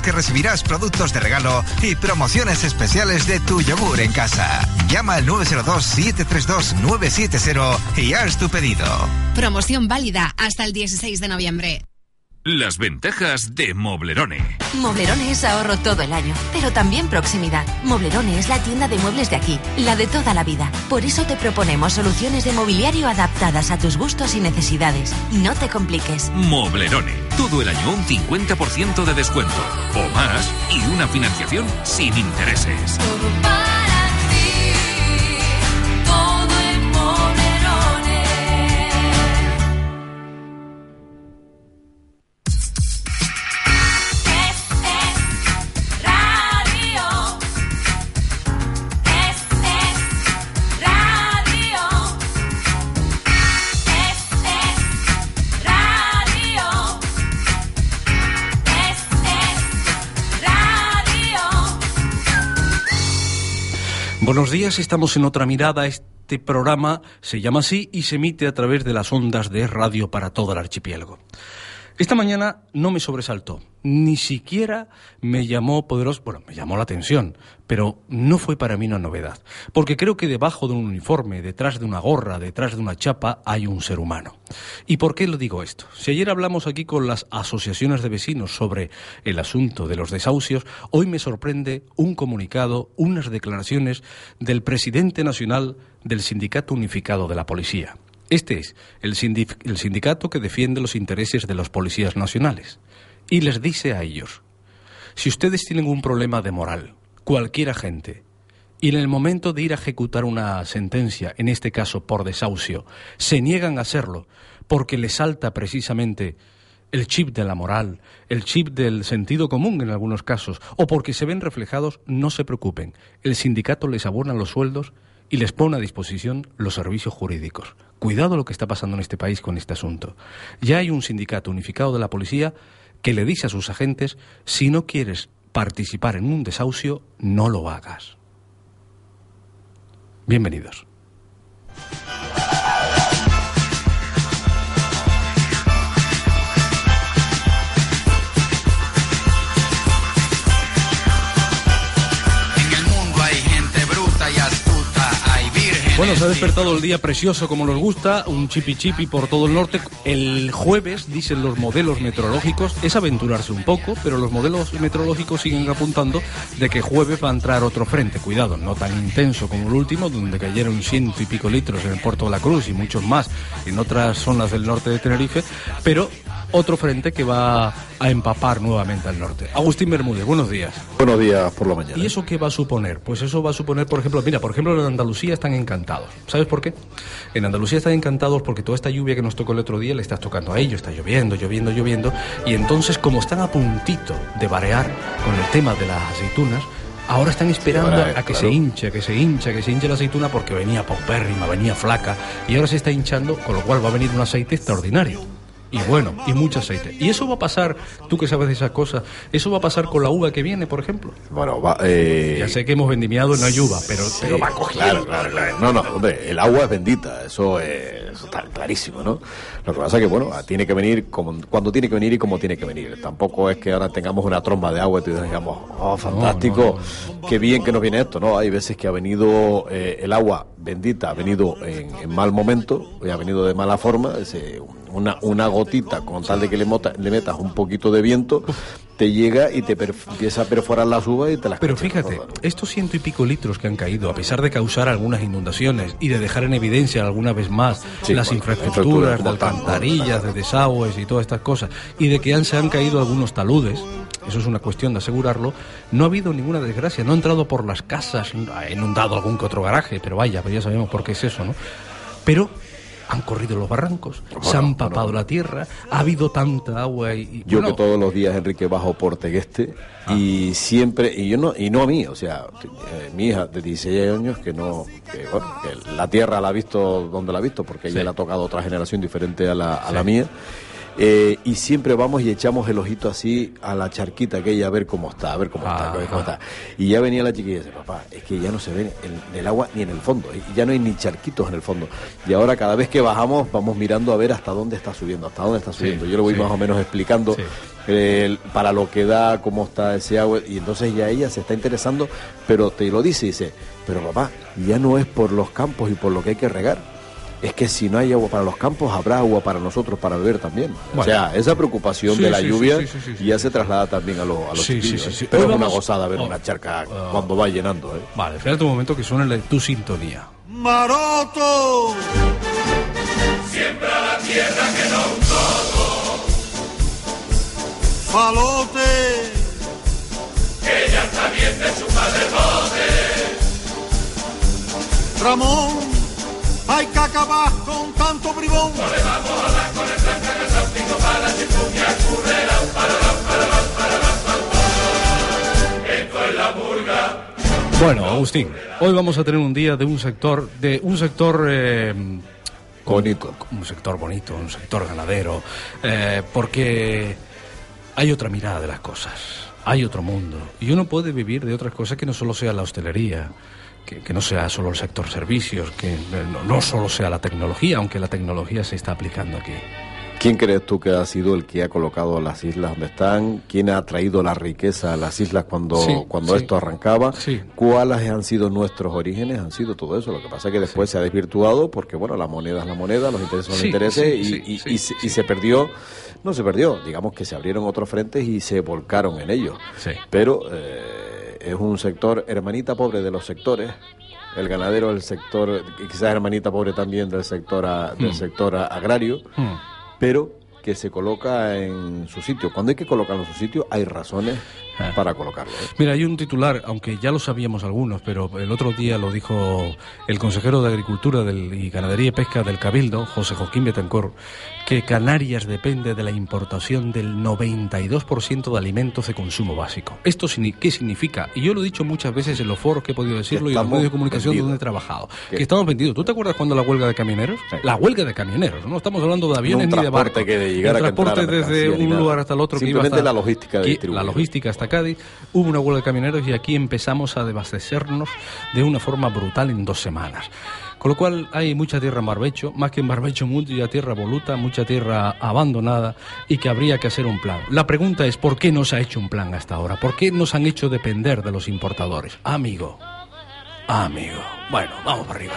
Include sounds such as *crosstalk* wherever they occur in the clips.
que recibirás productos de regalo y promociones especiales de tu yogur en casa. Llama al 902-732-970 y haz tu pedido. Promoción válida hasta el 16 de noviembre. Las ventajas de Moblerone. Moblerone es ahorro todo el año, pero también proximidad. Moblerone es la tienda de muebles de aquí, la de toda la vida. Por eso te proponemos soluciones de mobiliario adaptadas a tus gustos y necesidades. No te compliques. Moblerone. Todo el año un 50% de descuento o más y una financiación sin intereses. Buenos días, estamos en otra mirada. Este programa se llama así y se emite a través de las ondas de radio para todo el archipiélago. Esta mañana no me sobresaltó, ni siquiera me llamó poderoso, bueno, me llamó la atención, pero no fue para mí una novedad, porque creo que debajo de un uniforme, detrás de una gorra, detrás de una chapa, hay un ser humano. ¿Y por qué lo digo esto? Si ayer hablamos aquí con las asociaciones de vecinos sobre el asunto de los desahucios, hoy me sorprende un comunicado, unas declaraciones del presidente nacional del Sindicato Unificado de la Policía. Este es el, sindicato que defiende los intereses de los policías nacionales. Y les dice a ellos, si ustedes tienen un problema de moral, cualquier agente, y en el momento de ir a ejecutar una sentencia, en este caso por desahucio, se niegan a hacerlo porque les salta precisamente el chip de la moral, el chip del sentido común en algunos casos, o porque se ven reflejados, no se preocupen. El sindicato les abona los sueldos y les pone a disposición los servicios jurídicos. Cuidado lo que está pasando en este país con este asunto. Ya hay un sindicato unificado de la policía que le dice a sus agentes, si no quieres participar en un desahucio, no lo hagas. Bienvenidos. Bueno, se ha despertado el día precioso como nos gusta, un chipi chipi por todo el norte. El jueves, dicen los modelos meteorológicos, es aventurarse un poco, pero los modelos meteorológicos siguen apuntando de que jueves va a entrar otro frente. Cuidado, no tan intenso como el último, donde cayeron ciento y pico litros en el puerto de la Cruz y muchos más en otras zonas del norte de Tenerife, pero otro frente que va a empapar nuevamente al norte. Agustín Bermúdez, buenos días. Buenos días por la mañana. ¿Y eso qué va a suponer? Pues eso va a suponer, por ejemplo, mira, por ejemplo, en Andalucía están encantados. ¿Sabes por qué? En Andalucía están encantados porque toda esta lluvia que nos tocó el otro día le estás tocando a ellos, está lloviendo, lloviendo, lloviendo, y entonces como están a puntito de barear con el tema de las aceitunas, Ahora están esperando a que se hinche, que se hinche, que se hinche la aceituna porque venía paupérrima, venía flaca y ahora se está hinchando, con lo cual va a venir un aceite extraordinario y bueno, y mucho aceite. Y eso va a pasar, tú que sabes de esas cosas, eso va a pasar con la uva que viene, por ejemplo. Bueno, va, eh... Ya sé que hemos vendimiado no hay uva, pero, pero va cogiendo. Claro, claro, No, no, hombre, el agua es bendita, eso, es, está clarísimo, ¿no? Lo que pasa es que, bueno, tiene que venir como, cuando tiene que venir y como tiene que venir. Tampoco es que ahora tengamos una tromba de agua y digamos, oh, fantástico, qué bien que nos viene esto, ¿no? Hay veces que ha venido eh, el agua bendita, ha venido en, en mal momento, ha venido de mala forma, ese, una, una gotita, con tal de que le, le metas un poquito de viento, te llega y te empieza a perforar las uvas y te las Pero fíjate, estos ciento y pico litros que han caído, a pesar de causar algunas inundaciones y de dejar en evidencia alguna vez más las infraestructuras de alcantarillas, de desagües y todas estas cosas, y de que han, se han caído algunos taludes, eso es una cuestión de asegurarlo, no ha habido ninguna desgracia, no ha entrado por las casas, ha inundado algún que otro garaje, pero vaya, pero ya sabemos por qué es eso, ¿no? Pero han corrido los barrancos, se han papado la tierra, ha habido tanta agua y... Yo que todos los días, Enrique, bajo por Tegueste ah. y siempre, y yo no, y no a mí, o sea, eh, mi hija de 16 años que no, que, bueno, que la tierra la ha visto donde la ha visto, porque ella le ha tocado otra generación diferente a la, a la mía Eh, y siempre vamos y echamos el ojito así a la charquita aquella a ver cómo está, a ver cómo está, a ver cómo está. Y ya venía la chiquilla y dice, papá, es que ya no se ve el, el agua ni en el fondo, y ya no hay ni charquitos en el fondo. Y ahora cada vez que bajamos vamos mirando a ver hasta dónde está subiendo, hasta dónde está subiendo. Yo lo voy sí. más o menos explicando Sí. eh, para lo que da, cómo está ese agua, y entonces ya ella se está interesando, pero te lo dice, dice, pero papá, ya no es por los campos y por lo que hay que regar. Es que si no hay agua para los campos, habrá agua para nosotros para beber también. o sea, esa preocupación Sí, de la sí, lluvia sí, sí, sí, sí. ya se traslada también a, lo- a los Sí, sí, chiquillos, sí, ¿eh? sí. Pero Hoy es una gozada ver oh, una charca oh. cuando va llenando. ¿eh? Vale, espérate un momento que suene tu sintonía. Maroto. Siembra la tierra que no Falote. Ella está bien de su padre Ramón, hay que acabar con tanto bribón. Bueno, Agustín, hoy vamos a tener un día de un sector, de un sector eh, con- Bonito. con- un sector bonito, un sector ganadero, eh, porque hay otra mirada de las cosas, hay otro mundo y uno puede vivir de otras cosas que no solo sea la hostelería. Que, que no sea solo el sector servicios, que no, no solo sea la tecnología, aunque la tecnología se está aplicando aquí. ¿Quién crees tú que ha sido el que ha colocado las islas donde están? ¿Quién ha traído la riqueza a las islas cuando, Sí, cuando sí. esto arrancaba? Sí. ¿Cuáles han sido nuestros orígenes? Han sido todo eso. Lo que pasa es que después se ha desvirtuado porque, bueno, la moneda es la moneda, los intereses son los intereses y, se- y se perdió. No se perdió, digamos que se abrieron otros frentes y se volcaron en ellos. Sí. Pero eh, es un sector hermanita pobre de los sectores. El ganadero, el sector, quizás hermanita pobre también del sector, a- del Mm. sector a- agrario Hmm. pero que se coloca en su sitio. Cuando hay que colocarlo en su sitio, hay razones Ah. para colocarlo. ¿eh? Mira, hay un titular, aunque ya lo sabíamos algunos, pero el otro día lo dijo el consejero de Agricultura del- y Ganadería y Pesca del Cabildo, José Joaquín Betancor, que Canarias depende de la importación del 92% de alimentos de consumo básico. ¿Esto qué significa? Y yo lo he dicho muchas veces en los foros que he podido decirlo y en los medios de comunicación vendidos. donde he trabajado. Que- Que estamos vendidos. ¿Tú te acuerdas cuando la huelga de camioneros? Sí. La huelga de camioneros, no estamos hablando de aviones un ni de barcos. que de llegar El a que transporte entrara desde un lugar hasta el otro que iba Simplemente hasta- la logística de que-. La logística hasta Cádiz. Hubo una huelga de camioneros y aquí empezamos a desabastecernos de una forma brutal en dos semanas. Con lo cual hay mucha tierra en barbecho, más que en barbecho mucha tierra voluta, mucha tierra abandonada y que habría que hacer un plan. La pregunta es ¿por qué no se ha hecho un plan hasta ahora? ¿Por qué nos han hecho depender de los importadores? Amigo, amigo. Bueno, vamos para arriba.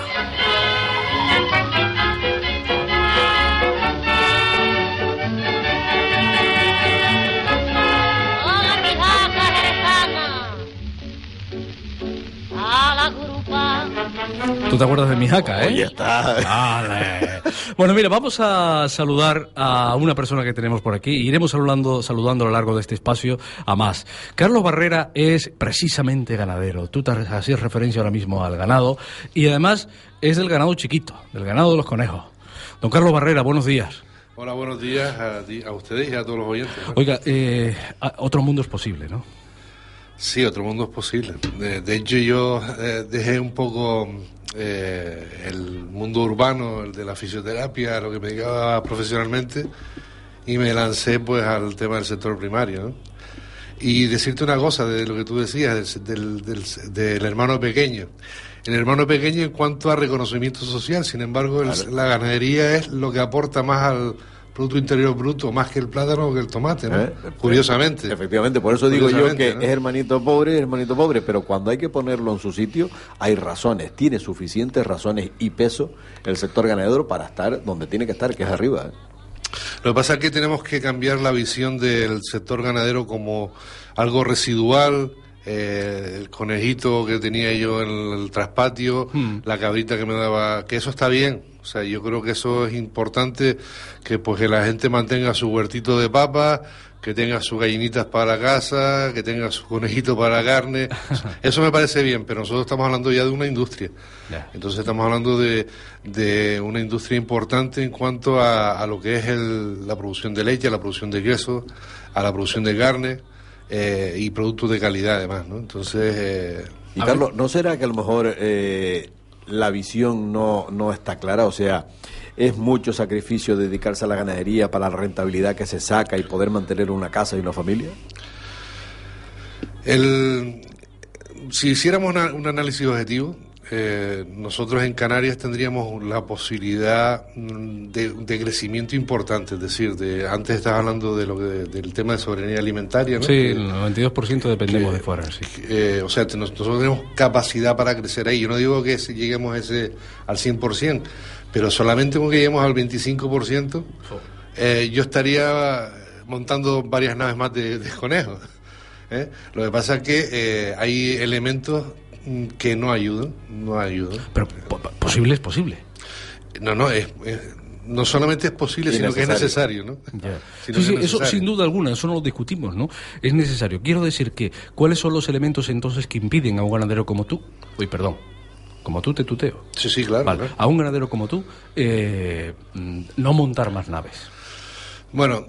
¿Tú te acuerdas de mi jaca, eh? Oye, está. Vale. Bueno, mira, vamos a saludar a una persona que tenemos por aquí. Iremos saludando, saludando a lo largo de este espacio a más. Carlos Barrera es precisamente ganadero. Tú te hacías referencia ahora mismo al ganado y además es del ganado chiquito, del ganado de los conejos. Don Carlos Barrera, buenos días. Hola, buenos días a, ti- a ustedes y a todos los oyentes. Oiga, eh, otro mundo es posible, ¿no? Sí, otro mundo es posible. De, de hecho, yo eh, dejé un poco eh, el mundo urbano, el de la fisioterapia, lo que me dedicaba profesionalmente, y me lancé pues al tema del sector primario. ¿no? Y decirte una cosa de lo que tú decías, del, del, del hermano pequeño. El hermano pequeño en cuanto a reconocimiento social, sin embargo, el- la ganadería es lo que aporta más al Producto Interior Bruto, más que el plátano o que el tomate, ¿no? ¿Eh? Curiosamente. Efectivamente, por eso digo yo que es hermanito pobre, es hermanito pobre, pero cuando hay que ponerlo en su sitio, hay razones, tiene suficientes razones y peso el sector ganadero para estar donde tiene que estar, que es arriba. ¿eh? Lo que pasa es que tenemos que cambiar la visión del sector ganadero como algo residual. Eh, el conejito que tenía yo en el traspatio, la cabrita que me daba, que eso está bien. O sea, yo creo que eso es importante, que pues que la gente mantenga su huertito de papa, que tenga sus gallinitas para casa, que tenga su conejito para carne. *laughs* Eso me parece bien, pero nosotros estamos hablando ya de una industria. Entonces estamos hablando de, de una industria importante en cuanto a, a lo que es el- la producción de leche, a la producción de queso, a la producción de carne eh, y productos de calidad además, ¿no? Entonces... eh, Y Carlos, ¿no será que a lo mejor eh, la visión no, no está clara? O sea, ¿Es mucho sacrificio dedicarse a la ganadería para la rentabilidad que se saca y poder mantener una casa y una familia? El, si hiciéramos una- un análisis objetivo, eh, nosotros en Canarias tendríamos la posibilidad mm, de, de crecimiento importante, es decir, de, antes estabas hablando de lo que- del tema de soberanía alimentaria, ¿no? Sí, el 92% dependemos que- de fuera, sí. eh, o sea, nosotros tenemos capacidad para crecer ahí. Yo no digo que lleguemos a ese, al 100%, pero solamente con que lleguemos al 25%, eh, yo estaría montando varias naves más de, de conejos. ¿eh? Lo que pasa es que eh, hay elementos que no ayudan, no ayudan. Pero po- po- posible es posible. No, no, es, es- no solamente es posible, Y sino que es necesario. ¿no? Sí, sí, es eso sin duda alguna, eso no lo discutimos, ¿no? Es necesario. Quiero decir que, ¿cuáles son los elementos entonces que impiden a un ganadero como tú? Uy, perdón. Como tú te tuteo. Sí, sí, claro. Vale, claro. a un ganadero como tú, eh, no montar más naves. Bueno,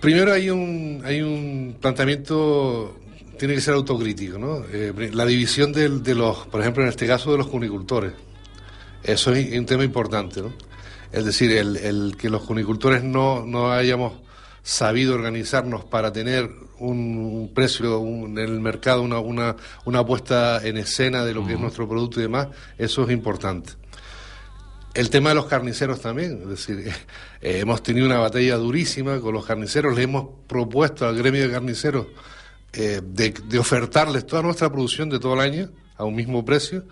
primero hay un, hay un planteamiento, tiene que ser autocrítico, ¿no? Eh, la división del- de los, por ejemplo, en este caso de los cunicultores. Eso es un tema importante, ¿no? Es decir, el, el que los cunicultores no, no hayamos sabido organizarnos para tener un, precio un- en el mercado, una, una, una puesta en escena de lo que es nuestro producto y demás, eso es importante. El tema de los carniceros también, es decir, *laughs* eh, hemos tenido una batalla durísima con los carniceros, le hemos propuesto al gremio de carniceros eh, de, de ofertarles toda nuestra producción de todo el año a un mismo precio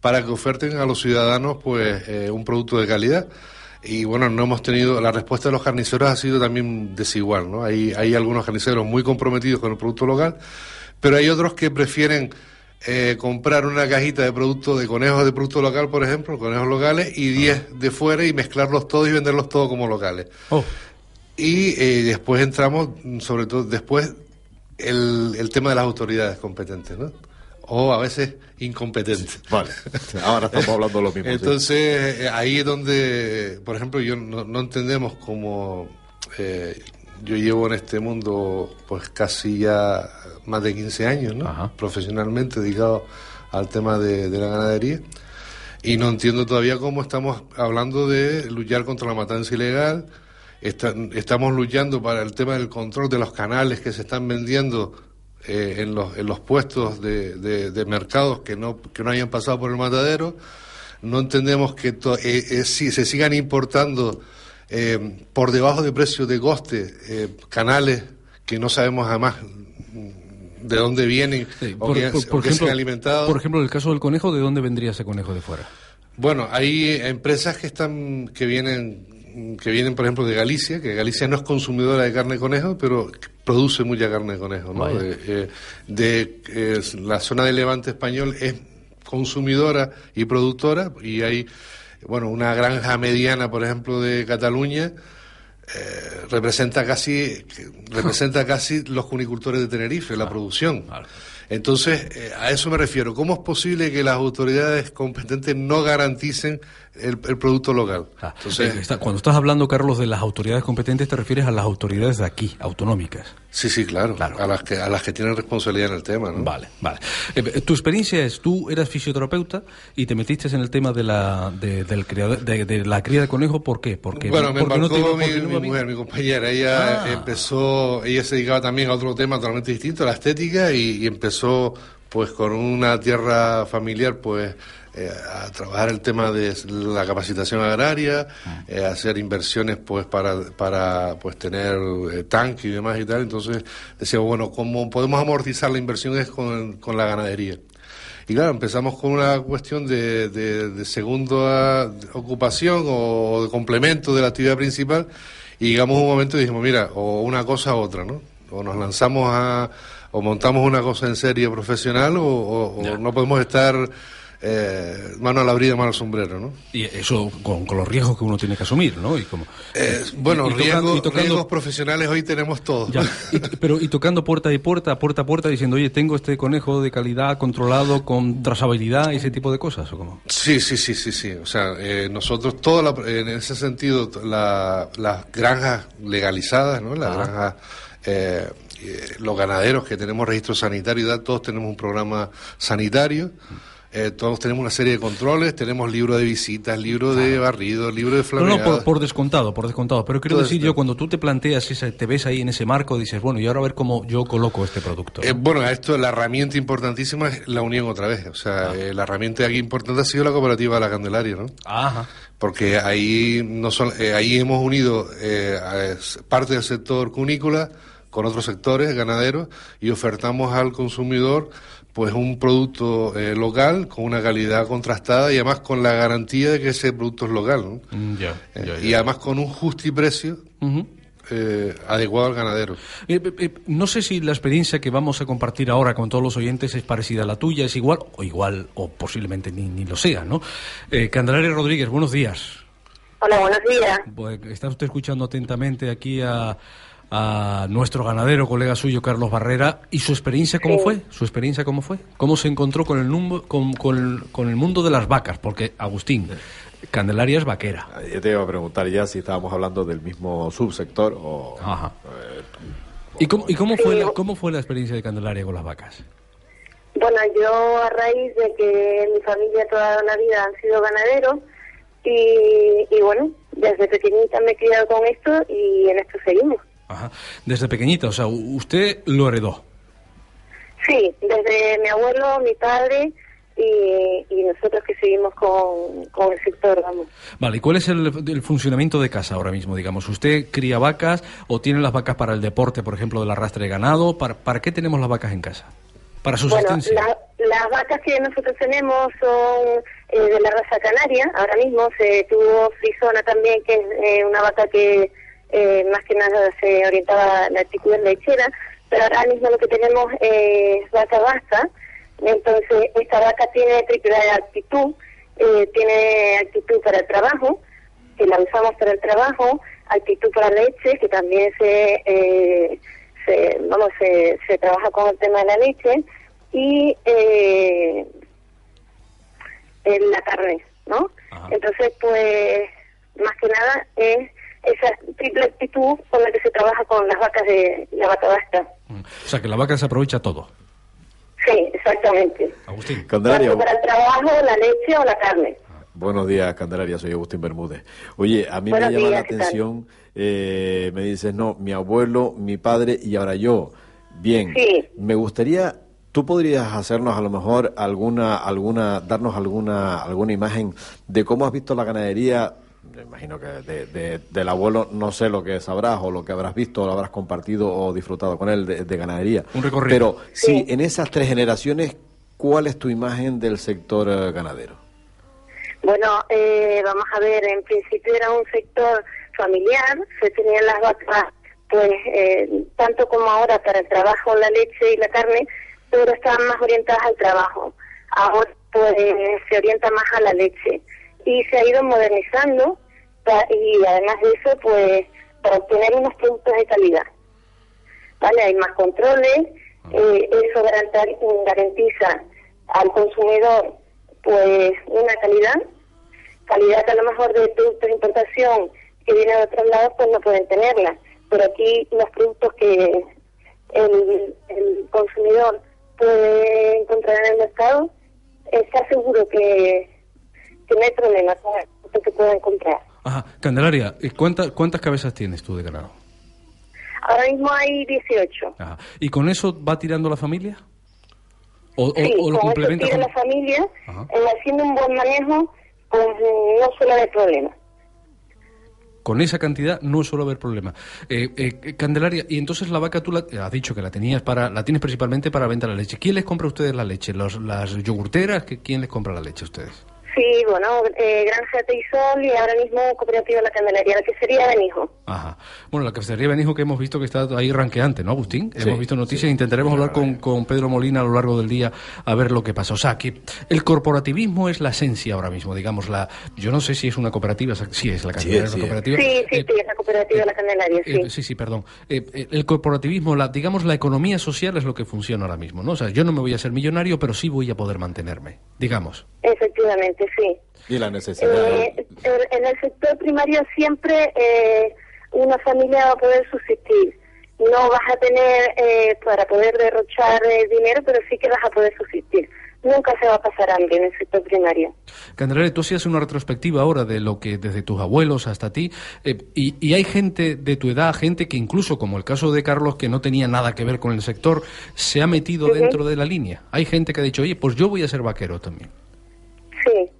para que oferten a los ciudadanos pues eh, un producto de calidad. Y bueno, no hemos tenido, la respuesta de los carniceros ha sido también desigual, ¿no? Hay, hay algunos carniceros muy comprometidos con el producto local, pero hay otros que prefieren eh, comprar una cajita de producto de conejos de producto local, por ejemplo, conejos locales, y 10 de fuera y mezclarlos todos y venderlos todos como locales. Oh, Y eh, después entramos, sobre todo, después el, el tema de las autoridades competentes, ¿no? O a veces incompetentes. Vale, ahora estamos *laughs* hablando de lo mismo. Entonces, eh, ahí es donde, por ejemplo, yo no, no entendemos cómo eh, yo llevo en este mundo pues casi ya más de 15 años, ¿no? Ajá. Profesionalmente dedicado al tema de, de la ganadería. Y no entiendo todavía cómo estamos hablando de luchar contra la matanza ilegal. Está- estamos luchando para el tema del control de los canales que se están vendiendo eh, en, los, en los puestos de, de- de mercados que no, que no hayan pasado por el matadero. No entendemos que to- eh, eh, si se sigan importando eh, por debajo de precios de coste canales que no sabemos además mm, de dónde vienen sí, o por, que, por- o por que se ejemplo, han alimentado. por ejemplo, en el caso del conejo, ¿de dónde vendría ese conejo de fuera? Bueno, hay empresas que están que vienen que vienen, por ejemplo, de Galicia, que Galicia no es consumidora de carne de conejo, pero produce mucha carne de conejo. ¿no? Vaya. De, eh, de, eh, la zona del Levante español es consumidora y productora y hay, bueno, una granja mediana, por ejemplo, de Cataluña. eh, representa casi representa casi los cunicultores de Tenerife, la producción. Entonces, eh, a eso me refiero. ¿Cómo es posible que las autoridades competentes no garanticen el, el producto local? Ah, Entonces, eh, está- cuando estás hablando, Carlos, de las autoridades competentes, te refieres a las autoridades de aquí, autonómicas. sí, sí, claro, Claro. A, las que, a las que tienen responsabilidad en el tema. ¿no? Vale, vale. Eh, tu experiencia es, tú eras fisioterapeuta y te metiste en el tema de la, de, del de, de la cría de conejo, ¿por qué? Porque, bueno, me porque embarcó te iba- mi, no mujer, mi compañera. Ella Ah. empezó, ella se dedicaba también a otro tema totalmente distinto, la estética, y, y empezó pues con una tierra familiar, pues eh, a trabajar el tema de la capacitación agraria, Ah. eh, hacer inversiones pues para, para pues tener eh, tanque y demás y tal. Entonces decíamos, bueno, ¿cómo podemos amortizar la inversión es con, con la ganadería? Y claro, empezamos con una cuestión de, de, de segunda ocupación o de complemento de la actividad principal y llegamos a un momento y dijimos, mira, o una cosa u otra, ¿no? O nos lanzamos a, o montamos una cosa en serie profesional o, o- o no podemos estar eh, mano a la brida, mano al sombrero, ¿no? Y eso con, con los riesgos que uno tiene que asumir, ¿no? Y como, Eh, bueno, y tocando- riesgos, y tocando- riesgos profesionales hoy tenemos todos. Ya, y- pero y tocando puerta y puerta, puerta a puerta, diciendo, oye, tengo este conejo de calidad controlado con trazabilidad y ese tipo de cosas, ¿o cómo? Sí, sí, sí, sí, sí. O sea, eh, nosotros, toda la- en ese sentido, la- las granjas legalizadas, ¿no? Las granjas, eh, eh, los ganaderos que tenemos registro sanitario, todos tenemos un programa sanitario. Eh, todos tenemos una serie de controles, tenemos libro de visitas, libro de barrido, libro de No, flaneado. no, por, por descontado, por descontado. Pero quiero Todo decir esto. yo, cuando tú te planteas, ese, te ves ahí en ese marco, dices, bueno, y ahora a ver cómo yo coloco este producto. Eh, bueno, esto la herramienta importantísima es la unión otra vez. O sea, eh, la herramienta aquí importante ha sido la cooperativa de la Candelaria, ¿no? Ajá. Porque ahí no son, eh, ahí hemos unido eh, parte del sector cunícola con otros sectores ganaderos y ofertamos al consumidor pues un producto eh, local con una calidad contrastada y además con la garantía de que ese producto es local, ¿no? Mm, ya, Eh, ya, ya. y además con un justiprecio Ujú. eh, adecuado al ganadero. Eh, eh, no sé si la experiencia que vamos a compartir ahora con todos los oyentes es parecida a la tuya, es igual, o igual, o posiblemente ni, ni lo sea, ¿no? Eh, Candelaria Rodríguez, buenos días. Hola, buenos días. Pues, está usted escuchando atentamente aquí a, a nuestro ganadero, colega suyo, Carlos Barrera, y su experiencia cómo Sí. fue, su experiencia cómo fue, cómo se encontró con el, numbo- con, con el, con el mundo de las vacas, porque Agustín, Candelaria es vaquera. Yo te iba a preguntar ya si estábamos hablando del mismo subsector o... Ajá. ¿Y cómo, y cómo fue la, cómo fue la experiencia de Candelaria con las vacas? Bueno, yo a raíz de que mi familia toda la vida han sido ganaderos y, y bueno, desde pequeñita me he criado con esto y en esto seguimos. Ajá. Desde pequeñita, o sea, usted lo heredó. Sí, desde mi abuelo, mi padre y, y nosotros que seguimos con, con el sector, vamos. Vale, ¿y cuál es el, el funcionamiento de casa ahora mismo? Digamos, ¿usted cría vacas o tiene las vacas para el deporte, por ejemplo, del arrastre de ganado? ¿Para, para qué tenemos las vacas en casa? Para Bueno, subsistencia. la- las vacas que nosotros tenemos son eh, de la raza canaria. Ahora mismo se tuvo frisona también, que es eh, una vaca que eh, más que nada se orientaba a la actitud lechera. Pero ahora mismo lo que tenemos es vaca basta. Entonces, esta vaca tiene triple actitud. eh, tiene actitud para el trabajo, que la usamos para el trabajo, actitud para leche, que también se, eh, se vamos, se, se trabaja con el tema de la leche, y eh, en la carne, ¿no? Entonces, pues, más que nada es esa triple actitud con la que se trabaja con las vacas de la vaca vasca. O sea, que la vaca se aprovecha todo. Sí, exactamente. Agustín. Candelaria, para el trabajo, la leche o la carne. buenos días, Candelaria, soy Agustín Bermúdez. Oye, a mí Buenos me llama días, la atención, eh, me dices, no, mi abuelo, mi padre y ahora yo. Bien, Sí. me gustaría, tú podrías hacernos a lo mejor alguna, alguna, darnos alguna, alguna imagen de cómo has visto la ganadería. Me imagino que de- de- del abuelo no sé lo que sabrás o lo que habrás visto o lo habrás compartido o disfrutado con él de, de ganadería. Un recorrido. Pero sí, en esas tres generaciones, ¿cuál es tu imagen del sector eh, ganadero? Bueno, eh, vamos a ver, en principio era un sector familiar, se tenían las vacas, pues, eh, tanto como ahora para el trabajo, la leche y la carne, pero estaban más orientadas al trabajo. Ahora, pues, se orienta más a la leche. Y se ha ido modernizando, y además de eso, pues, para obtener unos productos de calidad. ¿Vale? Hay más controles, eh, eso garantiza al consumidor pues una calidad, calidad que a lo mejor de productos de importación que vienen de otros lados pues no pueden tenerla, pero aquí los productos que el, el consumidor puede encontrar en el mercado, está seguro que, que no hay problema con el producto que puedan comprar. Ajá. Candelaria, ¿y ¿cuántas, ¿cuántas cabezas tienes tú de ganado? Ahora mismo hay 18. Ajá. ¿Y con eso va tirando la familia? ¿O, Sí, o lo con eso con- la familia, eh, haciendo un buen manejo, pues no suele haber problema. Con esa cantidad no suele haber problema. Eh, eh, Candelaria, y entonces la vaca tú la, has dicho que la tenías para, la tienes principalmente para venta la leche. ¿Quién les compra a ustedes la leche? ¿Los, ¿Las yogurteras? ¿Qué- ¿Quién les compra la leche a ustedes? Sí, bueno, eh, Granja Teisol y ahora mismo Cooperativa La Candelaria, la que sería Benijo. Ajá. Bueno, la cafetería Benijo que hemos visto que está ahí ranqueante, ¿no, Agustín? Sí, hemos visto noticias, intentaremos hablar con, con Pedro Molina a lo largo del día a ver lo que pasa. O sea, que el corporativismo es la esencia ahora mismo, digamos, la yo no sé si es una cooperativa, sí es la Candelaria, es sí, una cooperativa. Sí, sí, Eh, sí, es la Cooperativa La Candelaria, sí. Eh, sí, sí, perdón. Eh, eh, el corporativismo, la, digamos, la economía social es lo que funciona ahora mismo, ¿no? O sea, yo no me voy a ser millonario, pero sí voy a poder mantenerme, digamos. Efectivamente, sí. Y la necesidad. Eh, en- en el sector primario siempre eh, una familia va a poder subsistir. No vas a tener eh, para poder derrochar eh, dinero, pero sí que vas a poder subsistir. nunca se va a pasar hambre en el sector primario. Candelaria, tú hacías una retrospectiva ahora de lo que desde tus abuelos hasta ti, eh, y, y hay gente de tu edad, gente que incluso, como el caso de Carlos, que no tenía nada que ver con el sector, se ha metido dentro de la línea. Hay gente que ha dicho, oye, pues yo voy a ser vaquero también. Sí.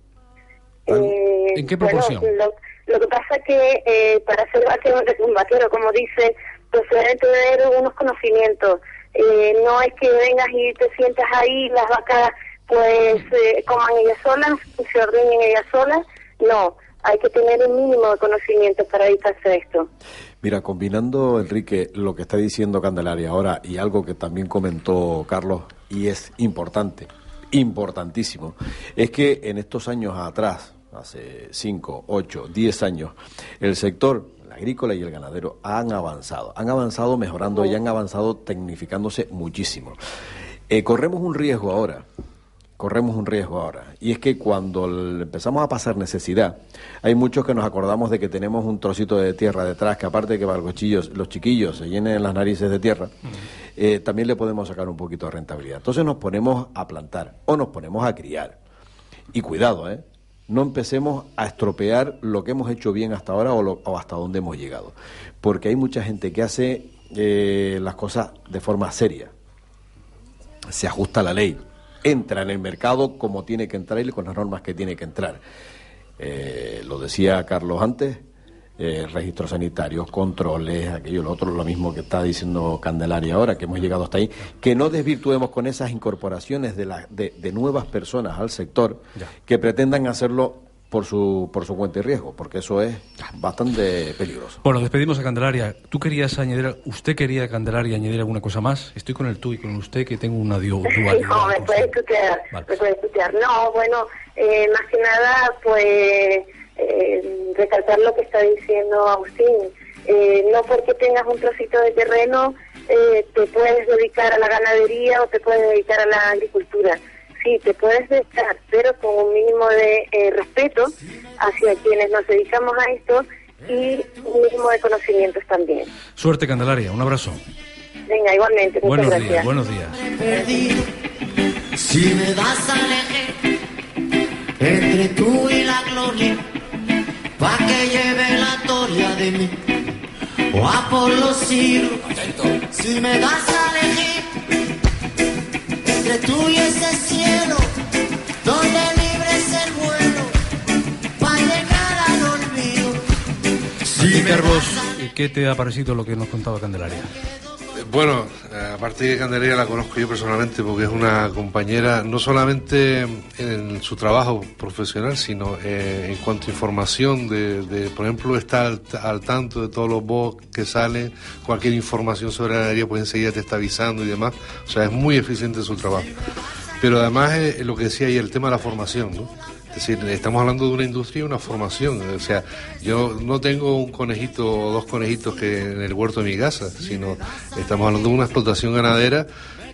Eh, ¿En qué bueno, proporción? lo, lo que pasa que eh, para ser vaquero, un vaquero, como dice, pues se deben tener unos conocimientos. Eh, no es que vengas y te sientas ahí, las vacas pues eh, coman ellas solas, se ordenen ellas solas. No, hay que tener un mínimo de conocimiento para dedicarse a esto. Mira, combinando, Enrique, lo que está diciendo Candelaria ahora y algo que también comentó Carlos, y es importante, importantísimo, es que en estos años atrás, hace 5, 8, 10 años, el sector agrícola y el ganadero han avanzado, han avanzado mejorando y han avanzado tecnificándose muchísimo. Eh, corremos un riesgo ahora, corremos un riesgo ahora. Y es que cuando empezamos a pasar necesidad, hay muchos que nos acordamos de que tenemos un trocito de tierra detrás, que aparte de que para los chiquillos, los chiquillos se llenen las narices de tierra, eh, también le podemos sacar un poquito de rentabilidad. Entonces nos ponemos a plantar o nos ponemos a criar. Y cuidado, ¿eh? No empecemos a estropear lo que hemos hecho bien hasta ahora o, lo- o hasta donde hemos llegado. Porque hay mucha gente que hace eh, las cosas de forma seria se ajusta a la ley, entra en el mercado como tiene que entrar y con las normas que tiene que entrar. Eh, lo decía Carlos antes, eh, registros sanitarios, controles, aquello, lo otro, lo mismo que está diciendo Candelaria ahora, que hemos llegado hasta ahí, que no desvirtuemos con esas incorporaciones de, la, de, de nuevas personas al sector que pretendan hacerlo por su, por su cuenta y riesgo, porque eso es bastante peligroso. Bueno, despedimos a Candelaria. ¿Tú querías añadir, usted quería, Candelaria, añadir alguna cosa más? Estoy con el tú y con usted, que tengo una dio- dualidad. No, me puedes escuchar, me puedes escuchar. No, bueno, eh, más que nada, pues, eh, recalcar lo que está diciendo Agustín. Eh, no porque tengas un trocito de terreno eh, te puedes dedicar a la ganadería o te puedes dedicar a la agricultura. Sí, te puedes dedicar, pero con un mínimo de eh, respeto hacia quienes nos dedicamos a esto y un mínimo de conocimientos también. Suerte, Candelaria. Un abrazo. Venga, igualmente, muchas Buenos gracias. días, buenos días. Si me das a elegir entre tú y la gloria, pa' que lleve la gloria de mí, o a por los. Si me das a elegir entre tú y ese cielo, donde libre es el vuelo, pa' llegar al olvido. Y Carlos, ¿qué te ha parecido lo que nos contaba Candelaria? Bueno, eh, aparte de Candelaria la conozco yo personalmente porque es una compañera no solamente en su trabajo profesional, sino eh, en cuanto a información de, por ejemplo, está al, al tanto de todos los bots que salen, cualquier información sobre la ganadería pues enseguida te está avisando y demás. O sea, es muy eficiente su trabajo. Pero además eh, lo que decía ahí, el tema de la formación, ¿no? Es decir, estamos hablando de una industria y una formación. O sea, yo no tengo un conejito o dos conejitos que en el huerto de mi casa, sino estamos hablando de una explotación ganadera.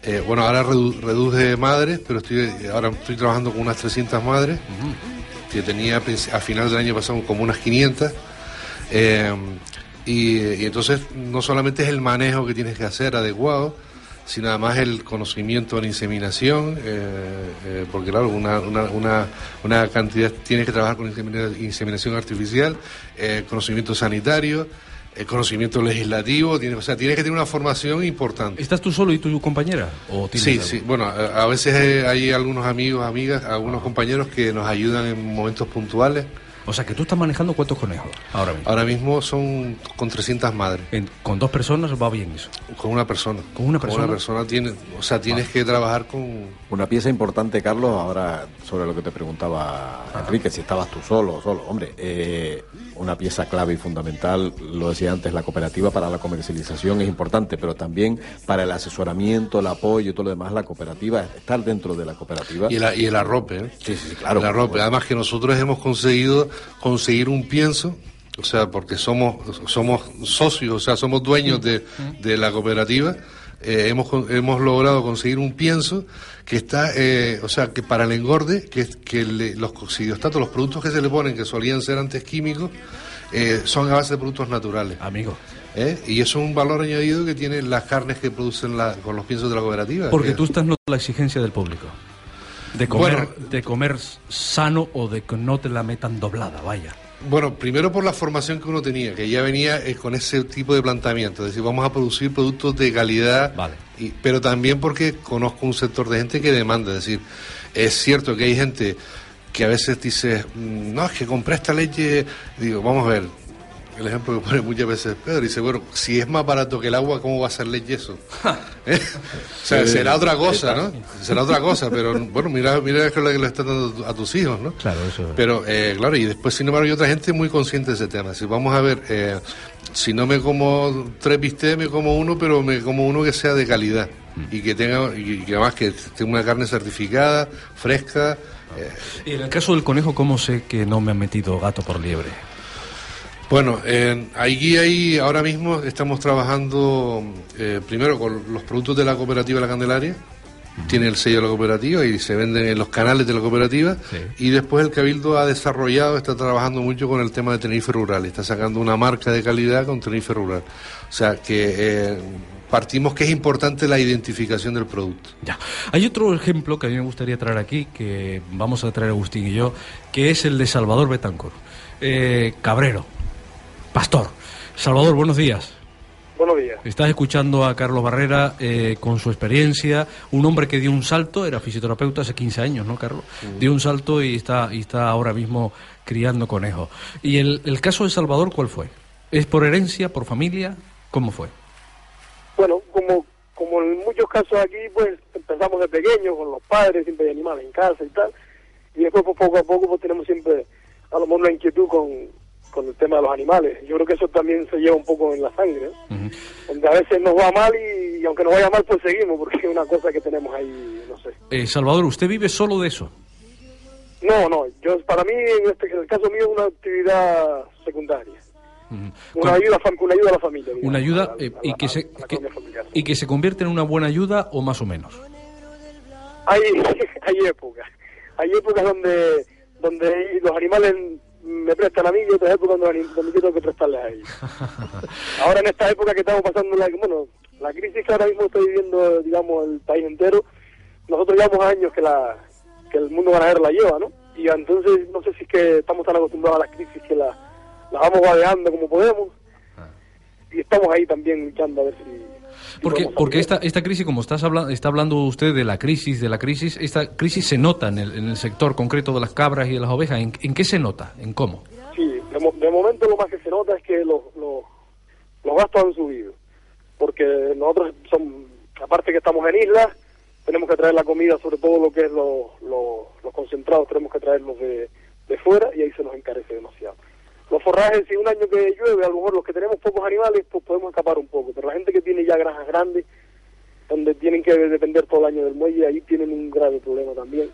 Eh, bueno, ahora redu- reduje madres, pero estoy ahora estoy trabajando con unas 300 madres, que tenía a final del año pasado como unas 500. Eh, y, y entonces no solamente es el manejo que tienes que hacer adecuado, sino además el conocimiento de la inseminación, eh, eh, porque claro, una, una, una, una cantidad, tienes que trabajar con insemina- inseminación artificial, eh, conocimiento sanitario, eh, conocimiento legislativo, tienes, o sea, tienes que tener una formación importante. ¿Estás tú solo y tu compañera? ¿O Sí, algo? sí. Bueno, a, a veces hay algunos amigos, amigas, algunos compañeros que nos ayudan en momentos puntuales. O sea, que tú estás manejando cuántos conejos ahora mismo. Ahora mismo son con 300 madres. ¿Con dos personas va bien eso? Con una persona. ¿Con una Con persona? una persona tiene, o sea, tienes que trabajar con... Una pieza importante, Carlos, ahora sobre lo que te preguntaba Enrique, si estabas tú solo o solo. Hombre, eh, una pieza clave y fundamental, lo decía antes, la cooperativa para la comercialización es importante, pero también para el asesoramiento, el apoyo y todo lo demás, la cooperativa, estar dentro de la cooperativa. Y, el- y el arrope, ¿eh? Sí, sí, claro. El arrope. Además que nosotros hemos conseguido conseguir un pienso, o sea, porque somos, somos socios, o sea, somos dueños de, de la cooperativa. eh, hemos, hemos logrado conseguir un pienso que está, eh, o sea, que para el engorde, que, que le- los coccidiostatos, los productos que se le ponen, que solían ser antes químicos, eh, son a base de productos naturales. Amigo. ¿Eh? Y eso es un valor añadido que tienen las carnes que producen la- con los piensos de la cooperativa. Porque que- tú estás notando la exigencia del público. De comer, Bueno. de comer sano o de que no te la metan doblada, vaya. Bueno, primero por la formación que uno tenía, que ya venía eh, con ese tipo de planteamiento, es decir, vamos a producir productos de calidad, y- pero también porque conozco un sector de gente que demanda, es decir, es cierto que hay gente que a veces dice, "Mm, no, es que compré esta leche, digo, vamos a ver, el ejemplo que pone muchas veces Pedro, dice, bueno, si es más barato que el agua, ¿cómo va a ser leche eso? *laughs* ¿Eh? O sea, Sí, será otra cosa. ¿no? Será otra cosa, pero bueno, mira, mira que es lo que le están dando a tus hijos, ¿no? Claro, eso. Pero, eh, claro, y después, sin embargo, hay otra gente muy consciente de ese tema. Si vamos a ver, eh, si no me como tres bistecs, me como uno, pero me como uno que sea de calidad y que tenga, y que además que tenga una carne certificada, fresca. eh, Y en el caso del conejo, ¿cómo sé que no me ha metido gato por liebre? Bueno, eh, aquí ahí ahora mismo estamos trabajando eh, primero con los productos de la cooperativa La Candelaria, tiene el sello de la cooperativa y se venden en los canales de la cooperativa y después el Cabildo ha desarrollado, está trabajando mucho con el tema de Tenerife Rural, está sacando una marca de calidad con Tenerife Rural. O sea que eh, partimos que es importante la identificación del producto. Ya. Hay otro ejemplo que a mí me gustaría traer aquí, que vamos a traer Agustín y yo, que es el de Salvador Betancor. Eh, Cabrero, pastor. Salvador, buenos días. Buenos días. Estás escuchando a Carlos Barrera eh, con su experiencia, un hombre que dio un salto, era fisioterapeuta hace 15 años, ¿no, Carlos? Dio un salto y está, y está ahora mismo criando conejos. ¿Y el, el caso de Salvador cuál fue? ¿Es por herencia, por familia? ¿Cómo fue? Bueno, como, como en muchos casos aquí, pues empezamos de pequeños con los padres, siempre hay animales en casa y tal, y después pues, poco a poco pues tenemos siempre a lo mejor una inquietud con, con el tema de los animales. Yo creo que eso también se lleva un poco en la sangre, donde a veces nos va mal y, y aunque nos vaya mal pues seguimos, porque es una cosa que tenemos ahí, no sé. Eh, Salvador, ¿usted vive solo de eso? No, no, yo para mí en, este, en el caso mío es una actividad secundaria, una ayuda, una ayuda a la familia. digamos, Una ayuda a la- eh, y, que se, que- y que se convierte en una buena ayuda o más o menos. hay, *laughs* hay épocas. Hay épocas donde donde los animales me prestan a mí y otras épocas donde, donde yo tengo que prestarles a ellos. *laughs* Ahora en esta época que estamos pasando, la, bueno, la crisis que ahora mismo está viviendo, digamos, el país entero, nosotros llevamos años que la que el mundo ganadero la lleva, ¿no? Y entonces no sé si es que estamos tan acostumbrados a las crisis que la, la vamos vadeando como podemos y estamos ahí también luchando a ver si... Porque, porque esta, esta crisis, como estás hablando, está hablando usted de la crisis, de la crisis, esta crisis se nota en el, en el sector concreto de las cabras y de las ovejas. ¿En, en qué se nota? ¿En cómo? Sí, de, mo- de momento lo más que se nota es que los, los, los gastos han subido. Porque nosotros, son, aparte que estamos en islas, tenemos que traer la comida, sobre todo lo que es lo- lo- los concentrados, tenemos que traerlos de, de fuera y ahí se nos encarece demasiado. Los forrajes, si un año que llueve, a lo mejor los que tenemos pocos animales, pues podemos escapar un poco. Pero la gente que tiene ya granjas grandes, donde tienen que depender todo el año del muelle, ahí tienen un grave problema también.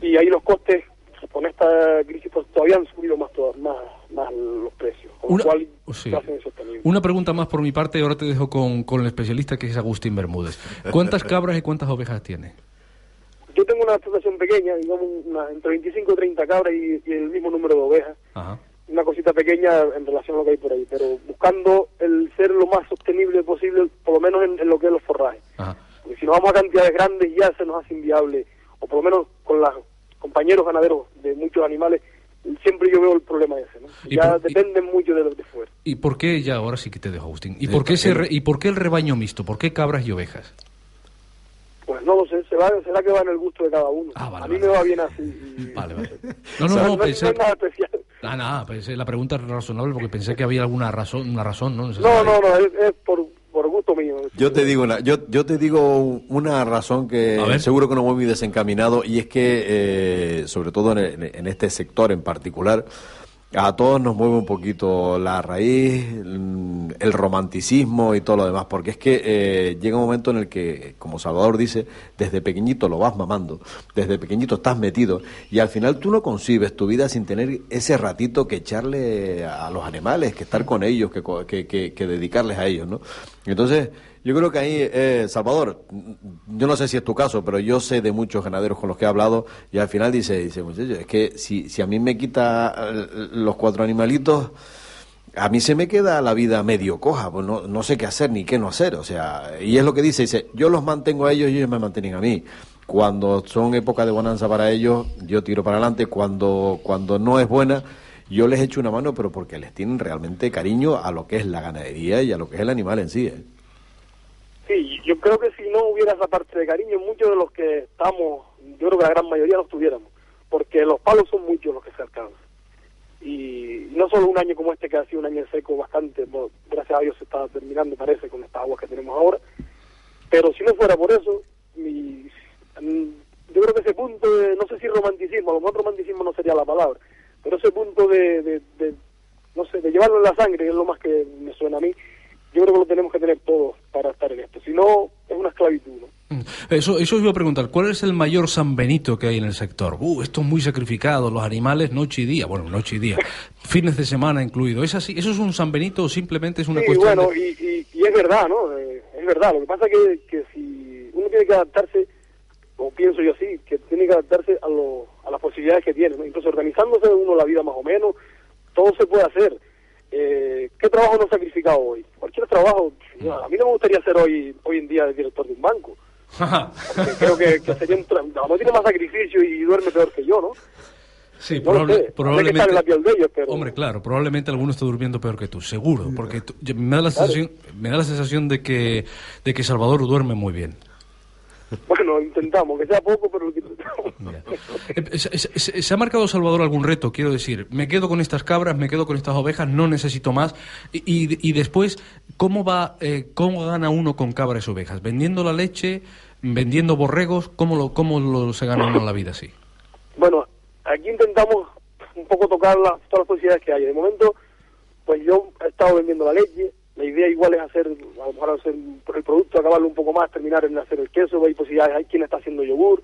Y ahí los costes, con esta crisis, pues todavía han subido más, toda- más, más los precios. Con Una- lo cual sí. se hacen insostenibles. Una pregunta más por mi parte y ahora te dejo con, con el especialista que es Agustín Bermúdez. ¿Cuántas *laughs* cabras y cuántas ovejas tiene? Yo tengo una explotación pequeña, digamos, una- entre 25 y 30 cabras y, y el mismo número de ovejas. Ajá. Una cosita pequeña en relación a lo que hay por ahí, pero buscando el ser lo más sostenible posible, por lo menos en, en lo que es los forrajes. Ajá. Porque si nos vamos a cantidades grandes ya se nos hace inviable, o por lo menos con los compañeros ganaderos de muchos animales, siempre yo veo el problema ese, ¿no? ¿Y Ya por- dependen mucho de los de fuera. ¿Y por qué, ya ahora sí que te dejo, Agustín, ¿y Sí, por qué, ese re- ¿y por qué el rebaño mixto? ¿Por qué cabras y ovejas? Pues no lo sé, se va, será que va en el gusto de cada uno. Ah, vale, a mí vale. me va bien así. y- Vale, vale. O *laughs* No, no, sea, no, no, pensé... no es nada especial. Ah, nada, pensé, la pregunta es razonable porque pensé que había alguna razón, una razón, ¿no? No, no, no, es, es por, por gusto mío. Yo te digo una, yo, yo te digo una razón que seguro que no voy muy desencaminado y es que eh, sobre todo en, el- en este sector en particular a todos nos mueve un poquito la raíz, mm, el romanticismo y todo lo demás, porque es que eh, llega un momento en el que, como Salvador dice, desde pequeñito lo vas mamando, desde pequeñito estás metido y al final tú no concibes tu vida sin tener ese ratito que echarle a los animales, que estar con ellos, que, que, que- que dedicarles a ellos, ¿no? Entonces, yo creo que ahí, eh, Salvador, yo no sé si es tu caso, pero yo sé de muchos ganaderos con los que he hablado y al final dice, dice muchacho, es que si, si a mí me quita eh, los cuatro animalitos, a mí se me queda la vida medio coja, pues no, no sé qué hacer ni qué no hacer, o sea, y es lo que dice, dice, yo los mantengo a ellos y ellos me mantienen a mí. cuando son épocas de bonanza para ellos, yo tiro para adelante. Cuando, cuando no es buena, yo les echo una mano, pero porque les tienen realmente cariño a lo que es la ganadería y a lo que es el animal en sí. ¿eh? Sí, yo creo que si no hubiera esa parte de cariño, muchos de los que estamos, yo creo que la gran mayoría no estuviéramos, porque los palos son muchos los que se alcanzan. Y no solo un año como este, que ha sido un año seco bastante, gracias a Dios se está terminando, parece, con estas aguas que tenemos ahora, pero si no fuera por eso, mi- mm, yo creo que ese punto de, no sé si romanticismo, a lo mejor romanticismo no sería la palabra, pero ese punto de, de, no sé, de llevarlo en la sangre, es lo más que me suena a mí, yo creo que lo tenemos que tener todos para estar en esto. Si no, es una esclavitud, ¿no? Eso, eso os iba a preguntar, ¿cuál es el mayor San Benito que hay en el sector? Uh, esto es muy sacrificado, los animales noche y día, bueno, noche y día, *laughs* fines de semana incluido. ¿Es así? ¿Eso es un San Benito o simplemente es una sí, cuestión bueno, de- y, y, y es verdad, ¿no? Eh, es verdad. Lo que pasa que, que si uno tiene que adaptarse, o pienso yo así, que tiene que adaptarse a, lo, a las posibilidades que tiene, ¿no? Incluso organizándose uno la vida más o menos, todo se puede hacer. Eh, ¿Qué trabajo no sacrificado hoy? Cualquier trabajo, a mí no me gustaría ser hoy hoy en día el director de un banco. *laughs* Creo que, que sería un tra- a lo mejor tiene más sacrificio y duerme peor que yo, ¿no? Sí, No probable- sé, probablemente. estar en la piel de ellos, pero... Hombre, claro, probablemente alguno está durmiendo peor que tú, seguro, porque tú- me da la sensación, me da la sensación de que de que Salvador duerme muy bien. Bueno, intentamos, que sea poco, pero lo intentamos. Eh, ¿Se, se- se- se ha marcado Salvador algún reto? Quiero decir, me quedo con estas cabras, me quedo con estas ovejas, no necesito más. Y, y- y después, ¿cómo va, eh, cómo gana uno con cabras y ovejas? ¿Vendiendo la leche? ¿Vendiendo borregos? ¿Cómo, lo, cómo lo, se gana uno la vida así? Bueno, aquí intentamos un poco tocar las, todas las posibilidades que hay. De momento, pues yo he estado vendiendo la leche. La idea igual es hacer, a lo mejor hacer el producto, acabarlo un poco más, terminar en hacer el queso. Hay posibilidades, hay quien está haciendo yogur.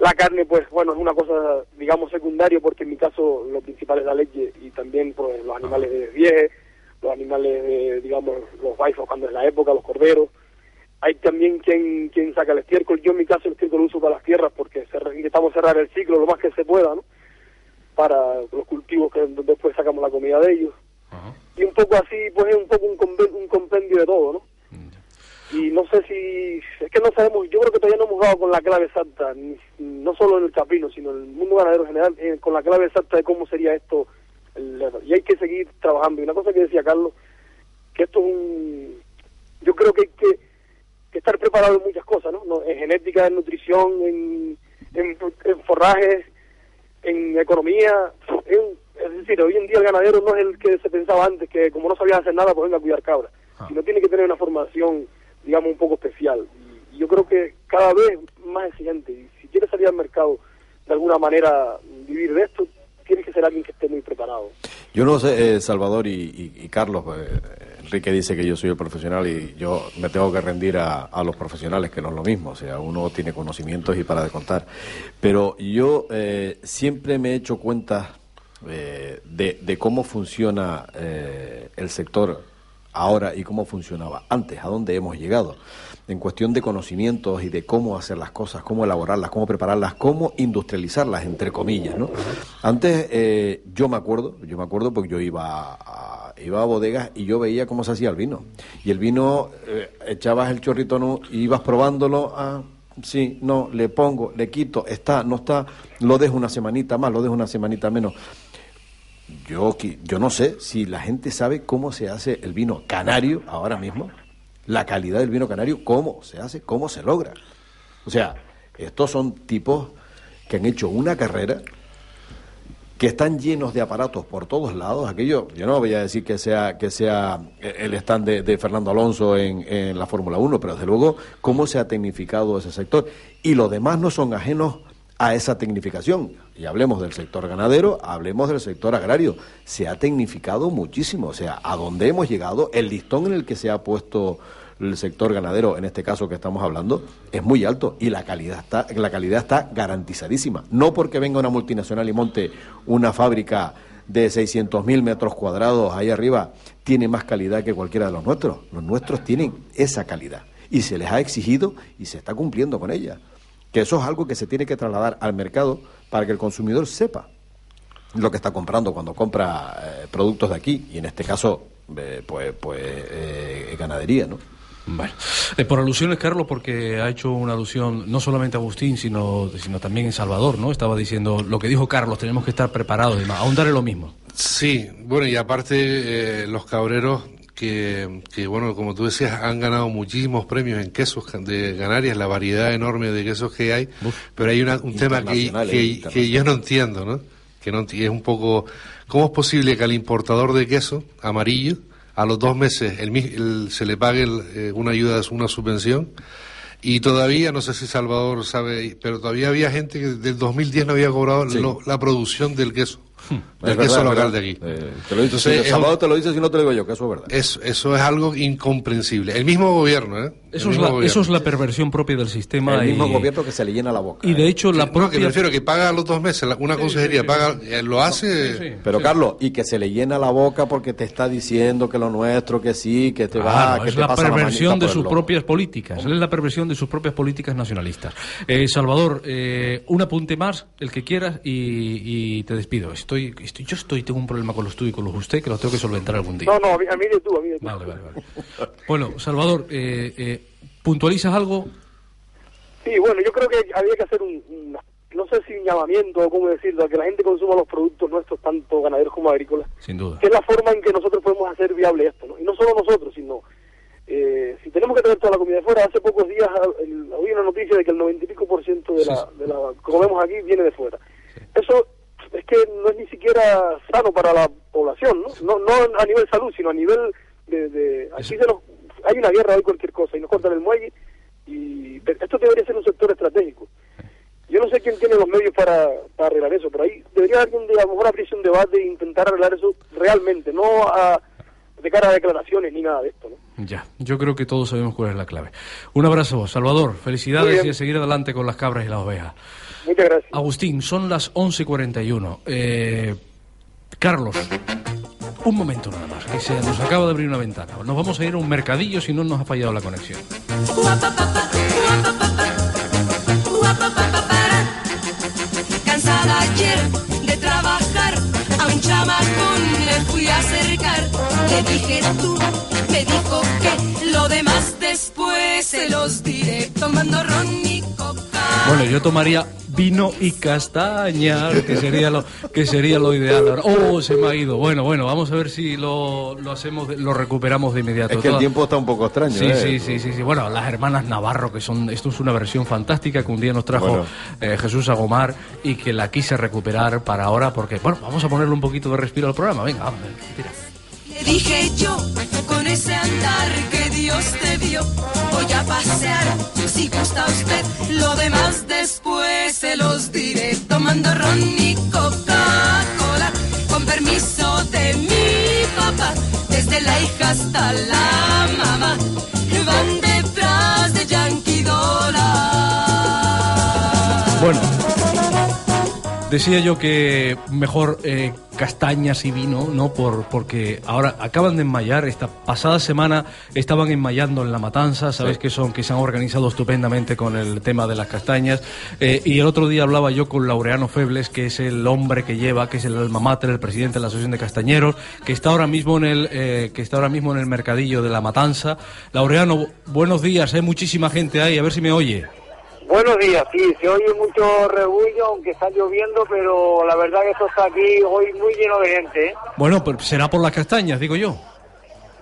La carne, pues bueno, es una cosa, digamos, secundaria porque en mi caso lo principal es la leche y también pues los animales de vieje, los animales, de, digamos, los baifos cuando es la época, los corderos. Hay también quien, quien saca el estiércol. Yo en mi caso el estiércol lo uso para las tierras porque intentamos cerrar el ciclo lo más que se pueda, ¿no? Para los cultivos que después sacamos la comida de ellos. Y un poco así, pues es un poco un, conven- un compendio de todo, ¿no? Y no sé si, es que no sabemos, yo creo que todavía no hemos dado con la clave exacta, ni- no solo en el caprino, sino en el mundo ganadero en general, eh, con la clave exacta de cómo sería esto. el- y hay que seguir trabajando. Y una cosa que decía Carlos, que esto es un, yo creo que hay que, que estar preparado en muchas cosas, ¿no? No, En genética, en nutrición, en, en, en forrajes, en economía. en- es decir, hoy en día el ganadero no es el que se pensaba antes, que como no sabía hacer nada, pues venga a cuidar cabras. Sino tiene que tener una formación, digamos, un poco especial. Y yo creo que cada vez más exigente. Y si quieres salir al mercado de alguna manera, vivir de esto, tienes que ser alguien que esté muy preparado. Yo no sé, eh, Salvador y, y- y Carlos, eh, Enrique dice que yo soy el profesional y yo me tengo que rendir a, a los profesionales, que no es lo mismo, o sea, uno tiene conocimientos y para de contar. Pero yo eh, siempre me he hecho cuenta eh, de, cómo funciona eh, el sector ahora y cómo funcionaba antes, a dónde hemos llegado, en cuestión de conocimientos y de cómo hacer las cosas, cómo elaborarlas, cómo prepararlas, cómo industrializarlas, entre comillas, ¿no? Antes, eh, yo me acuerdo, yo me acuerdo porque yo iba a, iba a bodegas y yo veía cómo se hacía el vino. Y el vino, eh, echabas el chorrito, ¿no? Y ibas probándolo, ah, sí, no, le pongo, le quito, está, no está, lo dejo una semanita más, lo dejo una semanita menos. Yo, yo no sé si la gente sabe cómo se hace el vino canario ahora mismo, la calidad del vino canario, cómo se hace, cómo se logra. O sea, estos son tipos que han hecho una carrera, que están llenos de aparatos por todos lados. Aquello, yo no voy a decir que sea, que sea el stand de, de Fernando Alonso en, en la Fórmula 1, pero desde luego cómo se ha tecnificado ese sector. Y los demás no son ajenos a esa tecnificación. Y hablemos del sector ganadero, hablemos del sector agrario. Se ha tecnificado muchísimo. O sea, a dónde hemos llegado, el listón en el que se ha puesto el sector ganadero, en este caso que estamos hablando, es muy alto y la calidad está, la calidad está garantizadísima. No porque venga una multinacional y monte una fábrica de 600.000 metros cuadrados ahí arriba, tiene más calidad que cualquiera de los nuestros. Los nuestros tienen esa calidad y se les ha exigido y se está cumpliendo con ella. Que eso es algo que se tiene que trasladar al mercado para que el consumidor sepa lo que está comprando cuando compra eh, productos de aquí y en este caso eh, pues pues eh, ganadería, ¿no? Bueno, eh, por alusiones, Carlos, porque ha hecho una alusión no solamente a Agustín, sino, sino también en Salvador, ¿no? Estaba diciendo lo que dijo Carlos, tenemos que estar preparados y demás. Ahondar en lo mismo. Sí, bueno, y aparte eh, los cabreros que, que, bueno, como tú decías, han ganado muchísimos premios en quesos de Canarias, la variedad enorme de quesos que hay, pero hay una- un tema que, Internacionales, que, que yo no entiendo, ¿no? Que no es un poco, ¿cómo es posible que al importador de queso amarillo, a los dos meses, el, el- se le pague el, eh, una ayuda, una subvención? Y todavía, no sé si Salvador sabe, pero todavía había gente que del 2010 no había cobrado lo- la producción del queso, Es queso verdad, local verdad. de aquí. Eh, te lo Entonces, si Salvador un- te lo dice si no te lo digo yo, que eso es verdad. eso, eso es algo incomprensible. El mismo gobierno, ¿eh? Eso es, mismo la, eso es la perversión propia del sistema. El mismo y, gobierno que se le llena la boca. y de hecho, la No, que propia. me refiero que paga a los dos meses, la- una consejería paga, eh, lo hace... Pero Carlos, y que se le llena la boca porque te está diciendo que lo nuestro, que sí, que te va, Claro, que es te la pasa la perversión manita de sus propias políticas. Es la perversión de sus propias políticas nacionalistas. Eh, Salvador, eh, un apunte más, el que quieras, y, y te despido. Estoy, estoy, yo estoy, tengo un problema con los tuyos y con los usted que los tengo que solventar algún día. No, no, a mí, a mí de tú, a mí de tú. Vale, vale, vale. Bueno, Salvador, eh, eh, ¿puntualizas algo? Sí, bueno, yo creo que había que hacer un, un- no sé si un llamamiento o cómo decirlo, a que la gente consuma los productos nuestros, tanto ganaderos como agrícolas, Sin duda. que es la forma en que nosotros podemos hacer viable esto, ¿no? Y no solo nosotros, sino, eh, si tenemos que traer toda la comida de fuera, hace pocos días ah, el- oí una noticia de que el noventa y pico por ciento de la, de la que comemos aquí viene de fuera. Eso es que no es ni siquiera sano para la población, ¿no? No, no a nivel salud, sino a nivel de... de aquí se nos, hay una guerra, hay cualquier cosa, y nos cortan el muelle, y esto debería ser un sector estratégico. Yo no sé quién tiene los medios para, para arreglar eso, pero ahí debería haber un día, a lo mejor abrirse un debate e intentar arreglar eso realmente, no a- de cara a declaraciones ni nada de esto, ¿no? Ya, yo creo que todos sabemos cuál es la clave. Un abrazo, Salvador. Felicidades y a seguir adelante con las cabras y las ovejas. Muchas gracias. Agustín, son las 11.41. Eh, Carlos, un momento nada más, que se nos acaba de abrir una ventana. Nos vamos a ir a un mercadillo si no nos ha fallado la conexión. Cansada ayer de trabajar, a un chamacón le fui a acercar. Le dije tú, me dijo que lo demás después se los diré tomando ron y coca. Bueno, yo tomaría vino y castaña, que sería lo que sería lo ideal. Ahora, Oh, se me ha ido. Bueno, bueno, vamos a ver si lo, lo hacemos, de- lo recuperamos de inmediato. Es que el Toda- tiempo está un poco extraño, Sí, ¿eh? sí, sí, sí, sí. Bueno, las hermanas Navarro, que son, esto es una versión fantástica que un día nos trajo Bueno. eh, Jesús Agomar y que la quise recuperar para ahora porque, bueno, vamos a ponerle un poquito de respiro al programa. Venga, vamos. tira. Le dije yo, con ese andar que Voy a pasear, si gusta usted, lo demás después se los diré, tomando ron y Coca-Cola, con permiso de mi papá, desde la hija hasta la mamá, van detrás de Yankee Dollar. Bueno, decía yo que mejor eh, castañas y vino, ¿no? Por, porque ahora acaban de enmayar, esta pasada semana estaban enmayando en La Matanza, sabes que son, que se han organizado estupendamente con el tema de las castañas, eh, y el otro día hablaba yo con Laureano Febles, que es el hombre que lleva, que es el alma mater, el presidente de la Asociación de Castañeros, que está ahora mismo en el, eh, que está ahora mismo en el mercadillo de La Matanza. Laureano, buenos días, hay muchísima gente ahí, a ver si me oye. Buenos días, sí, se oye mucho rebullo, aunque está lloviendo, pero la verdad que esto está aquí hoy muy lleno de gente. ¿eh? Bueno, pues será por las castañas, digo yo.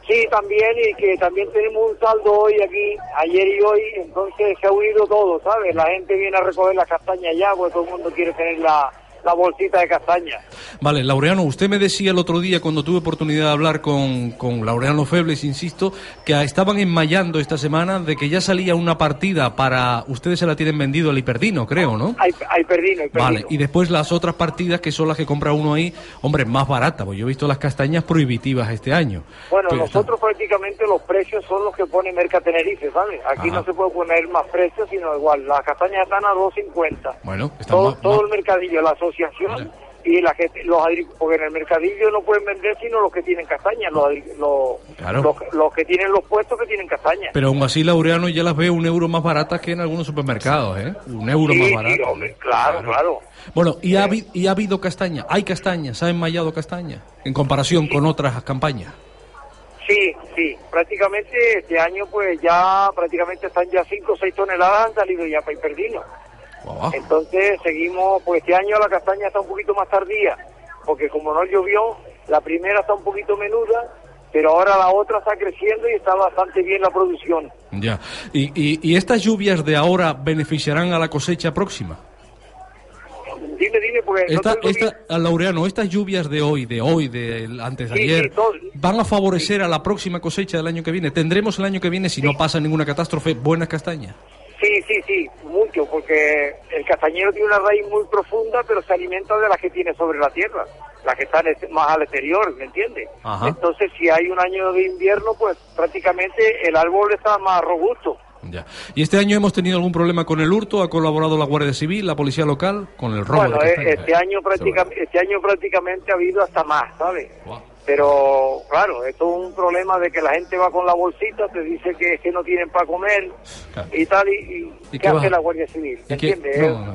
Sí, también, y que también tenemos un saldo hoy aquí, ayer y hoy, entonces se ha unido todo, ¿sabes? La gente viene a recoger las castañas ya, pues todo el mundo quiere tener la, bolsita de castañas. Vale, Laureano, usted me decía el otro día cuando tuve oportunidad de hablar con, con Laureano Febles, insisto, que estaban enmayando esta semana de que ya salía una partida para... Ustedes se la tienen vendido al hiperdino, creo, ¿no? Hay, hay perdino, hay perdino. Vale, y después las otras partidas que son las que compra uno ahí, hombre, más baratas, pues yo he visto las castañas prohibitivas este año. Bueno, Pero nosotros prácticamente los precios son los que pone Merca Tenerife, ¿sabes? Aquí Ajá. no se puede poner más precios, sino igual. Las castañas están a 2.50. Bueno, está Todo, más- todo más- el mercadillo, la asociación y la gente, los porque en el mercadillo no pueden vender sino los que tienen castañas, los, los, Claro. los, los que tienen los puestos que tienen castañas. Pero aún así, Laureano, ya las veo un euro más baratas que en algunos supermercados, ¿eh? Un euro Sí, más sí, barato. hombre, claro, claro. Bueno, ¿y ha, habi- ¿y ha habido castaña? ¿Hay castaña? ¿Se ha enmayado castaña? En comparación con otras campañas. Sí, sí, prácticamente este año pues ya prácticamente están ya 5 o 6 toneladas han salido ya para Entonces seguimos, pues este año la castaña está un poquito más tardía, porque como no llovió, la primera está un poquito menuda, pero ahora la otra está creciendo y está bastante bien la producción. Ya. ¿Y, y, y estas lluvias de ahora beneficiarán a la cosecha próxima? Dime, dime, porque no Esta, a Laureano, estas lluvias de hoy, de hoy, de antes de Sí, ayer, sí, todo- van a favorecer a la próxima cosecha del año que viene. Tendremos el año que viene, si no pasa ninguna catástrofe, buenas castañas. Sí, sí, sí, mucho, porque el castañero tiene una raíz muy profunda, pero se alimenta de las que tiene sobre la tierra, las que están es- más al exterior, ¿me entiendes? Ajá. Entonces, si hay un año de invierno, pues prácticamente el árbol está más robusto. Ya. ¿Y este año hemos tenido algún problema con el hurto? ¿Ha colaborado la Guardia Civil, la Policía Local, con el robo bueno, de eh, este año prácticamente, este año prácticamente ha habido hasta más, ¿sabes? Pero claro, esto es un problema de que la gente va con la bolsita, te dice que es que no tienen para comer y tal, y, y ¿Y ¿qué hace la Guardia Civil? ¿Entiendes? No,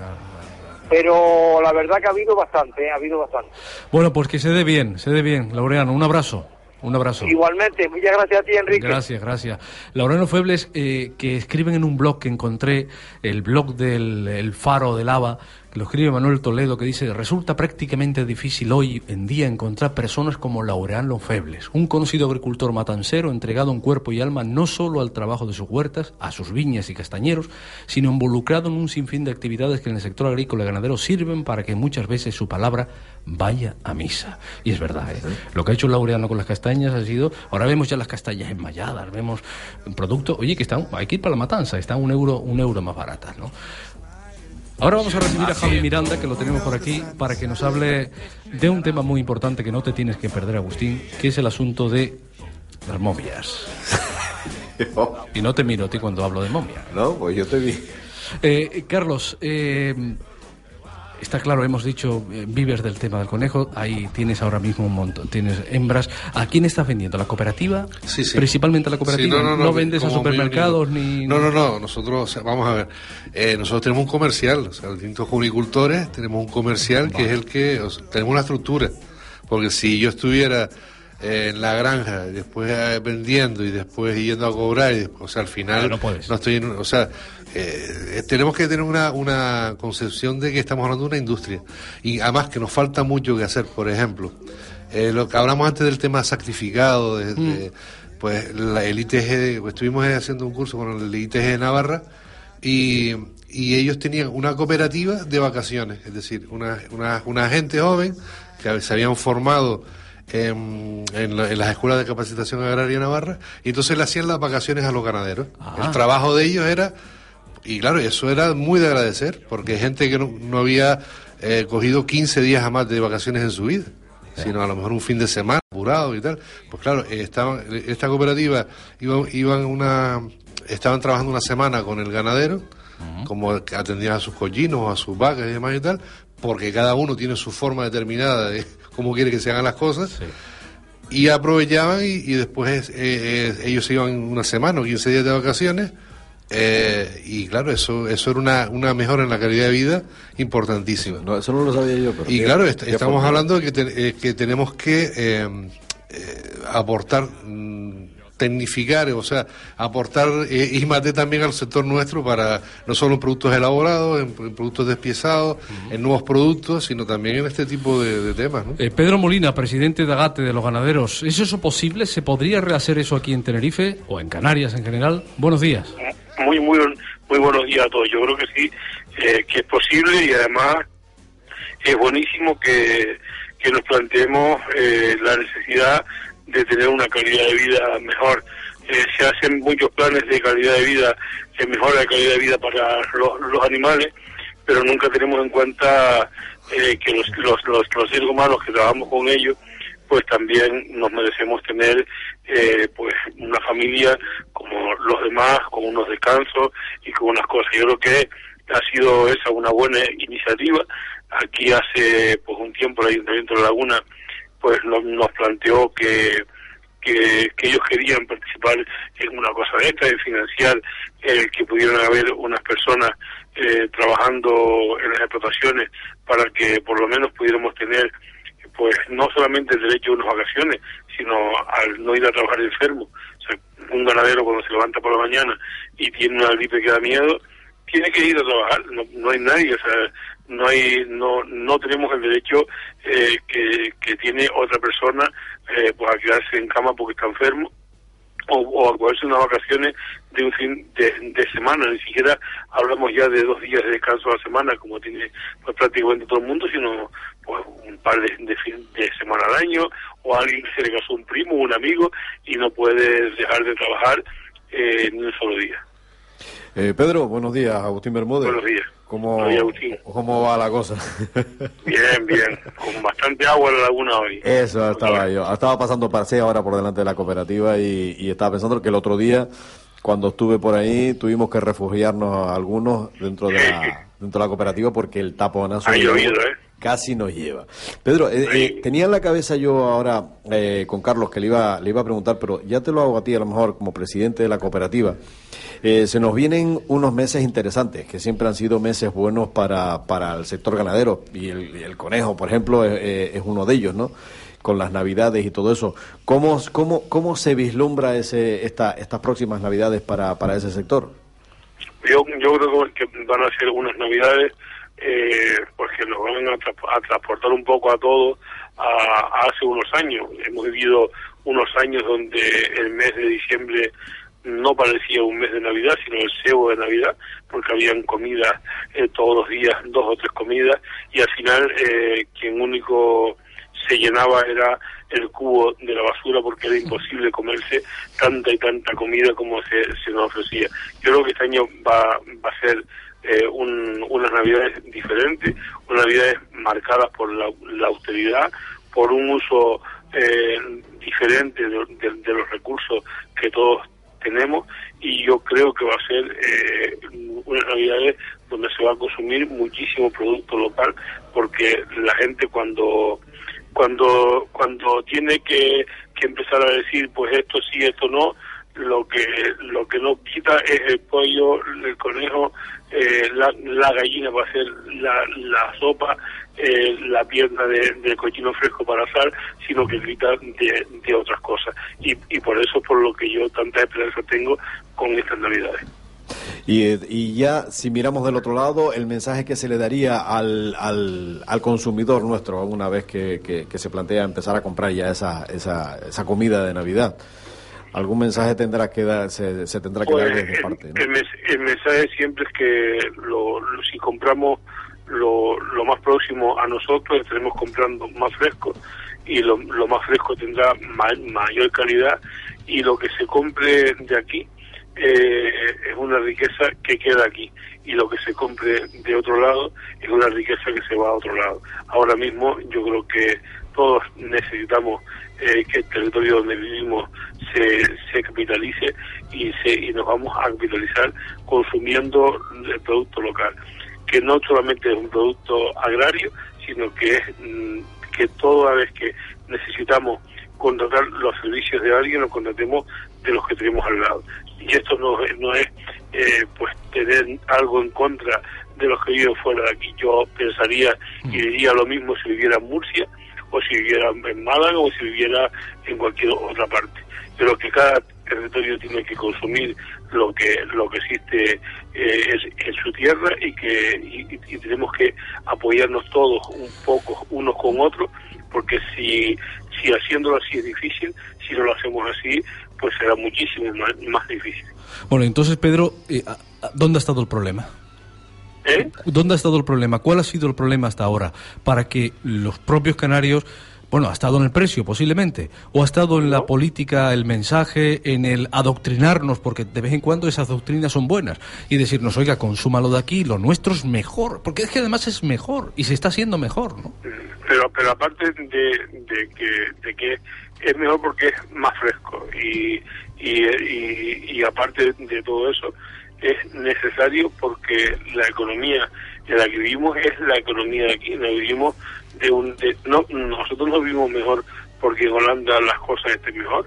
Pero la verdad que ha habido bastante, eh, ha habido bastante. Bueno, pues que se dé bien, se dé bien. Laureano, un abrazo. Un abrazo. Igualmente, muchas gracias a ti, Enrique. Gracias, gracias. Laureano Febles, eh, que escriben en un blog que encontré, el blog del el Faro de Lava, lo escribe Manuel Toledo, que dice, resulta prácticamente difícil hoy en día encontrar personas como Laureano Febles, un conocido agricultor matancero entregado en cuerpo y alma no solo al trabajo de sus huertas, a sus viñas y castañeros, sino involucrado en un sinfín de actividades que en el sector agrícola y ganadero sirven para que muchas veces su palabra vaya a misa. Y es verdad, ¿eh? lo que ha hecho Laureano con las castañas ha sido, ahora vemos ya las castañas enmalladas, vemos un producto, oye, que están, hay que ir para la matanza, están un euro, un euro más baratas, ¿no? Ahora vamos a recibir a Javi Miranda, que lo tenemos por aquí, para que nos hable de un tema muy importante que no te tienes que perder, Agustín, que es el asunto de las momias. *laughs* Y no te miro a ti cuando hablo de momias. No, pues yo te vi. Eh, Carlos, eh, está claro, hemos dicho, eh, vives del tema del conejo, ahí tienes ahora mismo un montón, tienes hembras. ¿A quién estás vendiendo? ¿A la cooperativa? Sí, sí. Principalmente a la cooperativa. Sí, no, no, no, vendes a supermercados ni... No, no, no. Nosotros, o sea, vamos a ver. eh, nosotros tenemos un comercial, o sea, distintos junicultores tenemos un comercial que es el que. o sea, tenemos una estructura. Porque si yo estuviera eh, en la granja, y después eh, vendiendo y después yendo a cobrar, y después, o sea, al final. no puedes. estoy en- O sea, eh, tenemos que tener una, una concepción de que estamos hablando de una industria. Y además que nos falta mucho que hacer. Por ejemplo, eh, lo que hablamos antes del tema sacrificado, de, de, pues la, el ITG, pues, estuvimos haciendo un curso con el ITG de Navarra y, y ellos tenían una cooperativa de vacaciones, es decir, una, una, una gente joven que se habían formado en, en la- en las escuelas de capacitación agraria de Navarra y entonces le hacían las vacaciones a los ganaderos. El trabajo de ellos era, y claro, eso era muy de agradecer, porque gente que no, no había eh, cogido 15 días a más de vacaciones en su vida sino a lo mejor un fin de semana apurado y tal. Pues claro, estaban, esta cooperativa iban, iban una, estaban trabajando una semana con el ganadero, como atendían a sus collinos, a sus vacas y demás y tal, porque cada uno tiene su forma determinada de *laughs* cómo quiere que se hagan las cosas. Y aprovechaban y, y después eh, eh, ellos se iban una semana o 15 días de vacaciones. Eh, y claro, eso eso era una, una mejora en la calidad de vida importantísima. No, eso no lo sabía yo. Pero Y qué- claro, est- qué estamos hablando de que, te- eh, que tenemos que eh, eh, aportar, mm, tecnificar, o sea, aportar eh, IMAT también al sector nuestro para no solo en productos elaborados, en, en productos despiezados, en nuevos productos, sino también en este tipo de, de temas. ¿no? Eh, Pedro Molina, presidente de Agate de los ganaderos, ¿es eso posible? ¿Se podría rehacer eso aquí en Tenerife o en Canarias en general? Buenos días. Muy, muy, muy buenos días a todos. Yo creo que sí, eh, que es posible y además es buenísimo que, que nos planteemos eh, la necesidad de tener una calidad de vida mejor. Eh, se hacen muchos planes de calidad de vida, de mejora de calidad de vida para los, animales, pero nunca tenemos en cuenta eh, que los, los, los seres humanos que trabajamos con ellos, pues también nos merecemos tener eh, pues una familia como los demás, con unos descansos y con unas cosas. Yo creo que ha sido esa una buena iniciativa. Aquí hace pues un tiempo el Ayuntamiento de Laguna pues no- nos planteó que, que, que ellos querían participar en una cosa de esta, de financiar eh, que pudieran haber unas personas eh, trabajando en las explotaciones para que por lo menos pudiéramos tener pues no solamente el derecho a unas vacaciones, sino al no ir a trabajar enfermo. O sea, un ganadero cuando se levanta por la mañana y tiene una gripe que da miedo, tiene que ir a trabajar, no, no hay nadie, o sea, no hay, no, no tenemos el derecho eh, que, que tiene otra persona eh, pues a quedarse en cama porque está enfermo o, o a cogerse unas vacaciones de un fin de, de semana, ni siquiera hablamos ya de dos días de descanso a la semana como tiene pues prácticamente todo el mundo, sino pues un par de, de fin de semana al año o alguien que se le casó un primo, un amigo y no puede dejar de trabajar eh, ni un solo día. Eh, Pedro, buenos días, Agustín Bermúdez. Buenos días. ¿Cómo, Buenos días, Agustín. ¿Cómo va la cosa? Bien, bien, con bastante agua en la laguna hoy. Eso estaba yo. Estaba pasando paseo ahora por delante de la cooperativa y, y estaba pensando que el otro día, cuando estuve por ahí, tuvimos que refugiarnos algunos dentro de la, dentro de la cooperativa porque el taponazo Ha llovido, ¿eh? Casi nos lleva. Pedro, eh, eh, tenía en la cabeza yo ahora eh, con Carlos que le iba, le iba a preguntar, pero ya te lo hago a ti a lo mejor como presidente de la cooperativa. Eh, se nos vienen unos meses interesantes, que siempre han sido meses buenos para, para el sector ganadero, y el, conejo, por ejemplo, es, eh, es uno de ellos, ¿no? Con las navidades y todo eso. ¿Cómo, cómo, cómo se vislumbra ese, esta, estas próximas navidades para, para ese sector? Yo, yo creo que van a ser unas navidades eh, porque nos van a, tra- a transportar un poco a todos a, a hace unos años. Hemos vivido unos años donde el mes de diciembre no parecía un mes de Navidad, sino el cebo de Navidad, porque habían comidas eh, todos los días, dos o tres comidas, y al final eh, quien único se llenaba era el cubo de la basura porque era imposible comerse tanta y tanta comida como se, se nos ofrecía. Yo creo que este año va, va a ser eh, un- unas navidades diferentes, unas navidades marcadas por la, la austeridad, por un uso eh, diferente de, los recursos que todos tenemos y yo creo que va a ser eh, unas navidades donde se va a consumir muchísimo producto local porque la gente cuando cuando cuando tiene que, que empezar a decir pues esto sí esto no lo que lo que no quita es el pollo el conejo eh, la, la gallina va a ser la, la sopa eh, la pierna de, de cochino fresco para asar sino que de, de otras cosas y, y por eso por lo que yo tanta esperanza tengo con estas navidades Y, eh, y ya, si miramos del otro lado, el mensaje que se le daría al, al, al consumidor nuestro una vez que, que- que se plantea empezar a comprar ya esa, esa, esa comida de Navidad. Algún mensaje tendrá que dar, se, se tendrá que dar Pues, desde el, parte. ¿no? el mes- el mensaje siempre es que lo, lo- si compramos lo, lo más próximo a nosotros estaremos comprando más fresco y lo, lo más fresco tendrá ma- mayor calidad y lo que se compre de aquí eh, es una riqueza que queda aquí y lo que se compre de otro lado es una riqueza que se va a otro lado. Ahora mismo yo creo que todos necesitamos eh, que el territorio donde vivimos se, se capitalice y, se, y nos vamos a capitalizar consumiendo el producto local, que no solamente es un producto agrario, sino que es mm, que toda vez que necesitamos contratar los servicios de alguien, los contratemos de los que tenemos al lado. Y esto no, no es eh, pues tener algo en contra de los que viven fuera de aquí. Yo pensaría y diría lo mismo si viviera en Murcia, o si viviera en Málaga, o si viviera en cualquier otra parte. Pero que cada territorio tiene que consumir lo que lo que existe eh, en su tierra y que y- tenemos que apoyarnos todos un poco unos con otros porque si si haciéndolo así es difícil si no lo hacemos así pues será muchísimo más, más difícil Bueno, entonces, Pedro, eh, ¿a- a- ¿dónde ha estado el problema? ¿Eh? ¿Dónde ha estado el problema? ¿Cuál ha sido el problema hasta ahora? Para que los propios canarios, bueno, ha estado en el precio posiblemente, o ha estado en la política, el mensaje, en el adoctrinarnos, porque de vez en cuando esas doctrinas son buenas, y decirnos, oiga, consúmalo de aquí, lo nuestro es mejor, porque es que además es mejor, y se está haciendo mejor, ¿no? pero pero aparte de, de que de que es mejor porque es más fresco y y, y, y aparte de todo eso es necesario porque la economía en la que vivimos es la economía de aquí no vivimos de un de- no nosotros no vivimos mejor porque en Holanda las cosas estén mejor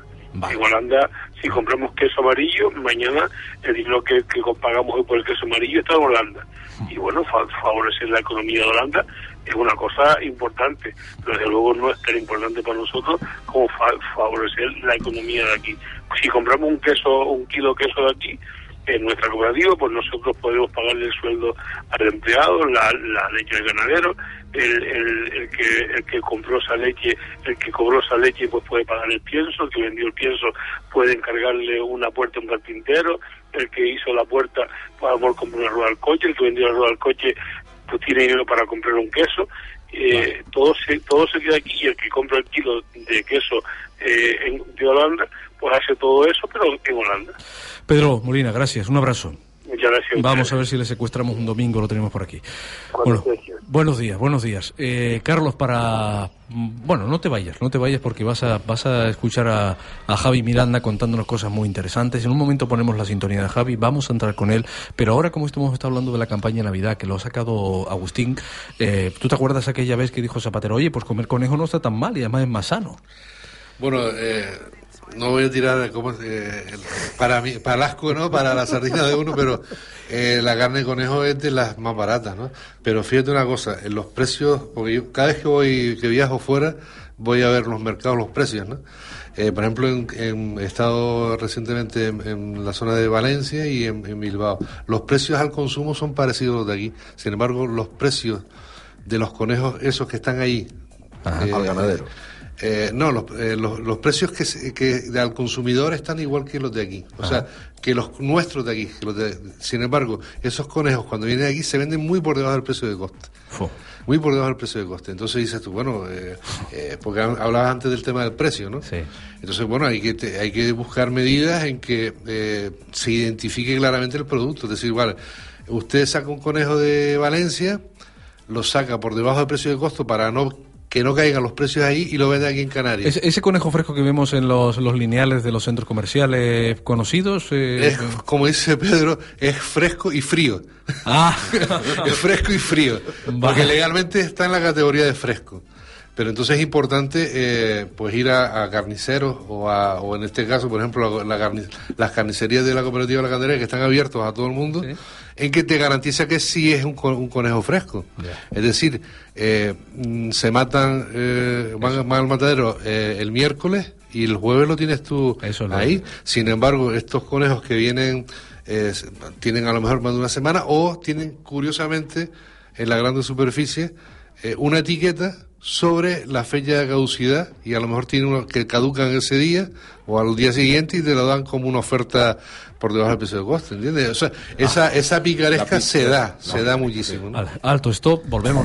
En Holanda, si compramos queso amarillo, mañana el dinero que, que pagamos hoy por el queso amarillo está en Holanda. Y bueno, fa- favorecer la economía de Holanda es una cosa importante, pero desde luego no es tan importante para nosotros como fa- favorecer la economía de aquí. Si compramos un queso, un kilo de queso de aquí, en nuestra cooperativa, pues nosotros podemos pagarle el sueldo al empleado, la, la leche del ganadero, el, el, el que el que compró esa leche, el que cobró esa leche, pues puede pagar el pienso, el que vendió el pienso puede encargarle una puerta a un carpintero, el que hizo la puerta, pues a lo mejor compró una rueda al coche, el que vendió la rueda al coche, pues tiene dinero para comprar un queso. Eh, todo se todo se queda aquí y el que compra el kilo de queso eh, en, de Holanda pues hace todo eso pero en Holanda Pedro Molina, gracias, un abrazo. muchas gracias Vamos a ver si le secuestramos un domingo, lo tenemos por aquí. Bueno, buenos días, buenos días. Eh, Carlos, para... Bueno, no te vayas, no te vayas porque vas a, vas a escuchar a, a Javi Miranda contándonos cosas muy interesantes. En un momento ponemos la sintonía de Javi, vamos a entrar con él, pero ahora como estamos estado hablando de la campaña de Navidad que lo ha sacado Agustín, eh, ¿tú te acuerdas aquella vez que dijo Zapatero, oye, pues comer conejo no está tan mal y además es más sano? Bueno, eh, no voy a tirar como, eh, para mí, para asco, ¿no? Para la sardina de uno, pero eh, la carne de conejo es de las más baratas, ¿no? Pero fíjate una cosa, en los precios, porque yo cada vez que voy, que viajo fuera, voy a ver los mercados, los precios, ¿no? Eh, por ejemplo, en, en- he estado recientemente en, en la zona de Valencia y en, Bilbao. Los precios al consumo son parecidos de aquí. Sin embargo, los precios de los conejos, esos que están ahí, eh, Al ganadero. Eh, no, los, eh, los, los precios que, que al consumidor están igual que los de aquí. O sea, que los nuestros de aquí. que los de- sin embargo, esos conejos cuando vienen de aquí se venden muy por debajo del precio de coste. Muy por debajo del precio de coste. Entonces dices tú, bueno, eh, eh, porque hab- hablabas antes del tema del precio, ¿no? Entonces, bueno, hay que, te- hay que buscar medidas en que eh, se identifique claramente el producto. Es decir, vale, usted saca un conejo de Valencia, lo saca por debajo del precio de costo para no que no caigan los precios ahí y lo vende aquí en Canarias. Ese, ese conejo fresco que vemos en los, los lineales de los centros comerciales conocidos... eh, Es, como dice Pedro, es fresco y frío. Ah. *laughs* es fresco y frío. Porque legalmente está en la categoría de fresco. Pero entonces es importante eh, pues ir a, a carniceros o, a, o en este caso, por ejemplo, la, la las carnicerías de la cooperativa de la Candelaria que están abiertos a todo el mundo, en que te garantiza que sí es un, un conejo fresco. Es decir, eh, mm, se matan, eh, van, van al matadero eh, el miércoles y el jueves lo tienes tú ahí. Sin embargo, estos conejos que vienen eh, tienen a lo mejor más de una semana o tienen curiosamente en la grande superficie eh, una etiqueta sobre la fecha de caducidad y a lo mejor tiene uno que caducan ese día o al día siguiente y te lo dan como una oferta por debajo del precio de coste, ¿entiendes? O sea, esa, esa picaresca se da, se da muchísimo. ¿no? Vale, alto, stop, volvemos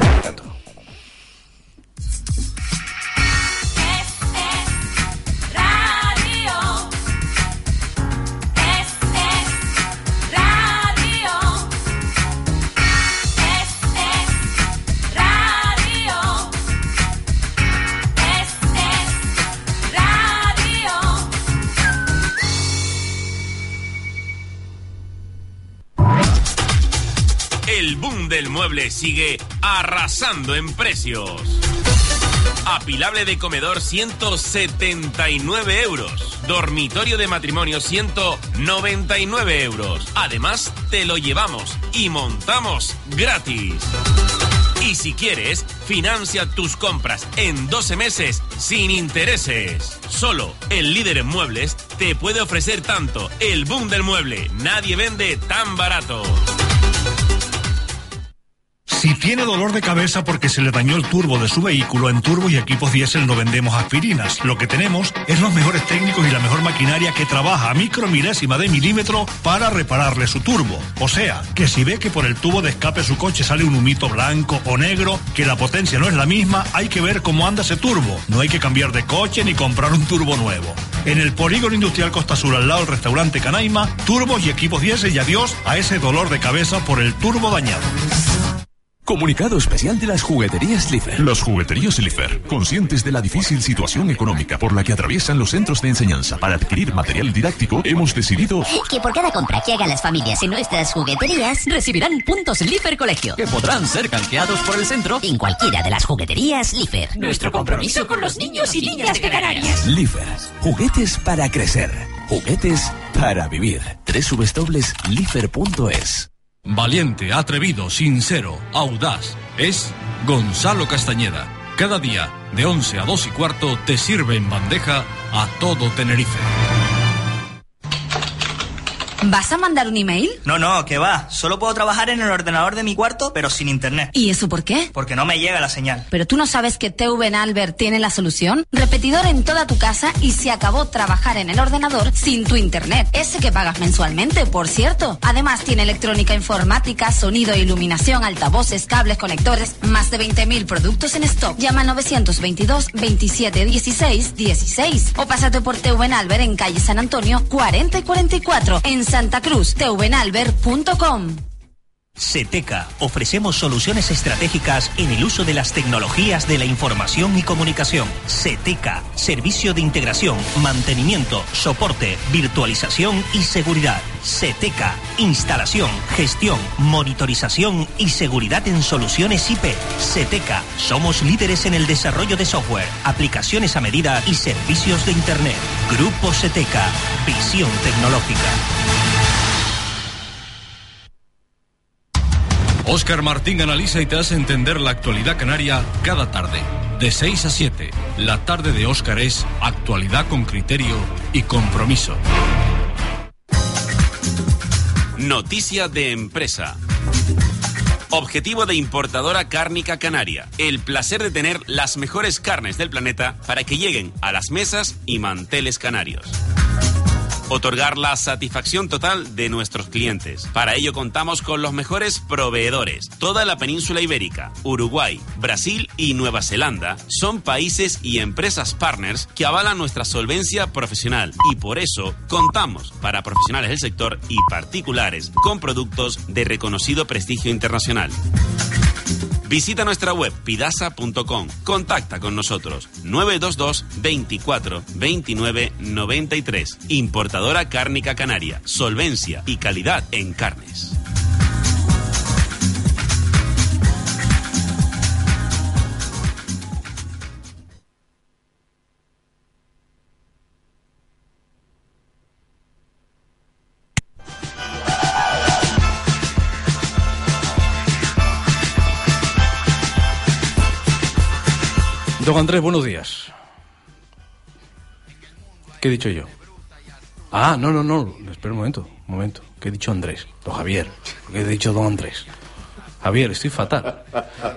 sigue arrasando en precios. Apilable de comedor 179 euros. Dormitorio de matrimonio 199 euros. Además, te lo llevamos y montamos gratis. Y si quieres, financia tus compras en 12 meses sin intereses. Solo el líder en muebles te puede ofrecer tanto. El boom del mueble. Nadie vende tan barato. Si tiene dolor de cabeza porque se le dañó el turbo de su vehículo, en Turbo y Equipos Diesel no vendemos aspirinas. Lo que tenemos es los mejores técnicos y la mejor maquinaria que trabaja a micromilésima de milímetro para repararle su turbo. O sea, que si ve que por el tubo de escape su coche sale un humito blanco o negro, que la potencia no es la misma, hay que ver cómo anda ese turbo. No hay que cambiar de coche ni comprar un turbo nuevo. En el Polígono Industrial Costa Sur, al lado del restaurante Canaima, turbos y equipos diésel y adiós a ese dolor de cabeza por el turbo dañado. Comunicado especial de las jugueterías Lifer. Las jugueterías Lifer, conscientes de la difícil situación económica por la que atraviesan los centros de enseñanza para adquirir material didáctico, hemos decidido Que por cada compra que hagan las familias en nuestras jugueterías recibirán puntos Lifer Colegio. Que podrán ser canjeados por el centro En cualquiera de las jugueterías Lifer. Nuestro compromiso con los niños y niñas de Canarias. Lifer. Juguetes para crecer. Juguetes para vivir. www.lifer.es Valiente, atrevido, sincero, audaz. Es Gonzalo Castañeda. Cada día, de 11 a 2 y cuarto, te sirve en bandeja a todo Tenerife. ¿Vas a mandar un email? No, no, que va. Solo puedo trabajar en el ordenador de mi cuarto, pero sin internet. ¿Y eso por qué? Porque no me llega la señal. ¿Pero tú no sabes que TV en Albert tiene la solución? Repetidor en toda tu casa y se acabó trabajar en el ordenador sin tu internet. Ese que pagas mensualmente, por cierto. Además tiene electrónica informática, sonido iluminación, altavoces, cables, conectores, más de 20.000 productos en stock. Llama al 922 27 16 16 o pásate por TV en Albert en calle San Antonio 40 y 44 en Santa Cruz. Seteca. Ofrecemos soluciones estratégicas en el uso de las tecnologías de la información y comunicación. Seteca. Servicio de integración, mantenimiento, soporte, virtualización y seguridad. Seteca. Instalación, gestión, monitorización y seguridad en soluciones IP. Seteca. Somos líderes en el desarrollo de software, aplicaciones a medida y servicios de Internet. Grupo Seteca. Visión tecnológica. Óscar Martín analiza y te hace entender la actualidad canaria cada tarde. De 6 a 7, la tarde de Óscar es actualidad con criterio y compromiso. Noticia de empresa. Objetivo de importadora cárnica canaria. El placer de tener las mejores carnes del planeta para que lleguen a las mesas y manteles canarios. Otorgar la satisfacción total de nuestros clientes. Para ello contamos con los mejores proveedores. Toda la península ibérica, Uruguay, Brasil y Nueva Zelanda son países y empresas partners que avalan nuestra solvencia profesional y por eso contamos para profesionales del sector y particulares con productos de reconocido prestigio internacional. Visita nuestra web pidasa.com. Contacta con nosotros 922 24 29 93. Importadora cárnica canaria. Solvencia y calidad en carnes. Don Andrés, buenos días. ¿Qué he dicho yo? Ah, no, no, no. Espera un momento, un momento. ¿Qué he dicho Andrés? Don Javier. ¿Qué he dicho Don Andrés? Javier, estoy fatal.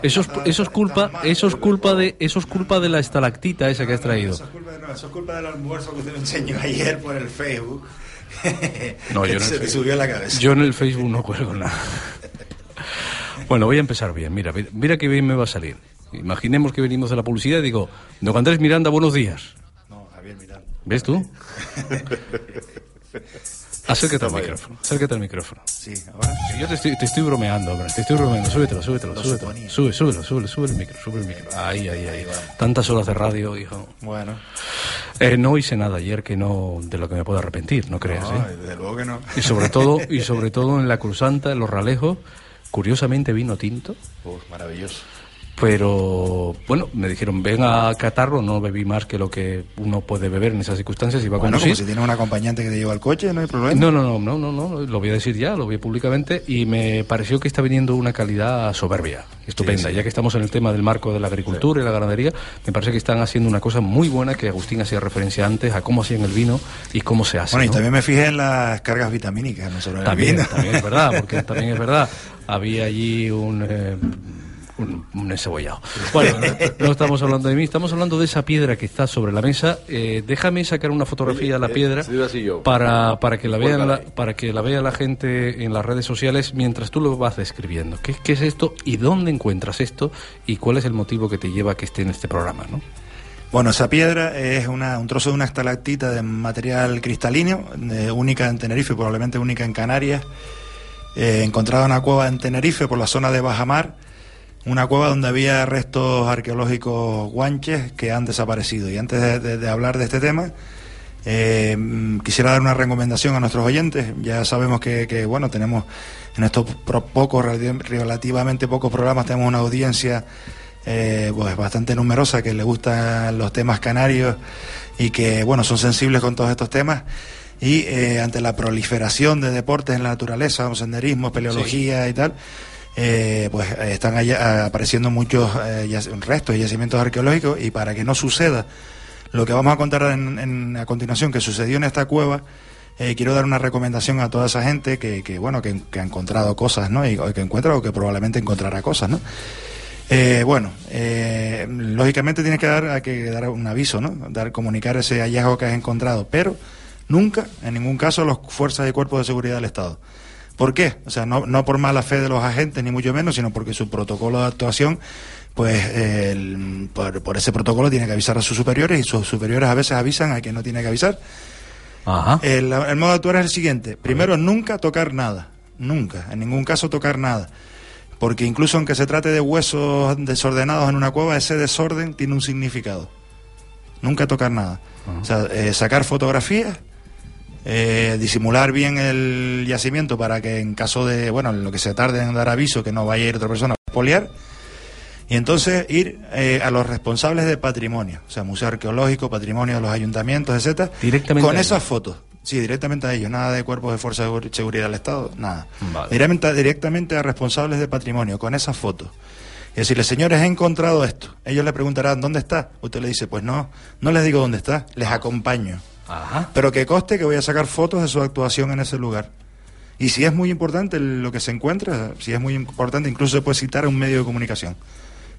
Eso es, eso es culpa, eso es culpa de, eso es culpa de la estalactita esa que has traído. Eso es culpa, no, eso es culpa del almuerzo que usted me enseñó ayer por el Facebook. *laughs* No, yo en el Se te subió la cabeza. Yo en el Facebook no cuelgo nada. *laughs* Bueno, voy a empezar bien. Mira, mira qué bien me va a salir. Imaginemos que venimos de la publicidad y digo, don Andrés Miranda, buenos días. No, Javier Miranda. ¿Ves tú? *laughs* Acércate al micrófono. Acércate al micrófono. Sí, ahora. Yo te estoy, te estoy bromeando, hombre. Te estoy bromeando. Súbetelo, súbetelo, Lo súbetelo. suponía. Sube, súbelo, súbelo, sube el micro, sube el micro. Ahí, ahí, ahí. Tantas horas de radio, hijo. Bueno. Eh, no hice nada ayer que no de lo que me puedo arrepentir, no creas, No, ¿eh? desde luego que no. Y sobre todo, y sobre *laughs* todo en la cruzanta, en los ralejos, curiosamente vino tinto, Uf, maravilloso. Pero bueno, me dijeron, ven a catarro, no bebí más que lo que uno puede beber en esas circunstancias y va a Bueno, como conducir. si tienes un acompañante que te lleva al coche, no hay problema. No, no, no, no, no, no, lo voy a decir ya, lo voy a públicamente y me pareció que está viniendo una calidad soberbia, estupenda. Sí, sí. Ya que estamos en el tema del marco de la agricultura y la ganadería, me parece que están haciendo una cosa muy buena que Agustín hacía referencia antes a cómo hacían el vino y cómo se hace. Bueno, y ¿no? también me fijé en las cargas vitamínicas, no solo en el También, vino. también es verdad, porque *laughs* también es verdad. Había allí un, eh, un, un encebollado. Bueno, no estamos hablando de mí, estamos hablando de esa piedra que está sobre la mesa. Eh, déjame sacar una fotografía de la eh, piedra para, para que la vean la, para que la vea la gente en las redes sociales mientras tú lo vas describiendo. ¿Qué, qué es esto y dónde encuentras esto y cuál es el motivo que te lleva a que esté en este programa, ¿no? Bueno, esa piedra es una, un trozo de una estalactita de material cristalino, eh, única en Tenerife, probablemente única en Canarias, eh, encontrada en una cueva en Tenerife por la zona de Bajamar. Una cueva donde había restos arqueológicos guanches que han desaparecido. Y antes de, de- de hablar de este tema, eh, mm, quisiera dar una recomendación a nuestros oyentes. Ya sabemos que, que, bueno, tenemos en estos pocos, relati- relativamente pocos programas, tenemos una audiencia eh, pues bastante numerosa que le gustan los temas canarios y que, bueno, son sensibles con todos estos temas. Y eh, ante la proliferación de deportes en la naturaleza, senderismo, peleología y tal, eh, pues eh, están allá, apareciendo muchos eh, restos y yacimientos arqueológicos y para que no suceda lo que vamos a contar en- en- a continuación que sucedió en esta cueva, eh, quiero dar una recomendación a toda esa gente que, bueno, que, ha encontrado cosas, ¿no? Y, que encuentra o que probablemente encontrará cosas, ¿no? Eh, bueno, eh, lógicamente tienes que dar, que dar un aviso, ¿no? Dar, comunicar ese hallazgo que has encontrado, pero nunca, en ningún caso, las fuerzas y cuerpos de seguridad del Estado. ¿Por qué? O sea, no, no por mala fe de los agentes, ni mucho menos, sino porque su protocolo de actuación, pues eh, el- por, por ese protocolo tiene que avisar a sus superiores y sus superiores a veces avisan a quien no tiene que avisar. El, el modo de actuar es el siguiente. Primero, nunca tocar nada. Nunca. En ningún caso tocar nada. Porque incluso aunque se trate de huesos desordenados en una cueva, ese desorden tiene un significado. Nunca tocar nada. O sea, eh, sacar fotografías, eh, disimular bien el yacimiento para que en caso de, bueno, en lo que se tarde en dar aviso, que no vaya a ir otra persona a expoliar. Y entonces ir eh, a los responsables de patrimonio, o sea, museo arqueológico, patrimonio de los ayuntamientos, etcétera, Directamente con esas fotos. Sí, directamente a ellos, nada de cuerpos de fuerza de Segur- seguridad del Estado, nada. Vale. Directamente, directamente a responsables de patrimonio, con esas fotos. Y decirle, señores, he encontrado esto. Ellos le preguntarán, ¿dónde está? Usted le dice, pues no, no les digo dónde está, les acompaño. Pero que coste que voy a sacar fotos de su actuación en ese lugar. Y si es muy importante lo que se encuentra, si es muy importante, incluso se puede citar a un medio de comunicación.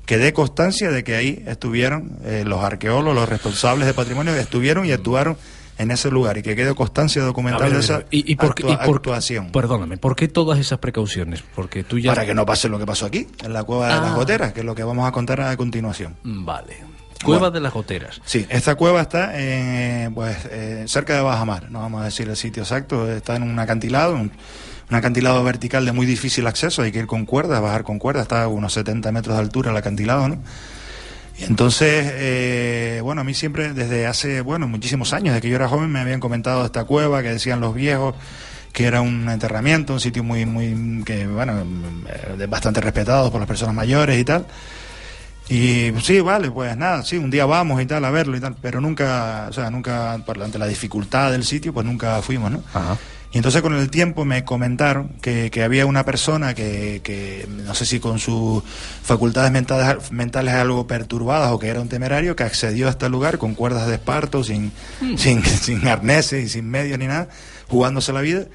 Que dé constancia de que ahí estuvieron eh, los arqueólogos, los responsables de patrimonio, que estuvieron y actuaron en ese lugar. Y que quede constancia documental ver, de esa. ¿Y, y por, actua- y por- actuación. Perdóname, ¿por qué todas esas precauciones? Porque tú ya... Para que no pase lo que pasó aquí, en la cueva de Ah. las goteras, que es lo que vamos a contar a continuación. Vale. Cueva Bueno. de las Goteras. Sí, esta cueva está eh, pues, eh, cerca de Bajamar, no vamos a decir el sitio exacto, está en un acantilado, un, un acantilado vertical de muy difícil acceso, hay que ir con cuerdas, bajar con cuerdas, está a unos 70 metros de altura el acantilado, ¿no? Y entonces, eh, bueno, a mí siempre, desde hace, bueno, muchísimos años, desde que yo era joven, me habían comentado esta cueva, que decían los viejos, que era un enterramiento, un sitio muy, muy, que, bueno, eh, bastante respetado por las personas mayores y tal. Y sí, vale, pues nada, sí, un día vamos y tal a verlo y tal, pero nunca, o sea, nunca, por ante la dificultad del sitio, pues nunca fuimos, ¿no? Y entonces con el tiempo me comentaron que, que había una persona que, que, no sé si con sus facultades mentales, mentales algo perturbadas o que era un temerario, que accedió a este lugar con cuerdas de esparto, sin, sin, *laughs* sin arneses y sin medios ni nada, jugándose la vida.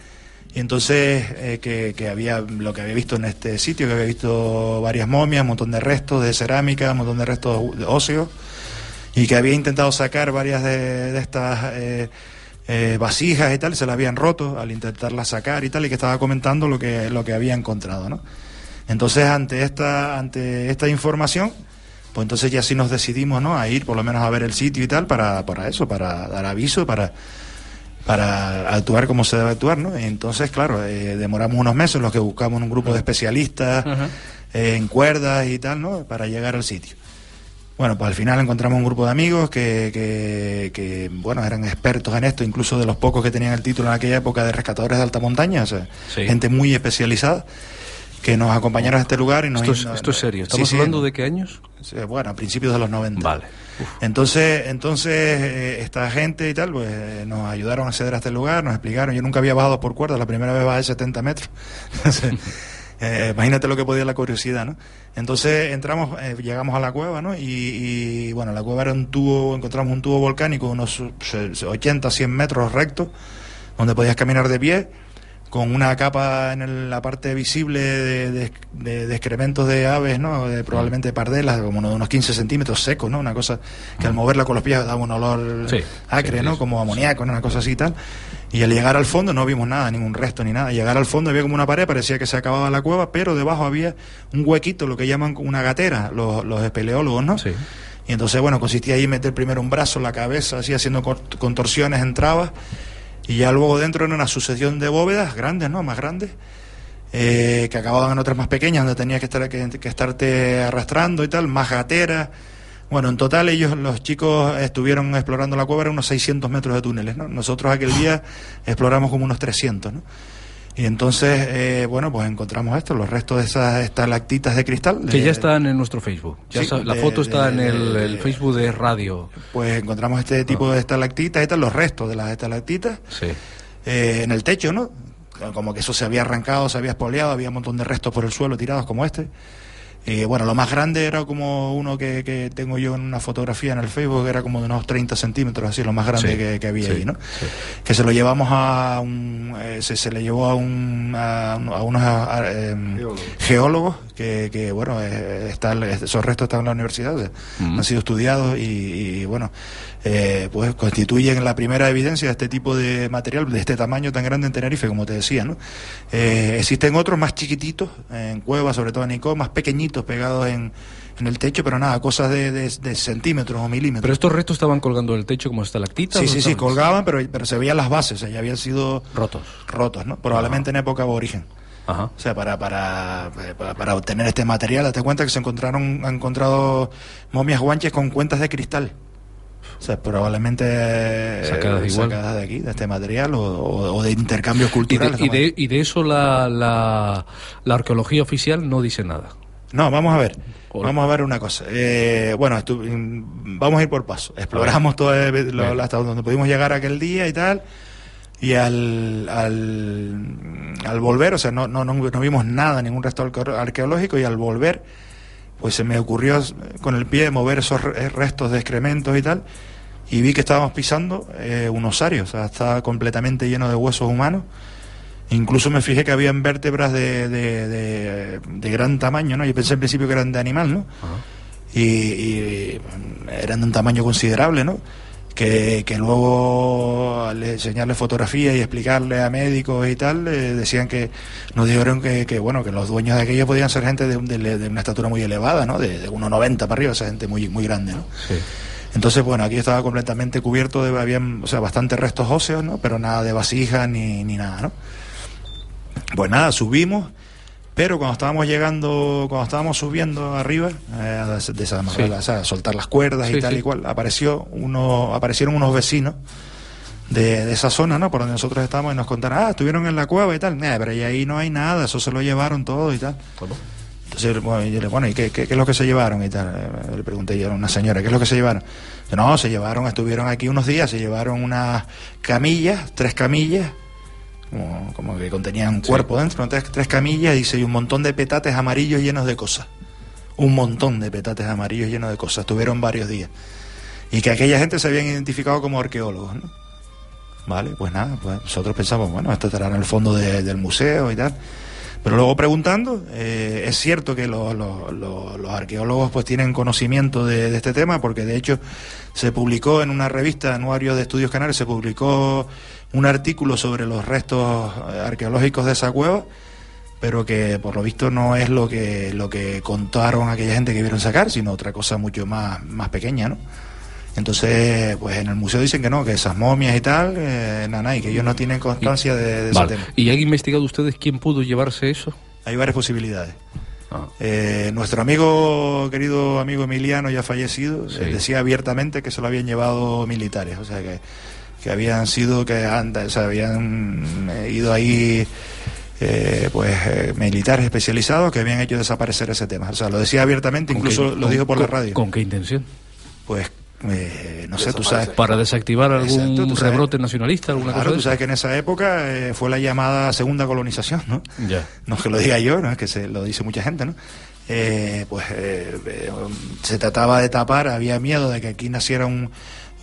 Y entonces eh, que, que había lo que había visto en este sitio, que había visto varias momias, un montón de restos de cerámica, un montón de restos de óseos, y que había intentado sacar varias de, estas eh, eh, vasijas y tal, se las habían roto al intentarlas sacar y tal, y que estaba comentando lo que, lo que había encontrado, ¿no? Entonces, ante esta, ante esta información, pues entonces ya sí nos decidimos, ¿no? A ir por lo menos a ver el sitio y tal, para, para eso, para dar aviso, para para actuar como se debe actuar, ¿no? Entonces, claro, eh, demoramos unos meses los que buscamos un grupo de especialistas eh, en cuerdas y tal, ¿no? Para llegar al sitio. Bueno, pues al final encontramos un grupo de amigos que, que, que, bueno, eran expertos en esto, incluso de los pocos que tenían el título en aquella época de rescatadores de alta montaña, o sea, Sí. gente muy especializada, que nos acompañaron a este lugar y nos... Esto es, esto es serio. ¿Estamos sí, hablando de qué años? Sí, bueno, a principios de los 90. Vale. Entonces, entonces eh, esta gente y tal, pues eh, nos ayudaron a acceder a este lugar, nos explicaron. Yo nunca había bajado por cuerdas, la primera vez bajé 70 metros. *laughs* Entonces, *laughs* eh, imagínate lo que podía la curiosidad, ¿no? Entonces entramos, eh, llegamos a la cueva, ¿no? Y, y, bueno, la cueva era un tubo, encontramos un tubo volcánico, unos eh, 80, 100 metros recto, donde podías caminar de pie con una capa en el- la parte visible de, de- de- de excrementos de aves, ¿no? De, probablemente pardelas, como de unos 15 centímetros secos, ¿no? Una cosa que al moverla con los pies daba un olor Sí, acre, sí, ¿no? sí. Como amoníaco, ¿no? Una cosa así y tal. Y al llegar al fondo no vimos nada, ningún resto ni nada. Llegar al fondo había como una pared, parecía que se acababa la cueva, pero debajo había un huequito, lo que llaman una gatera, los, los espeleólogos, ¿no? Y entonces, bueno, consistía ahí meter primero un brazo, la cabeza, así haciendo contorsiones, entrabas, y ya luego dentro era una sucesión de bóvedas grandes, ¿no? Más grandes, eh, que acababan en otras más pequeñas, donde tenías que, estar, que, que estarte arrastrando y tal, más gateras. Bueno, en total ellos, los chicos, estuvieron explorando la cueva, eran unos 600 metros de túneles, ¿no? Nosotros aquel día exploramos como unos 300, ¿no? Y entonces, eh, bueno, pues encontramos esto, los restos de esas estalactitas de cristal. Que ya están en nuestro Facebook. Ya Sí, la de- foto está de- en el, Facebook de radio. Pues encontramos este tipo de estalactitas y tal, los restos de las estalactitas Sí. eh, en el techo, ¿no? Como que eso se había arrancado, se había espoleado, había un montón de restos por el suelo tirados como este. Y bueno, lo más grande era como uno que, que tengo yo en una fotografía en el Facebook, que era como de unos 30 centímetros, así, lo más grande Sí, que, que había sí, ahí, ¿no? Que se lo llevamos a un. eh, se, se le llevó a, un, a, un- a unos a- eh, geólogos que, que, bueno, eh, están, esos restos están en la universidad, han sido estudiados y, y, bueno, eh, pues constituyen la primera evidencia de este tipo de material, de este tamaño tan grande en Tenerife, como te decía, ¿no? Eh, existen otros más chiquititos, en cuevas, sobre todo en Icó, más pequeñitos, pegados en, en el techo, pero nada, cosas de, de- de centímetros o milímetros. Pero estos restos estaban colgando en el techo como estalactitas. Sí, ¿o sí, sí, colgaban, pero, pero se veían las bases, o sea, ya habían sido rotos. Rotos, ¿no? Probablemente en época aborigen. Ajá. O sea, para, para, para, para obtener este material, date cuenta que se encontraron, han encontrado momias guanches con cuentas de cristal. O sea, probablemente eh, Sacadas igual. sacadas de aquí, de este material, o, o- o de intercambios Y de, culturales. y de- y de eso la, la, la arqueología oficial no dice nada. No, vamos a ver. Vamos a ver una cosa. Eh, bueno, mm, vamos a ir por paso. Exploramos todo el- lo- hasta donde pudimos llegar aquel día y tal. Y al, al, al volver, o sea, no, no, no, no vimos nada, ningún resto arqueo- arqueológico. Y al volver, pues se me ocurrió eh, con el pie mover esos re- restos de excrementos y tal. Y vi que estábamos pisando eh, un osario, o sea, estaba completamente lleno de huesos humanos. Incluso me fijé que habían vértebras de, de, de- de gran tamaño, ¿no? Yo pensé en principio que eran de animal, ¿no? Y, y, mm, eran de un tamaño considerable, ¿no? Que, que luego al enseñarle fotografía y explicarle a médicos y tal, eh, decían que nos dijeron que, que, bueno que los dueños de aquello podían ser gente de, de- de una estatura muy elevada, ¿no? De, de 1,90 para arriba, o sea, gente muy muy grande, ¿no? Entonces, bueno, aquí estaba completamente cubierto de, habían, o sea, bastantes restos óseos, ¿no? Pero nada de vasijas ni, ni nada, ¿no? Pues nada, subimos, pero cuando estábamos llegando, cuando estábamos subiendo arriba, eh, Sí. o sea, a soltar las cuerdas Sí, y tal sí. y cual, apareció uno, aparecieron unos vecinos de, de esa zona, ¿no? Por donde nosotros estábamos y nos contaron, ah, estuvieron en la cueva y tal, Nah, pero y ahí no hay nada, eso se lo llevaron todo y tal. Entonces, bueno, yo le bueno, ¿y qué, qué, qué es lo que se llevaron? Y tal, Eh, le pregunté yo a una señora, ¿qué es lo que se llevaron? Dice, no, se llevaron, estuvieron aquí unos días, se llevaron unas camillas, tres camillas, como, como que contenían un cuerpo dentro, tres, tres camillas, dice, y un montón de petates amarillos llenos de cosas. Un montón de petates amarillos llenos de cosas. Estuvieron varios días. Y que aquella gente se habían identificado como arqueólogos, ¿no? Vale, pues nada, pues nosotros pensamos, bueno, esto estará en el fondo de- del museo y tal. Pero luego preguntando, eh, es cierto que lo- lo- lo- los arqueólogos pues tienen conocimiento de, de este tema, porque de hecho se publicó en una revista Anuario de Estudios Canarios, se publicó un artículo sobre los restos eh, arqueológicos de esa cueva, pero que por lo visto no es lo que, lo que contaron aquella gente que vieron sacar, sino otra cosa mucho más, más pequeña, ¿no? Entonces, pues en el museo dicen que no, que esas momias y tal, eh, nada, y que ellos no tienen constancia de, de ese tema. ¿Y han investigado ustedes quién pudo llevarse eso? Hay varias posibilidades. Eh, nuestro amigo, querido amigo Emiliano, ya fallecido, Sí. eh, decía abiertamente que se lo habían llevado militares, o sea que, que habían sido, que han- o sea, habían eh, ido ahí eh, pues eh, militares especializados que habían hecho desaparecer ese tema. O sea, lo decía abiertamente, ¿Con incluso qué- lo con- dijo por la radio. ¿Con qué intención? Pues eh, no sé, tú sabes. Para desactivar algún Exacto, rebrote nacionalista, alguna Claro, cosa tú sabes que en esa época eh, fue la llamada segunda colonización, ¿no? Ya. No es que lo diga yo, no es que se lo dice mucha gente, ¿no? Eh, pues eh, eh, se trataba de tapar, había miedo de que aquí naciera un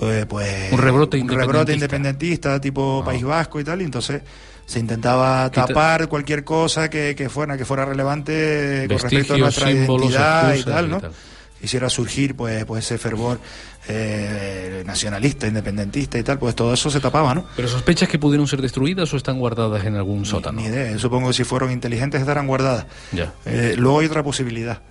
eh, pues Un rebrote rebrote independentista. independentista tipo País Vasco y tal, y entonces se intentaba tapar cualquier cosa que, que fuera que fuera relevante con respecto a nuestra símbolos, identidad y tal, y ¿no? tal. Hiciera surgir pues pues ese fervor eh, nacionalista, independentista y tal, pues todo eso se tapaba, ¿no? ¿Pero sospechas que pudieron ser destruidas o están guardadas en algún sótano? Ni idea, supongo que si fueron inteligentes estarán guardadas. Ya. Eh, luego hay otra posibilidad.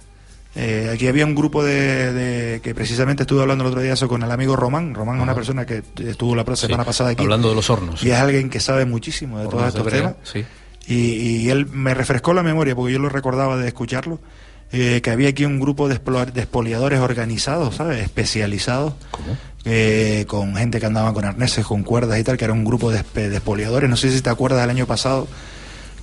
Eh, aquí había un grupo de, de- que precisamente estuve hablando el otro día eso con el amigo Román. Román es una persona que estuvo la semana pasada aquí. Hablando de los hornos. Y es alguien que sabe muchísimo de todos Hornos estos temas. sí. Y, y él me refrescó la memoria porque yo lo recordaba de escucharlo. eh, que había aquí un grupo de, expoliadores organizados, ¿sabes? Especializados. eh, con gente que andaba con arneses, con cuerdas y tal, que era un grupo de, de expoliadores. No sé si te acuerdas del año pasado,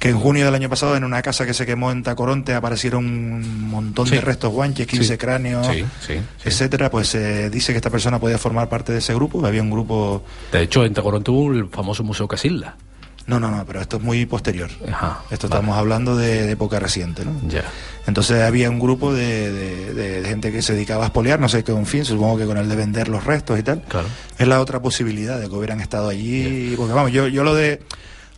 que en junio del año pasado en una casa que se quemó en Tacoronte aparecieron un montón Sí. de restos guanches, 15 Sí. cráneos, Sí, etcétera. Pues se dice que esta persona podía formar parte de ese grupo. Había un grupo. De hecho, en Tagorón tuvo el famoso Museo Casilda. No, no, no, pero esto es muy posterior. Ajá, Esto vale. estamos hablando de, de época reciente, ¿no? Ya. Entonces había un grupo de, de- de- de gente que se dedicaba a expoliar, no sé con fin, supongo que con el de vender los restos y tal. Claro. Es la otra posibilidad de que hubieran estado allí, porque vamos, yo, yo lo de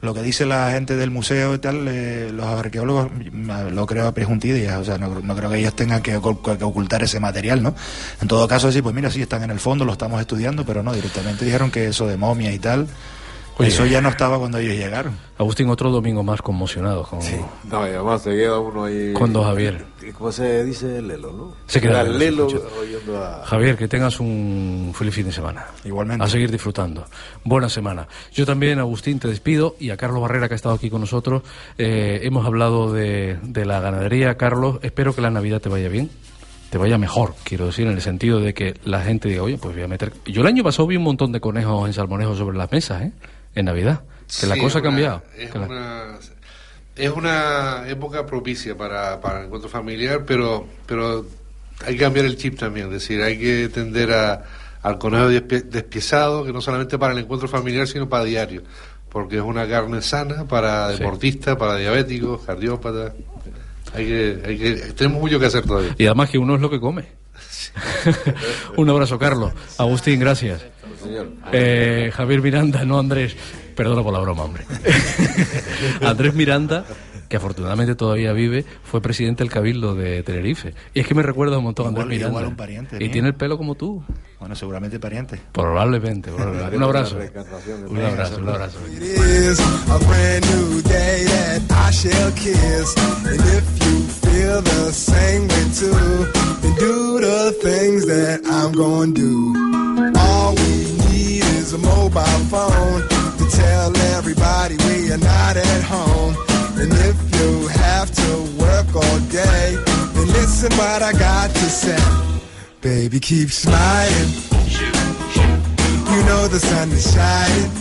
lo que dice la gente del museo y tal, eh, los arqueólogos mm, lo creo a prejunticias, o sea, no, no creo que ellos tengan que, ocul- que ocultar ese material, ¿no? En todo caso, sí, pues mira, sí están en el fondo, lo estamos estudiando, pero no, directamente dijeron que eso de momia y tal, Oye. eso ya no estaba cuando ellos llegaron. Agustín, otro domingo más conmocionado con, No, y además se queda uno ahí. con don Javier. ¿Cómo se dice Lelo, no? Se queda Lelo, oyendo a. Javier, que tengas un feliz fin de semana. Igualmente. A seguir disfrutando. Buena semana. Yo también, Agustín, te despido y a Carlos Barrera, que ha estado aquí con nosotros. Eh, hemos hablado de, de la ganadería. Carlos, espero que la Navidad te vaya bien. Te vaya mejor, quiero decir, en el sentido de que la gente diga, oye, pues voy a meter. Yo el año pasado vi un montón de conejos en salmonejos sobre las mesas, ¿eh? En Navidad. Que la cosa ha cambiado. Es Que la- una, es una época propicia para, para el encuentro familiar, pero, pero hay que cambiar el chip también. Es decir, hay que tender a, al conejo despiezado, que no solamente para el encuentro familiar, sino para diario. Porque es una carne sana para Sí. deportistas, para diabéticos, cardiópatas. Hay que, hay que, tenemos mucho que hacer todavía. Y además que uno es lo que come. *laughs* un abrazo, Carlos. Agustín, gracias. Eh, Javier Miranda, no Andrés. Perdona por la broma, hombre. *laughs* Andrés Miranda, que afortunadamente todavía vive, fue presidente del Cabildo de Tenerife. Y es que me recuerda un montón a Andrés Miranda. igual un pariente y tiene el pelo como tú. Bueno, seguramente pariente. Probablemente. probablemente. Un abrazo. *laughs* Un abrazo, un abrazo. It is a brand new day that I shall kiss. And if you feel the same way too, then do the things that I'm gonna do. All we need is a mobile phone to tell everybody we are not at home. And if you have to work all day, then listen what I got to say. Baby, keep smiling. You know the sun is shining.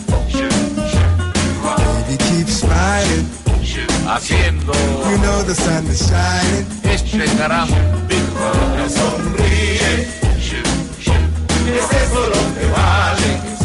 Baby, keep smiling. Haciendo You know the sun is shining. este gran sonríe. Es eso lo que vale.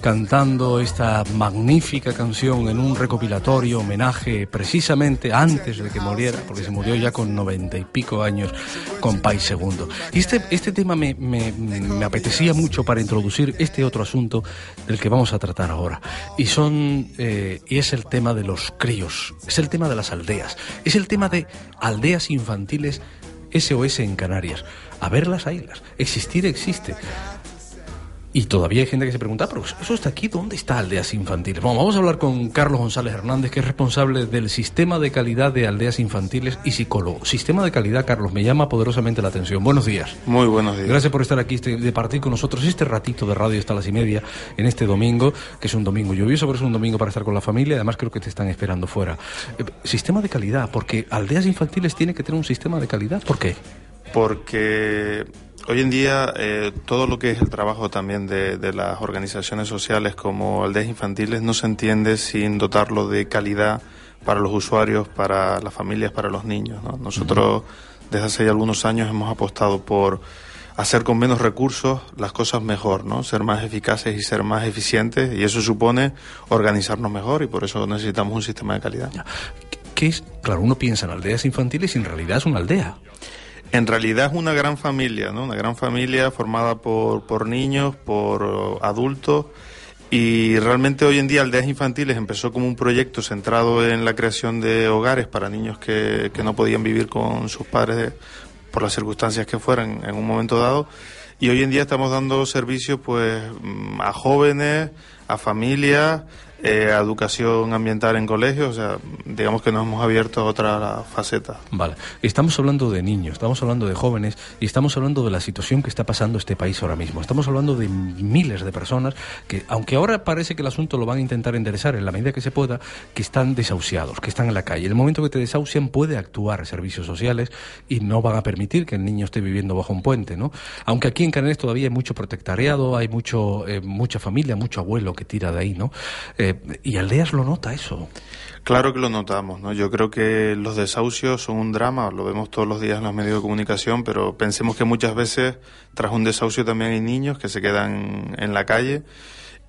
cantando esta magnífica canción en un recopilatorio homenaje precisamente antes de que muriera, porque se murió ya con noventa y pico años, Compay Segundo. Y este, este tema me, me- me apetecía mucho para introducir este otro asunto del que vamos a tratar ahora. Y son eh, y es el tema de los críos, es el tema de las aldeas, es el tema de aldeas infantiles SOS en Canarias. A ver las islas. Existir existe. Y todavía hay gente que se pregunta, "Ah, pero eso está aquí, ¿dónde está Aldeas Infantiles? Bueno, vamos a hablar con Carlos González Hernández, que es responsable del Sistema de Calidad de Aldeas Infantiles y psicólogo. Sistema de Calidad, Carlos, me llama poderosamente la atención. Buenos días. Muy buenos días. Gracias por estar aquí, este- de partir con nosotros este ratito de radio hasta las y media en este domingo, que es un domingo lluvioso, pero es un domingo para estar con la familia. Además, creo que te están esperando fuera. Eh, sistema de calidad, porque Aldeas Infantiles tiene que tener un sistema de calidad. ¿Por qué? Porque hoy en día eh, todo lo que es el trabajo también de, de las organizaciones sociales como aldeas infantiles no se entiende sin dotarlo de calidad para los usuarios, para las familias, para los niños. ¿no? Nosotros desde hace ya algunos años hemos apostado por hacer con menos recursos las cosas mejor, ¿no? Ser más eficaces y ser más eficientes y eso supone organizarnos mejor y por eso necesitamos un sistema de calidad. ¿Qué es? Claro, uno piensa en aldeas infantiles y en realidad es una aldea. En realidad es una gran familia, ¿no? Una gran familia formada por, por niños, por adultos y realmente hoy en día Aldeas Infantiles empezó como un proyecto centrado en la creación de hogares para niños que, que no podían vivir con sus padres por las circunstancias que fueran en un momento dado Y hoy en día estamos dando servicios pues mm, a jóvenes, a familias, eh, educación ambiental en colegios, o sea, digamos que nos hemos abierto a otra faceta. Vale, estamos hablando de niños, estamos hablando de jóvenes y estamos hablando de la situación que está pasando este país ahora mismo. Estamos hablando de miles de personas que, aunque ahora parece que el asunto lo van a intentar enderezar en la medida que se pueda, que están desahuciados, que están en la calle. En el momento que te desahucian puede actuar servicios sociales y no van a permitir que el niño esté viviendo bajo un puente, ¿no? Aunque aquí en Canarias todavía hay mucho protectariado, hay mucho, eh, mucha familia, mucho abuelo que tira de ahí, ¿no? Eh, y Aldeas lo nota eso. Claro que lo notamos, ¿no? Yo creo que los desahucios son un drama, lo vemos todos los días en los medios de comunicación, pero pensemos que muchas veces tras un desahucio también hay niños que se quedan en la calle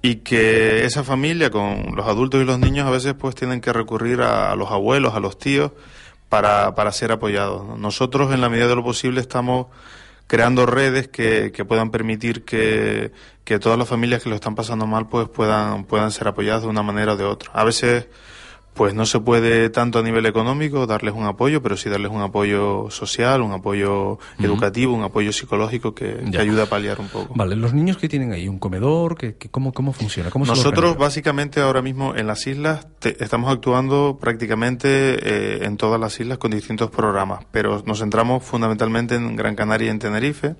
y que esa familia con los adultos y los niños a veces pues tienen que recurrir a, los abuelos, a los tíos para, para ser apoyados. Nosotros en la medida de lo posible estamos creando redes que, que puedan permitir que, que, todas las familias que lo están pasando mal pues puedan, puedan ser apoyadas de una manera o de otra. A veces pues no se puede tanto a nivel económico darles un apoyo, pero sí darles un apoyo social, un apoyo educativo, un apoyo psicológico que, ayuda a paliar un poco. Vale, los niños que tienen ahí un comedor, que, cómo, cómo funciona, ¿Cómo Nosotros básicamente ahora mismo en las islas estamos actuando prácticamente eh, en todas las islas con distintos programas, pero nos centramos fundamentalmente en Gran Canaria y en Tenerife.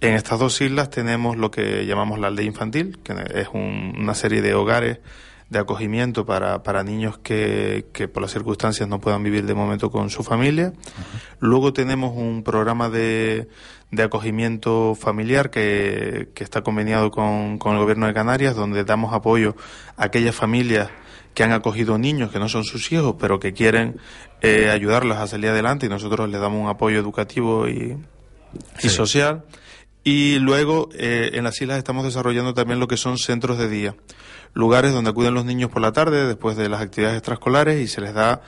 En estas dos islas tenemos lo que llamamos la aldea infantil, que es una serie de hogares de acogimiento para, para niños que, que, por las circunstancias no puedan vivir de momento con su familia. Luego tenemos un programa de, de acogimiento familiar que, que está conveniado con, con, el Gobierno de Canarias, donde damos apoyo a aquellas familias que han acogido niños que no son sus hijos, pero que quieren eh, ayudarlos a salir adelante y nosotros les damos un apoyo educativo y, y social. Y luego eh, en las islas estamos desarrollando también lo que son centros de día lugares donde acuden los niños por la tarde después de las actividades extraescolares y se les da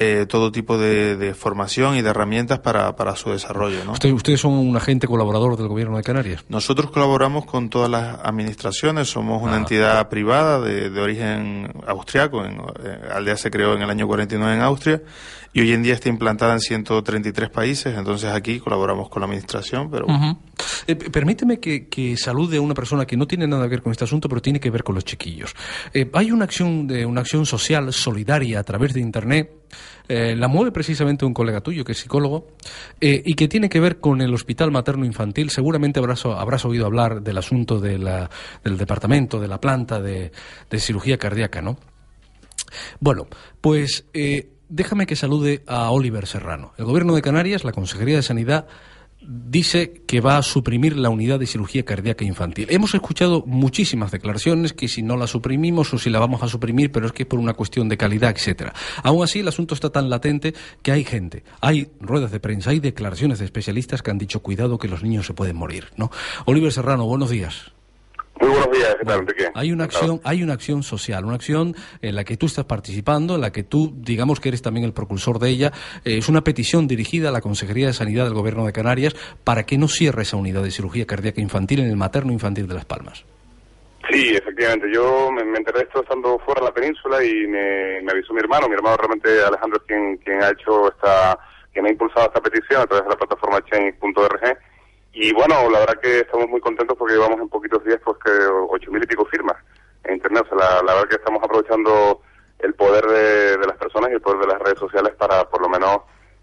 eh, todo tipo de, formación y de herramientas para, para su desarrollo. ¿no? ¿Ustedes son un agente colaborador del Gobierno de Canarias? Nosotros colaboramos con todas las administraciones, somos una ah. entidad privada de, de origen austriaco, en, eh, Aldea se creó en el año 49 en Austria y hoy en día está implantada en 133 países, entonces aquí colaboramos con la administración, pero... Eh, permíteme que, salude a una persona que no tiene nada que ver con este asunto, pero tiene que ver con los chiquillos. Eh, hay una acción, de, una acción social solidaria a través de Internet, eh, la mueve precisamente un colega tuyo que es psicólogo, y que tiene que ver con el Hospital Materno Infantil. Seguramente habrás, habrás oído hablar del asunto de la, del departamento, de la planta de, de cirugía cardíaca, ¿no? Bueno, pues déjame que salude a Oliver Serrano. El Gobierno de Canarias, la Consejería de Sanidad, dice que va a suprimir la unidad de cirugía cardíaca infantil. Hemos escuchado muchísimas declaraciones que si no la suprimimos o si la vamos a suprimir, pero es que por una cuestión de calidad, etcétera. Aún así, el asunto está tan latente que hay gente, hay ruedas de prensa, hay declaraciones de especialistas que han dicho cuidado que los niños se pueden morir, ¿no? Oliver Serrano, buenos días. Muy buenos días, ¿qué tal, Enrique? Hay una acción, hay una acción social, una acción en la que tú estás participando, en la que tú, digamos que eres también el propulsor de ella. Eh, es una petición dirigida a la Consejería de Sanidad del Gobierno de Canarias para que no cierre esa unidad de cirugía cardíaca infantil en el materno infantil de Las Palmas. Sí, efectivamente. Yo me, enteré de esto estando fuera de la península y me, avisó mi hermano. Mi hermano realmente, Alejandro, es quien, quien ha hecho esta, quien ha impulsado esta petición a través de la plataforma change.org y bueno, la verdad que estamos muy contentos porque llevamos en poquitos días pues que ocho mil y pico firmas en internet. O sea, la, verdad que estamos aprovechando el poder de, las personas y el poder de las redes sociales para por lo menos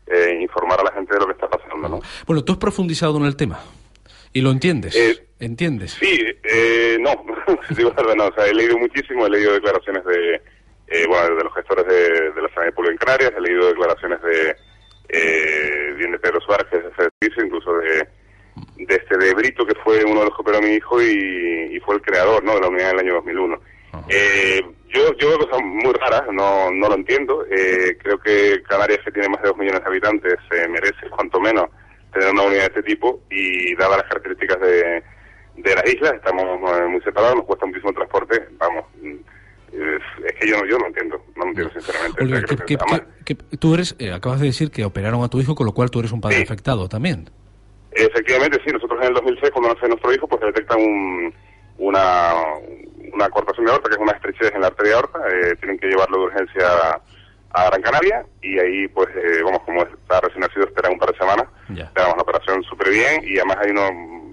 eh, informar a la gente de lo que está pasando, ¿no? Bueno, tú has profundizado en el tema y lo entiendes. Eh, ¿Entiendes? Sí, eh, no, *laughs* digo verdad, no. O sea, he leído muchísimo, he leído declaraciones de, eh, bueno, de los gestores de, de la sanidad pública en Canarias, he leído declaraciones de, eh, bien de Pedro Suárez, que es el servicio, incluso de de este de Brito, que fue uno de los que operó a mi hijo y, fue el creador ¿no? de la unidad en el año 2001. Eh, yo, yo veo cosas muy raras, no, no lo entiendo. Eh, creo que Canarias, que tiene más de dos millones de habitantes, se merece cuanto menos tener una unidad de este tipo y dadas las características de, de las islas, estamos eh, muy separados, nos cuesta muchísimo transporte, vamos. Es, que yo, yo no entiendo, no lo entiendo sinceramente. tú eres, acabas de decir que operaron a tu hijo, con lo cual tú eres un padre afectado también. Efectivamente, sí. Nosotros en el 2006, cuando nace nuestro hijo, pues se detecta un, una, una cortación de aorta, que es una estrechez en la arteria aorta. Eh, tienen que llevarlo de urgencia a, Gran Canaria y ahí, pues, eh, vamos, como está recién nacido, esperan un par de semanas. Yeah. la operación súper bien y además hay unos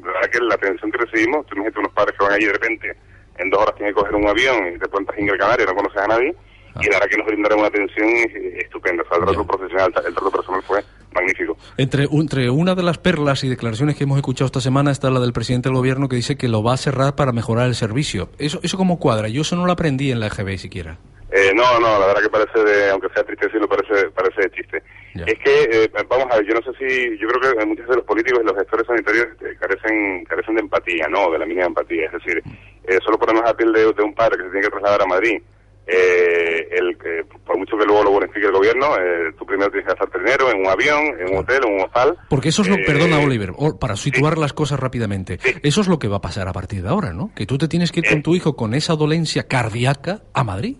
la verdad que la atención que recibimos, imagínate unos padres que van allí de repente, en dos horas tienen que coger un avión y te pones en el Canario, no conoces a nadie, y la verdad que nos brindaron una atención eh, estupenda. O sea, el trato profesional, el trato personal fue magnífico. Entre, entre una de las perlas y declaraciones que hemos escuchado esta semana está la del presidente del gobierno que dice que lo va a cerrar para mejorar el servicio. ¿Eso, eso cómo cuadra? Yo eso no lo aprendí en la EGB siquiera. Eh, no, no, la verdad que parece de, aunque sea triste decirlo, parece, parece de chiste. Es que, eh, vamos a ver, yo no sé si, yo creo que muchos de los políticos y los gestores sanitarios eh, carecen, carecen de empatía, ¿no? De la mínima empatía. Es decir, eh, solo ponemos a piel de, de un padre que se tiene que trasladar a Madrid eh, el que por mucho que luego lo bonifique el gobierno, eh, tú primero tienes que gastarte dinero en un avión, en un hotel, en un hostal. Porque eso es lo, Eh, perdona Oliver, para situar las cosas rápidamente, eso es lo que va a pasar a partir de ahora, ¿no? Que tú te tienes que ir con tu hijo con esa dolencia cardíaca a Madrid.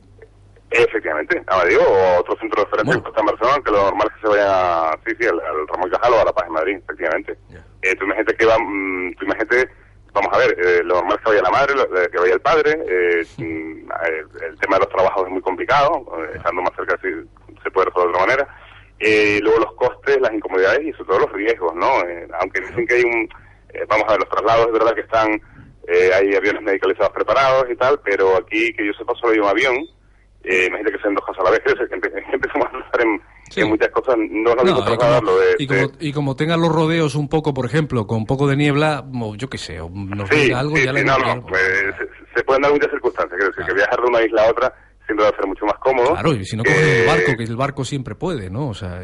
Efectivamente, a Madrid o a otro centro de referencia que está en Barcelona, que lo normal es que se vaya, sí, sí, al, Ramón y Cajal o a La Paz en Madrid, efectivamente. Eh, tú imagínate que va, mm, tú imagínate, vamos a ver, eh, lo normal es que vaya la madre, lo- eh, que vaya el padre, eh, *laughs* eh, el tema de los trabajos es muy complicado, eh, estando más cerca sí, se puede resolver de otra manera. Eh, luego los costes, las incomodidades y sobre todo los riesgos, ¿no? Eh, aunque dicen que hay un, vamos a ver, los traslados es verdad que están, eh, hay aviones medicalizados preparados y tal, pero aquí, que yo sepa, solo hay un avión, eh, imagínate que sean dos cosas a la vez, *laughs* que empe- empezamos a pensar en, en muchas cosas, no lo No, y, como, trasladarlo de, y, como, de- y como tengan los rodeos un poco, por ejemplo, con un poco de niebla, o yo qué sé, o nos Sí, algo sí, ya le sí, no, no, pues, se, se pueden dar muchas circunstancias, decir, que viajar de una isla a otra siempre va a ser mucho más cómodo. Claro, y si no que- cogen el barco, que el barco siempre puede, ¿no? O sea,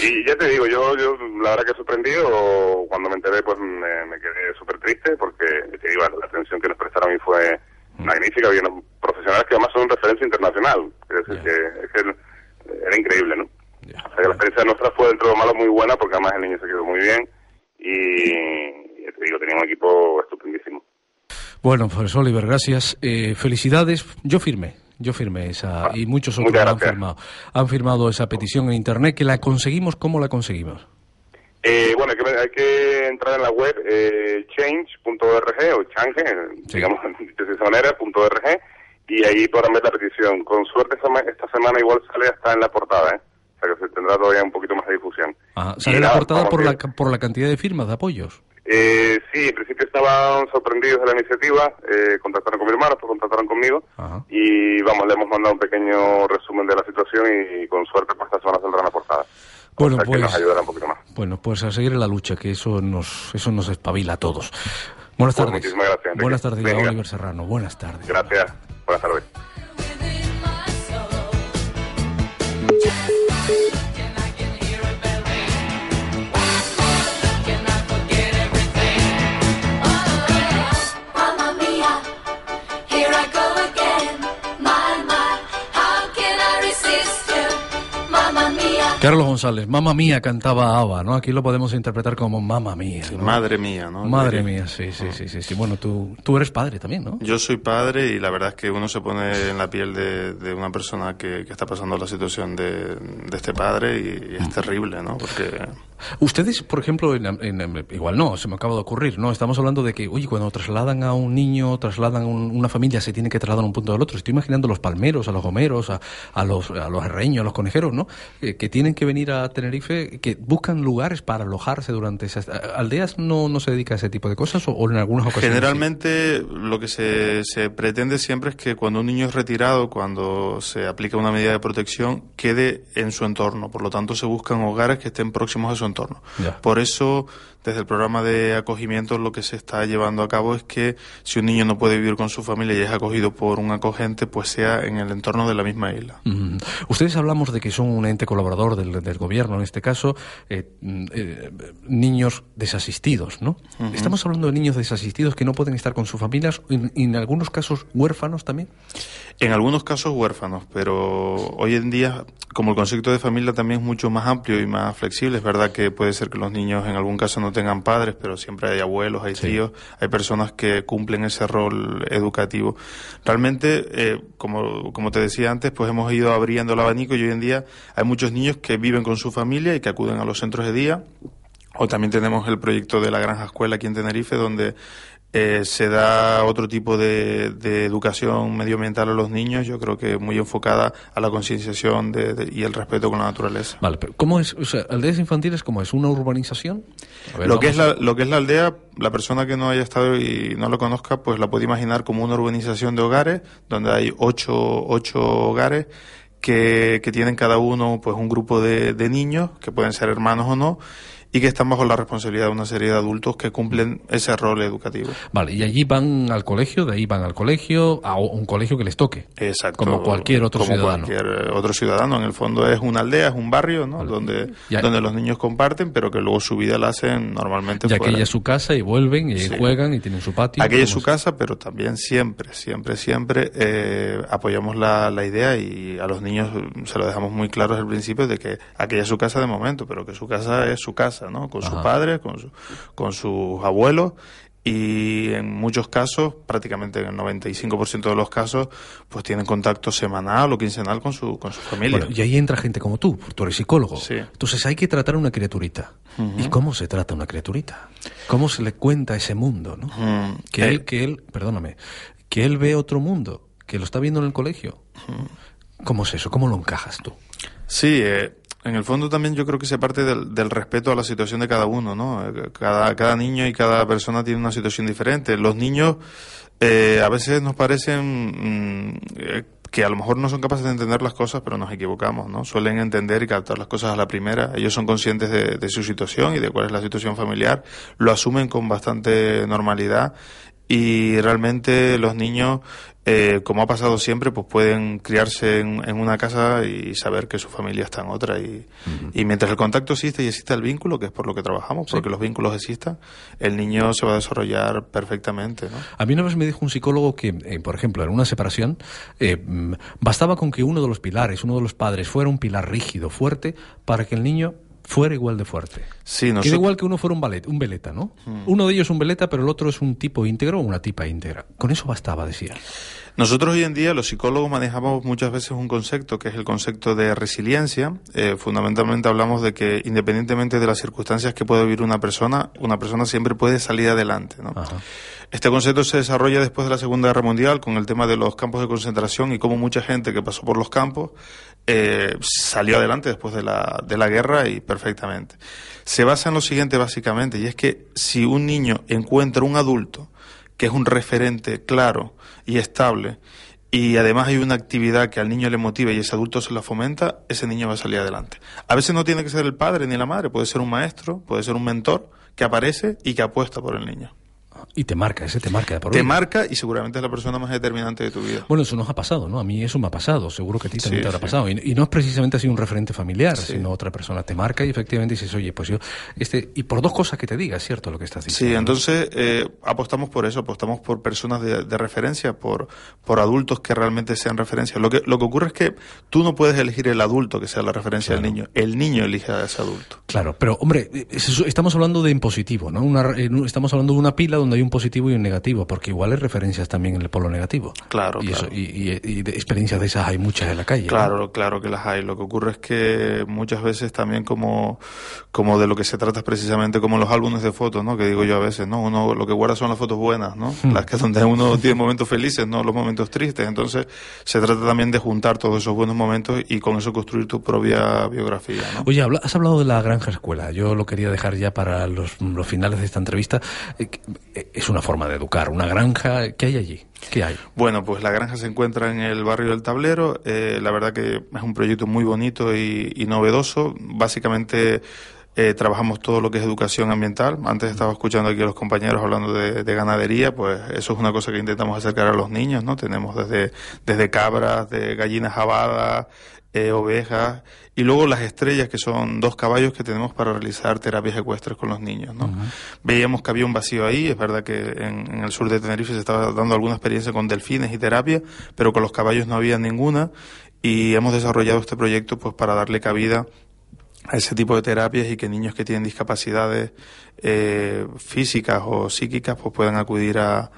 Y ya te digo, yo, yo la verdad que sorprendido, cuando me enteré pues me, me quedé súper triste porque te digo, la atención que nos prestaron a mí fue magnífica, había unos profesionales que además son referencia internacional, es decir, que, es que era increíble, ¿no? O sea, que la experiencia nuestra fue dentro de lo malo muy buena porque además el niño se quedó muy bien y, te digo, tenía un equipo estupendísimo. Bueno, pues Oliver, gracias. Eh, felicidades. Yo firmé, yo firmé esa y muchos otros han firmado. Han firmado esa petición en internet que la conseguimos. ¿Cómo la conseguimos? Eh, bueno, hay que, hay que entrar en la web eh, change.org o change, digamos *laughs* de esa manera, punto .org, y ahí podrán ver la petición. Con suerte esta, ma- esta semana igual sale hasta en la portada, ¿eh? O sea que se tendrá todavía un poquito más de difusión. Ajá, Y Sale la nada, portada por la, por la cantidad de firmas, de apoyos. Eh, sí, en principio estaban sorprendidos de la iniciativa, eh, contactaron con mi hermano, pues contactaron conmigo y vamos, le hemos mandado un pequeño resumen de la situación y, con suerte pues esta semana saldrá en la portada. Bueno, o sea que pues- nos ayudará un poquito más. Bueno, pues a seguir en la lucha, que eso nos, eso nos espabila a todos. Buenas Pues tardes. muchísimas gracias, Enrique. Buenas tardes. Oliver Serrano. Buenas tardes. Gracias, buenas tardes. Carlos González, mamá mía cantaba Ava, ¿no? Aquí lo podemos interpretar como mamá mía. ¿no? Madre mía, ¿no? Madre mía, sí, sí, sí, sí, sí. Bueno, tú, tú eres padre también, ¿no? Yo soy padre y la verdad es que uno se pone en la piel de, de una persona que, que está pasando la situación de, de este padre y, y es terrible, ¿no? Porque Ustedes, por ejemplo, en, igual no, se me acaba de ocurrir, ¿no? Estamos hablando de que, oye, cuando trasladan a un niño, trasladan a un- una familia, se tiene que trasladar a un punto del otro. Estoy imaginando a los palmeros, a los gomeros, a, a los, a los herreños, a los conejeros, ¿no? Que tienen que venir a Tenerife, que buscan lugares para alojarse durante esas... ¿Aldeas no, no se dedica a ese tipo de cosas o, en algunas ocasiones? Generalmente lo que se, se pretende siempre es que cuando un niño es retirado, cuando se aplica una medida de protección, quede en su entorno. Por lo tanto, se buscan hogares que estén próximos a su entorno. Ya. Por eso, desde el programa de acogimiento, lo que se está llevando a cabo es que si un niño no puede vivir con su familia y es acogido por un acogente, pues sea en el entorno de la misma isla. Mm. Ustedes hablamos de que son un ente colaborador del, del gobierno, en este caso, eh, eh, niños desasistidos, ¿no? Estamos hablando de niños desasistidos que no pueden estar con sus familias, y en, y en algunos casos huérfanos también. En algunos casos huérfanos, pero hoy en día, como el concepto de familia también es mucho más amplio y más flexible, es verdad que puede ser que los niños en algún caso no tengan padres, pero siempre hay abuelos, hay tíos, hay personas que cumplen ese rol educativo. Realmente, eh, como, como te decía antes, pues hemos ido abriendo el abanico y hoy en día hay muchos niños que viven con su familia y que acuden a los centros de día. O también tenemos el proyecto de la Granja Escuela aquí en Tenerife, donde eh, se da otro tipo de, de educación medioambiental a los niños, yo creo que muy enfocada a la concienciación de- de- y el respeto con la naturaleza. Vale, pero ¿cómo es? O sea, aldeas infantiles, ¿cómo es? ¿Una urbanización? Ver, lo, que es la, lo que es la aldea, la persona que no haya estado y no lo conozca, pues la puede imaginar como una urbanización de hogares, donde hay ocho, ocho hogares que, que tienen cada uno pues un grupo de, de niños, que pueden ser hermanos o no, y que están bajo la responsabilidad de una serie de adultos que cumplen ese rol educativo. Vale, y allí van al colegio, de ahí van al colegio, a un colegio que les toque. Exacto. Como cualquier otro Como ciudadano. cualquier otro ciudadano. En el fondo es una aldea, es un barrio, ¿no? Donde, Ya- donde los niños comparten, pero que luego su vida la hacen normalmente Ya fuera. que ella es su casa y vuelven y Sí. juegan y tienen su patio. Aquella es ¿cómo su casa, pero también siempre, siempre, siempre eh, apoyamos la, la idea y a los niños se lo dejamos muy claro desde el principio de que aquella es su casa de momento, pero que su casa es su casa, ¿no? Con sus Ajá. padres, con, su- con sus abuelos y en muchos casos, prácticamente en el 95% de los casos, pues tienen contacto semanal o quincenal con su, con su familia. Bueno, y ahí entra gente como tú, tú eres psicólogo. Sí. Entonces hay que tratar a una criaturita. ¿Y cómo se trata a una criaturita? ¿Cómo se le cuenta ese mundo? ¿no? Que, eh, él, que él, perdóname, que él ve otro mundo, que lo está viendo en el colegio. ¿Cómo es eso? ¿Cómo lo encajas tú? Sí, eh, en el fondo también yo creo que se parte del, del respeto a la situación de cada uno, ¿no? Eh, Cada, niño y cada persona tiene una situación diferente. Los niños eh, a veces nos parecen mm, eh, que a lo mejor no son capaces de entender las cosas, pero nos equivocamos, ¿no? Suelen entender y captar las cosas a la primera. Ellos son conscientes de, de su situación y de cuál es la situación familiar, lo asumen con bastante normalidad y realmente los niños, eh, como ha pasado siempre, pues pueden criarse en, en una casa y saber que su familia está en otra. Y, y mientras el contacto existe y existe el vínculo, que es por lo que trabajamos, porque los vínculos existan, el niño se va a desarrollar perfectamente. ¿no? A mí una vez me dijo un psicólogo que, eh, por ejemplo, en una separación, eh, mm, bastaba con que uno de los pilares, uno de los padres, fuera un pilar rígido, fuerte, para que el niño fuera igual de fuerte. Sí, Que nosotros- da igual que uno fuera un, ballet, un veleta, ¿no? Mm. Uno de ellos es un veleta, pero el otro es un tipo íntegro o una tipa íntegra. Con eso bastaba, decía. Nosotros hoy en día, los psicólogos, manejamos muchas veces un concepto que es el concepto de resiliencia. Eh, fundamentalmente hablamos de que independientemente de las circunstancias que pueda vivir una persona, una persona siempre puede salir adelante. ¿no? Este concepto se desarrolla después de la Segunda Guerra Mundial con el tema de los campos de concentración y cómo mucha gente que pasó por los campos eh, salió adelante después de la, de la guerra y perfectamente. Se basa en lo siguiente básicamente, y es que si un niño encuentra un adulto que es un referente claro y estable, y además hay una actividad que al niño le motiva y ese adulto se la fomenta, ese niño va a salir adelante. A veces no tiene que ser el padre ni la madre, puede ser un maestro, puede ser un mentor que aparece y que apuesta por el niño. Y te marca, ese te marca por Te vida. marca y seguramente es la persona más determinante de tu vida. Bueno, eso nos ha pasado, ¿no? A mí eso me ha pasado, seguro que a ti también Sí, te habrá sí. pasado. Y, y no es precisamente así un referente familiar, Sí. sino otra persona te marca y efectivamente dices, oye, pues yo, este, y por dos cosas que te diga, es cierto lo que estás diciendo. Sí, entonces eh, apostamos por eso, apostamos por personas de, de referencia, por, por adultos que realmente sean referencia. Lo que, lo que ocurre es que tú no puedes elegir el adulto que sea la referencia del niño, el niño elige a ese adulto. Claro, pero hombre, eso- estamos hablando de en positivo, ¿no? Una, un- estamos hablando de una pila donde hay un positivo y un negativo, porque igual hay referencias también en el polo negativo. Claro, y, claro. Eso, y, y- y de experiencias de esas hay muchas en la calle. ¿no? Claro, claro que las hay. Lo que ocurre es que muchas veces también como, como de lo que se trata es precisamente como los álbumes de fotos, ¿no? Que digo yo a veces, ¿no? Uno lo que guarda son las fotos buenas, ¿no? Hmm. Las que *laughs* donde uno tiene momentos felices, no los momentos tristes. Entonces se trata también de juntar todos esos buenos momentos y con eso construir tu propia biografía, ¿no? Oye, has hablado de la granja escuela. Yo lo quería dejar ya para los, los finales de esta entrevista. Es una forma de educar. Una granja, ¿qué hay allí? ¿Qué hay? Bueno, pues la granja se encuentra en el barrio del Tablero. Eh, la verdad que es un proyecto muy bonito y, novedoso. Básicamente eh, trabajamos todo lo que es educación ambiental. Antes estaba escuchando aquí a los compañeros hablando de, de ganadería, pues eso es una cosa que intentamos acercar a los niños, ¿no? Tenemos desde, desde cabras, de gallinas jabadas, eh, ovejas y luego las estrellas que son dos caballos que tenemos para realizar terapias ecuestres con los niños, ¿no? Veíamos que había un vacío ahí, es verdad que en, en el sur de Tenerife se estaba dando alguna experiencia con delfines y terapia, pero con los caballos no había ninguna y hemos desarrollado este proyecto pues para darle cabida a ese tipo de terapias y que niños que tienen discapacidades eh, físicas o psíquicas pues puedan acudir a,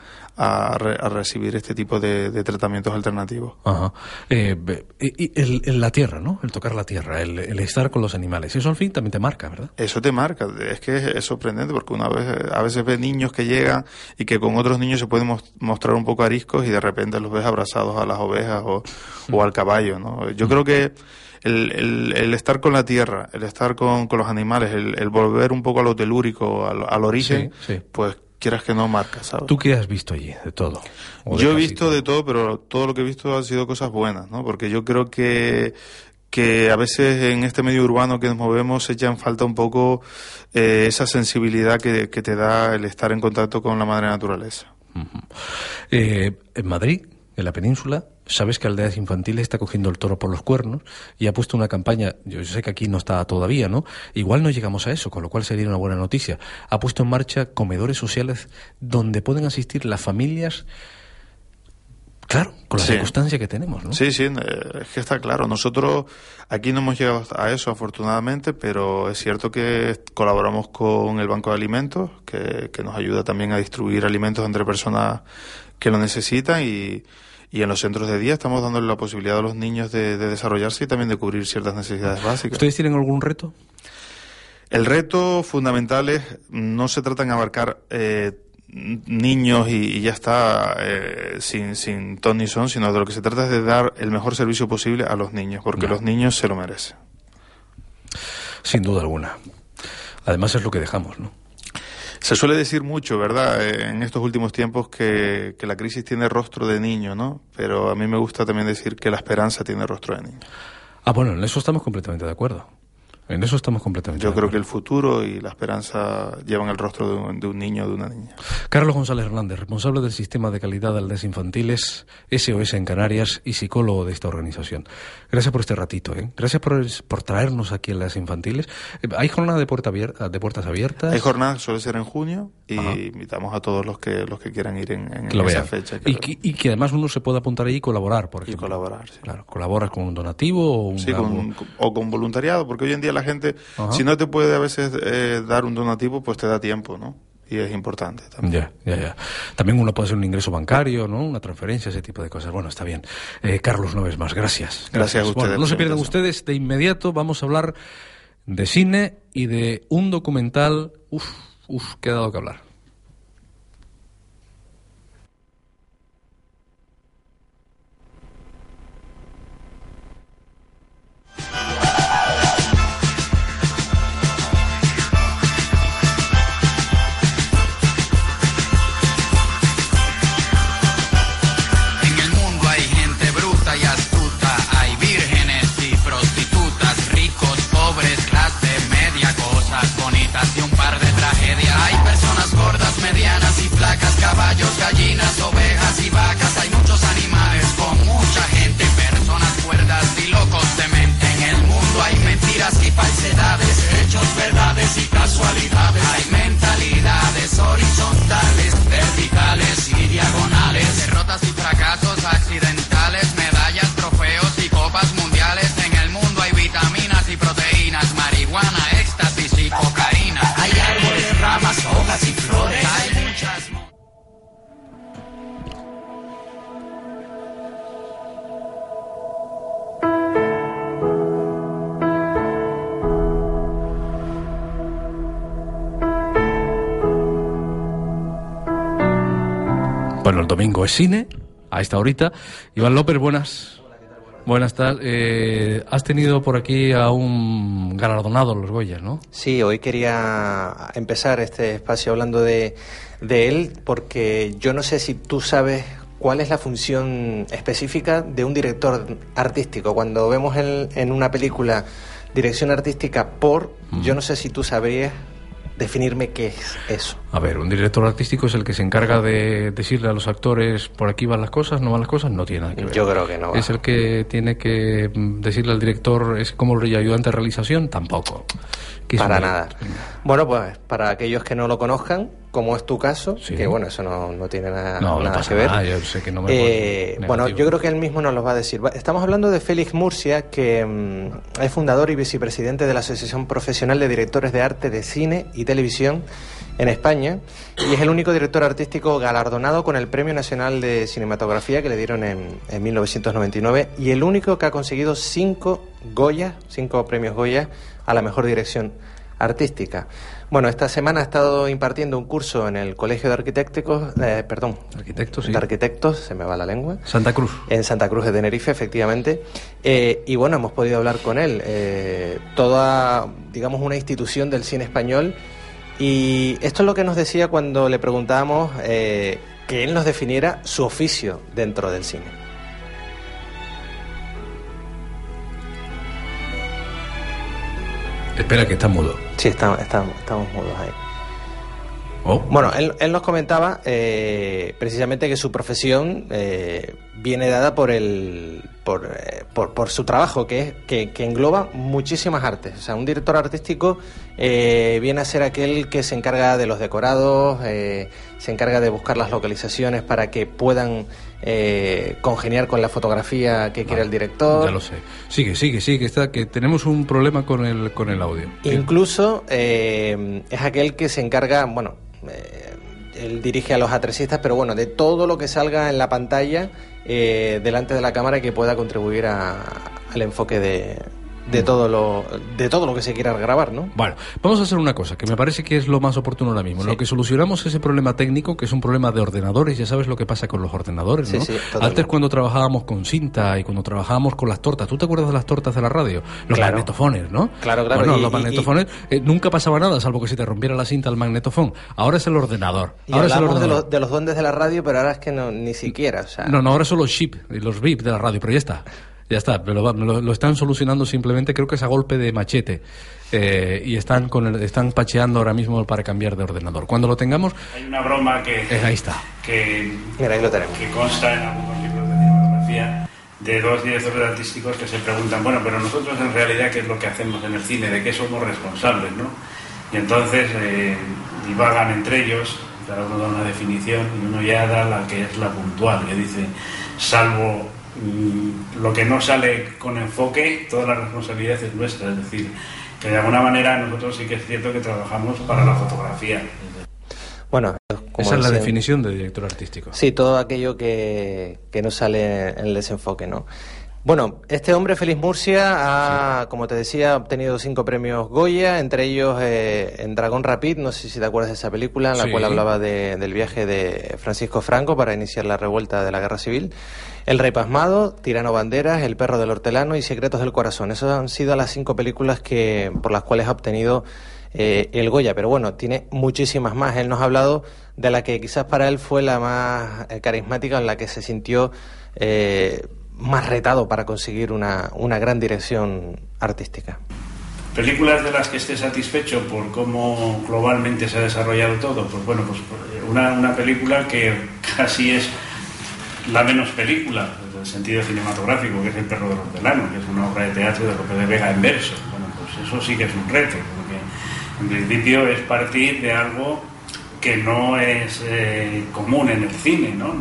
a, re- a recibir este tipo de, de tratamientos alternativos. Ajá. Eh, y, el, el- la tierra, ¿no? El tocar la tierra, el, el estar con los animales. Eso al fin también te marca, ¿verdad? Eso te marca, es que es, es sorprendente porque una vez, a veces ves niños que llegan y que con otros niños se pueden mos- mostrar un poco ariscos y de repente los ves abrazados a las ovejas o, o al caballo, ¿no? Yo creo que el, el, el estar con la tierra, el estar con, con los animales, el, el volver un poco a lo telúrico, al, al origen, Sí, sí. pues quieras que no marca, ¿sabes? ¿Tú qué has visto allí? De todo. De Yo he visto de todo, pero todo lo que he visto han sido cosas buenas, ¿no? Porque yo creo que que a veces en este medio urbano que nos movemos echa en falta un poco eh, esa sensibilidad que, que te da el estar en contacto con la madre naturaleza. Eh, en Madrid, en la península, sabes que Aldeas Infantiles está cogiendo el toro por los cuernos y ha puesto una campaña, yo sé que aquí no está todavía, ¿no? Igual no llegamos a eso, con lo cual sería una buena noticia. Ha puesto en marcha comedores sociales donde pueden asistir las familias, claro, con la Sí. circunstancia que tenemos, ¿no? Sí, sí, eh, es que está claro. Nosotros aquí no hemos llegado a eso, afortunadamente, pero es cierto que colaboramos con el Banco de Alimentos, que, que nos ayuda también a distribuir alimentos entre personas que lo necesitan y, y en los centros de día estamos dándole la posibilidad a los niños de, de desarrollarse y también de cubrir ciertas necesidades básicas. ¿Ustedes tienen algún reto? El reto fundamental es, no se trata en abarcar eh, niños y, y ya está eh, sin, sin ton ni son, sino de lo que se trata es de dar el mejor servicio posible a los niños, porque los niños se lo merecen. Sin duda alguna. Además es lo que dejamos, ¿no? Se suele decir mucho, ¿verdad?, eh, en estos últimos tiempos que, que la crisis tiene rostro de niño, ¿no? Pero a mí me gusta también decir que la esperanza tiene rostro de niño. Ah, bueno, en eso estamos completamente de acuerdo. En eso estamos completamente Yo creo que el futuro y la esperanza llevan el rostro de un, de un niño o de una niña. Carlos González Hernández, responsable del sistema de calidad de aldeas infantiles, SOS en Canarias y psicólogo de esta organización. Gracias por este ratito, ¿eh? Gracias por, por traernos aquí a aldeas infantiles. Eh, ¿Hay jornada de, puerta abierta, de puertas abiertas? Hay jornada, suele ser en junio, y invitamos a todos los que los que quieran ir en, en esa vean. fecha. que y, lo- que, y que además uno se pueda apuntar allí y colaborar, por ejemplo. colaborar, sí. Claro, colaboras con un donativo o un Sí, con- o con voluntariado, porque hoy en día la gente, Ajá. si no te puede a veces eh, dar un donativo, pues te da tiempo, ¿no? Y es importante también. Ya, ya, ya. También uno puede hacer un ingreso bancario, ¿no? Una transferencia, ese tipo de cosas. Bueno, está bien. Eh, Carlos, una vez más, gracias. Gracias a ustedes Bueno, no se pierdan ustedes, de inmediato vamos a hablar de cine y de un documental. Uf, uf, que ha dado que hablar. Cine, a esta horita. Iván López, buenas. Buenas tardes. Eh, has tenido por aquí a un galardonado, los Goyas, ¿no? Sí, hoy quería empezar este espacio hablando de, de él porque yo no sé si tú sabes cuál es la función específica de un director artístico. Cuando vemos en, en una película dirección artística por, yo no sé si tú sabrías definirme qué es eso. A ver, un director artístico es el que se encarga de decirle a los actores por aquí van las cosas, no van las cosas, no tiene nada que ver. Yo creo que no va. Es el que tiene que mm, decirle al director, es como el ayudante de realización, tampoco. Para nada. Bueno, pues para aquellos que no lo conozcan, como es tu caso, que bueno, eso no, no tiene nada, No, nada que ver. nada, yo sé que no me Eh, bueno, yo creo que él mismo nos lo va a decir. Estamos hablando de Félix Murcia, que mm, es fundador y vicepresidente de la Asociación Profesional de Directores de Arte de Cine y Televisión en España. España y es el único director artístico galardonado con el Premio Nacional de Cinematografía que le dieron en, en 1999 y el único que ha conseguido cinco Goya, cinco premios Goya a la mejor dirección artística. Bueno, esta semana ha estado impartiendo un curso en el Colegio de Arquitectos, eh, perdón, Arquitectos, sí. de Arquitectos, se me va la lengua. Santa Cruz. En Santa Cruz de Tenerife, efectivamente. Eh, y bueno, hemos podido hablar con él. Eh, toda, digamos, una institución del cine español. Y esto es lo que nos decía cuando le preguntábamos eh, que él nos definiera su oficio dentro del cine. Espera, que está mudo. Sí, está- está- estamos mudos ahí. Oh. Bueno, él, él nos comentaba eh, precisamente que su profesión eh, viene dada por el por, eh, por, por su trabajo, que, es, que, que engloba muchísimas artes. O sea, un director artístico eh, viene a ser aquel que se encarga de los decorados, eh, se encarga de buscar las localizaciones para que puedan eh, congeniar con la fotografía que quiere el director. Ya lo sé. Sigue, sigue, sigue. Está, que tenemos un problema con el, con el audio. Incluso eh, es aquel que se encarga, bueno, él dirige a los atresistas, pero bueno, de todo lo que salga en la pantalla eh, delante de la cámara que pueda contribuir a- al enfoque de, de todo lo de todo lo que se quiera grabar, ¿no? Bueno, vamos a hacer una cosa que me parece que es lo más oportuno ahora mismo. Lo que solucionamos ese problema técnico, que es un problema de ordenadores, ya sabes lo que pasa con los ordenadores, Sí, ¿no? sí, totalmente. Antes cuando trabajábamos con cinta y cuando trabajábamos con las tortas, ¿tú te acuerdas de las tortas de la radio? Los Claro. magnetofones, ¿no? Claro, claro, Bueno, y- los y- magnetofones eh, nunca pasaba nada, salvo que se te rompiera la cinta al magnetofón. Ahora es el ordenador. Y ahora es el hablamos de ordenador. los, de los duendes de la radio, pero ahora es que no, ni siquiera, o sea, No, no, ahora son los chip los VIP de la radio, pero ya está. Ya está, me lo, va- me lo- lo están solucionando simplemente, creo que es a golpe de machete. Eh, y están con el- están pacheando ahora mismo para cambiar de ordenador. Cuando lo tengamos, Hay una broma que, eh, ahí está. que, Mira, ahí lo tenemos. que consta en algunos libros de cinematografía de dos directores artísticos que se preguntan, bueno, pero nosotros en realidad, ¿qué es lo que hacemos en el cine? ¿De qué somos responsables? ¿no? Y entonces eh, divagan entre ellos, cada uno da una definición y uno ya da la que es la puntual, que dice, salvo lo que no sale con enfoque, toda la responsabilidad es nuestra, es decir, que de alguna manera nosotros sí que es cierto que trabajamos para la fotografía. bueno, como Esa es la definición de director artístico. Sí, todo aquello que, que no sale en el desenfoque, ¿no? Bueno, este hombre, Félix Murcia, ha, como te decía, ha obtenido cinco premios Goya, entre ellos eh, en Dragón Rapid, no sé si te acuerdas de esa película, en la Sí. cual hablaba de- del viaje de Francisco Franco para iniciar la revuelta de la Guerra Civil. El Rey Pasmado, Tirano Banderas, El Perro del Hortelano y Secretos del Corazón. Esas han sido las cinco películas que, por las cuales ha obtenido eh, el Goya, pero bueno, tiene muchísimas más. Él nos ha hablado de la que quizás para él fue la más eh, carismática, en la que se sintió eh, más retado para conseguir una, una gran dirección artística. Películas de las que esté satisfecho por cómo globalmente se ha desarrollado todo, pues bueno, pues una, una película que *laughs* casi es la menos película, en el sentido cinematográfico, que es El perro del hortelano, que es una obra de teatro de Lope de Vega en verso. Bueno, pues eso sí que es un reto, porque en principio es partir de algo que no es eh, común en el cine, ¿no?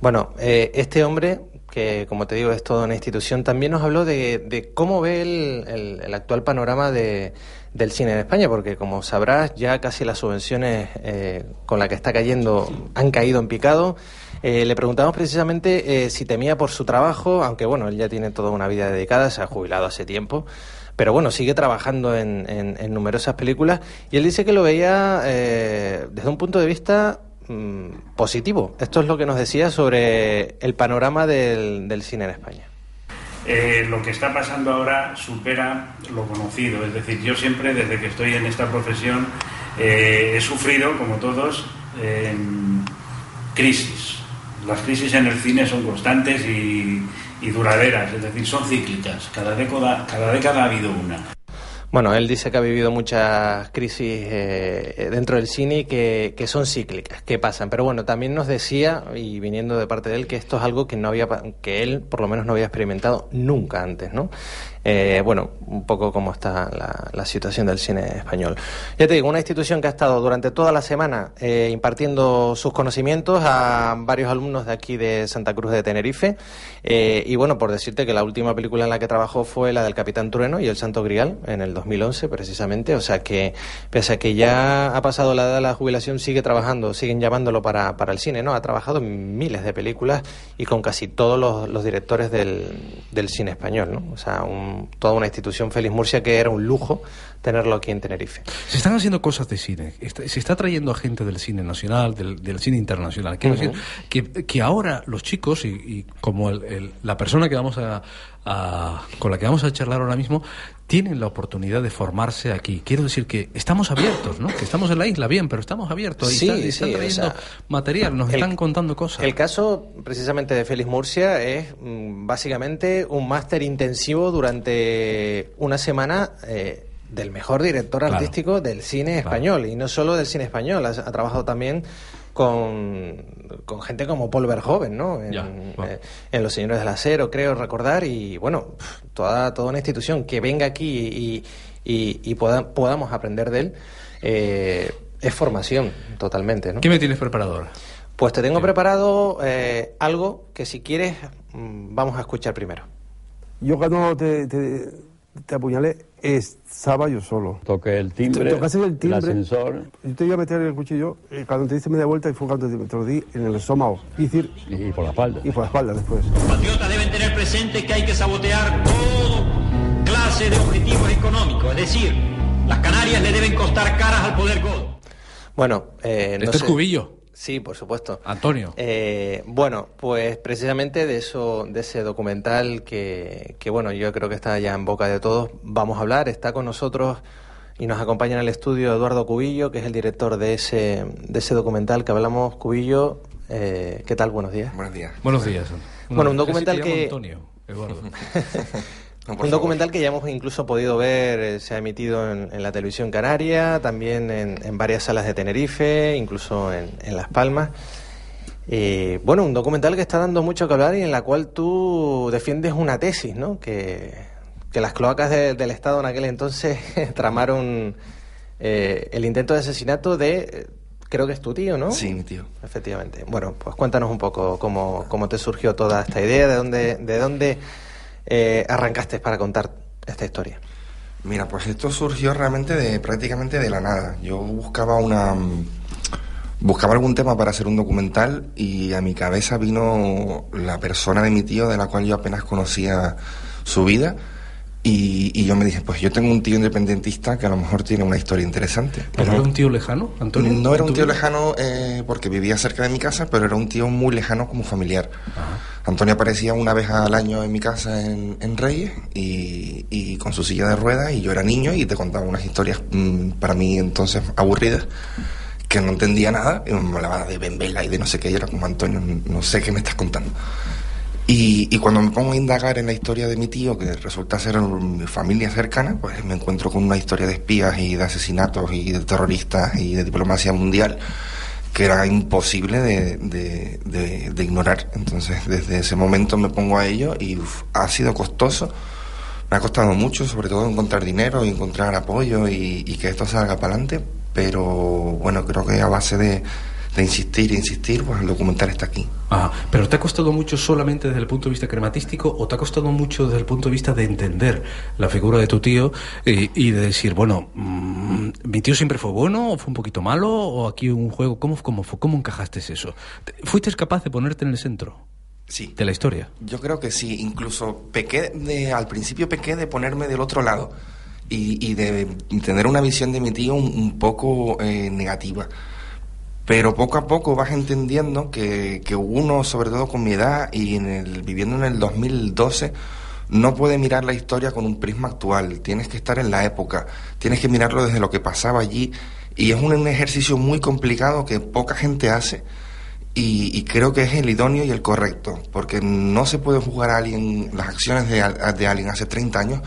Bueno, eh, este hombre, que como te digo es toda una institución, también nos habló de, de cómo ve el actual panorama de- del cine en España, porque como sabrás, ya casi las subvenciones eh, con las que está cayendo han caído en picado. Eh, le preguntamos precisamente eh, si temía por su trabajo, aunque bueno, él ya tiene toda una vida dedicada, se ha jubilado hace tiempo. Pero bueno, sigue trabajando en, numerosas películas y él dice que lo veía eh, desde un punto de vista mm, positivo. Esto es lo que nos decía sobre el panorama del, cine en España. Eh, lo que está pasando ahora supera lo conocido. Es decir, yo siempre, desde que estoy en esta profesión, eh, he sufrido, como todos, em, crisis. Las crisis en el cine son constantes y, duraderas, es decir, son cíclicas. Cada década, cada década ha habido una. Bueno, él dice que ha vivido muchas crisis eh, dentro del cine que, que son cíclicas, que pasan. Pero bueno, también nos decía, y viniendo de parte de él, que esto es algo que no había, que él por lo menos no había experimentado nunca antes, ¿no? Eh, bueno, un poco cómo está la, situación del cine español. Ya te digo, una institución que ha estado durante toda la semana eh, impartiendo sus conocimientos a varios alumnos de aquí de Santa Cruz de Tenerife. Eh, y bueno, por decirte que la última película en la que trabajó fue la del Capitán Trueno y el Santo Grial en el 2011, precisamente. O sea que, pese a que ya ha pasado la edad de la jubilación, sigue trabajando, siguen llamándolo para, para el cine, ¿no? Ha trabajado en miles de películas y con casi todos los, los directores del, del cine español, ¿no? O sea, un- toda una institución Félix Murcia que era un lujo tenerlo aquí en Tenerife. Se están haciendo cosas de cine. Está- se está trayendo a gente del cine nacional, del, del cine internacional. Quiero decir que, que ahora los chicos, y, y como el- el- la persona que vamos a, a- con la que vamos a charlar ahora mismo, tienen la oportunidad de formarse aquí. Quiero decir que estamos abiertos, ¿no? Que estamos en la isla, bien, pero estamos abiertos. y Sí, están, o trayendo sea, material, nos el- están contando cosas. El caso precisamente de Félix Murcia es mm, básicamente un máster intensivo durante una semana eh, del mejor director Claro. artístico del cine español y no solo del cine español, ha, ha trabajado también con, con gente como Paul Verhoeven, ¿no? En, eh, en Los Señores del Acero, creo recordar, y bueno, toda, toda una institución que venga aquí y, y- y poda- podamos aprender de él eh, es formación totalmente, ¿no? ¿Qué me tienes preparado ahora? Pues te tengo preparado eh, algo que si quieres mm, vamos a escuchar primero. Yo cuando te, te, te apuñalé, estaba yo solo. Toqué el timbre, Te- tocaste el timbre. ascensor Yo te iba a meter el cuchillo, eh, cuando te diste media vuelta y fue cuando te, te lo di en el estómago. Y, decir, y, por la espalda. Y por la espalda después. patriotas deben tener presente que hay que sabotear todo clase de objetivos económicos, es decir, las Canarias le deben costar caras al poder godo. Bueno, eh, no ¿Este es sé- Cubillo? Sí, por supuesto. Antonio. Eh, bueno, pues precisamente de eso, de ese documental que, que bueno, yo creo que está ya en boca de todos, vamos a hablar. Está con nosotros y nos acompaña en el estudio Eduardo Cubillo, que es el director de ese, de ese documental que hablamos. Cubillo, eh, ¿qué tal? Buenos días. Buenos días. Buenos días. Bueno, un Casi documental te llamo que... Antonio, Eduardo. *laughs* un documental que ya hemos incluso podido ver, eh, se ha emitido en, en la televisión canaria, también en, en varias salas de Tenerife, incluso en, en Las Palmas. Eh, bueno, un documental que está dando mucho que hablar y en la cual tú defiendes una tesis, ¿no? Que, que las cloacas de- del Estado en aquel entonces *laughs* tramaron eh, el intento de asesinato de, eh, creo que es tu tío, ¿no? Sí, mi tío. Efectivamente. Bueno, pues cuéntanos un poco cómo, cómo te surgió toda esta idea, de dónde, de dónde eh, arrancaste para contar esta historia. Mira, pues esto surgió realmente de prácticamente de la nada. Yo buscaba una mm, buscaba algún tema para hacer un documental y a mi cabeza vino la persona de mi tío de la cual yo apenas conocía su vida y, y yo me dije, pues yo tengo un tío independentista que a lo mejor tiene una historia interesante. ¿Pero era un tío lejano, Antonio? No era un ¿En tu tío vida? lejano eh, porque vivía cerca de mi casa, pero era un tío muy lejano como familiar. Antonio aparecía una vez al año en mi casa en, en Reyes y, y con su silla de ruedas y yo era niño y te contaba unas historias mm, para mí entonces aburridas que no entendía nada y me hablaba de Bembela y de no sé qué y era como Antonio, no sé qué me estás contando. Y, y cuando me pongo a indagar en la historia de mi tío, que resulta ser mi familia cercana, pues me encuentro con una historia de espías y de asesinatos y de terroristas y de diplomacia mundial que era imposible de, de- de- de ignorar. Entonces, desde ese momento me pongo a ello y uf, ha sido costoso. Me ha costado mucho, sobre todo encontrar dinero y encontrar apoyo y, y que esto salga para adelante. Pero bueno, creo que a base de, de insistir e insistir, pues el documental está aquí. Ajá. ¿Pero te ha costado mucho solamente desde el punto de vista crematístico o te ha costado mucho desde el punto de vista de entender la figura de tu tío y de decir, bueno, mm, mi tío siempre fue bueno o fue un poquito malo o aquí un juego? ¿Cómo, cómo? ¿Cómo encajaste eso? ¿Te- ¿Fuiste capaz de ponerte en el centro Sí. de la historia? Yo creo que sí, incluso pequé de, al principio pequé de ponerme del otro lado y, y de tener una visión de mi tío un, un poco eh, negativa. Pero poco a poco vas entendiendo que, que uno, sobre todo con mi edad y en el, viviendo en el 2012, no puede mirar la historia con un prisma actual. Tienes que estar en la época, tienes que mirarlo desde lo que pasaba allí. Y es un ejercicio muy complicado que poca gente hace y, y creo que es el idóneo y el correcto, porque no se puede jugar a alguien, las acciones de, de alguien hace 30 años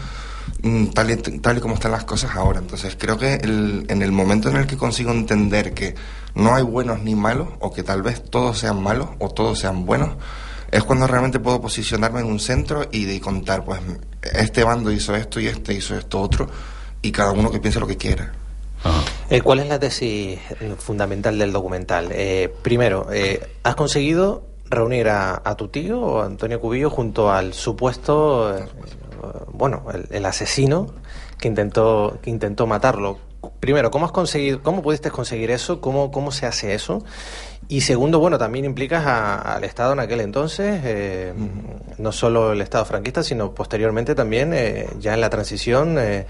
tal y, tal y como están las cosas ahora. Entonces creo que el- en el momento en el que consigo entender que no hay buenos ni malos, o que tal vez todos sean malos o todos sean buenos, es cuando realmente puedo posicionarme en un centro y de contar, pues este bando hizo esto y este hizo esto otro, y cada uno que piense lo que quiera. Eh, ¿Cuál es la tesis eh, fundamental del documental? Eh, primero, eh, ¿has conseguido reunir a, a tu tío, Antonio Cubillo, junto al supuesto, eh, bueno, el, el asesino que intentó, que intentó matarlo? Primero, ¿cómo has conseguido, cómo pudiste conseguir eso? ¿Cómo, cómo se hace eso? Y segundo, bueno, también implicas a- al Estado en aquel entonces, eh, no solo el Estado franquista, sino posteriormente también, eh, ya en la transición, eh,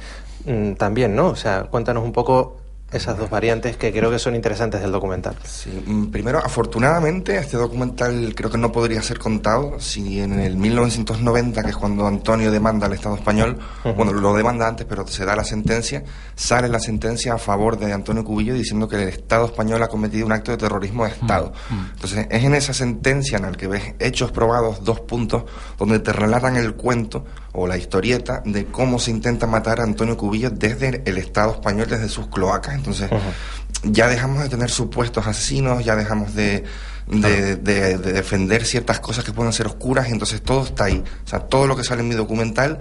mm, también, ¿no? O sea, cuéntanos un poco esas dos variantes que creo que son interesantes del documental. Sí, mm, primero, afortunadamente, este documental creo que no podría ser contado si en el 1990, que es cuando Antonio demanda al Estado español, bueno, lo demanda antes, pero se da la sentencia, sale la sentencia a favor de Antonio Cubillo diciendo que el Estado español ha cometido un acto de terrorismo de Estado. Entonces, es en esa sentencia en la que ves hechos probados, dos puntos, donde te relatan el cuento o la historieta de cómo se intenta matar a Antonio Cubillo desde el Estado español, desde sus cloacas. Entonces, ya dejamos de tener supuestos asesinos, ya dejamos de, de, de- de defender ciertas cosas que pueden ser oscuras, y entonces todo está ahí. O sea, todo lo que sale en mi documental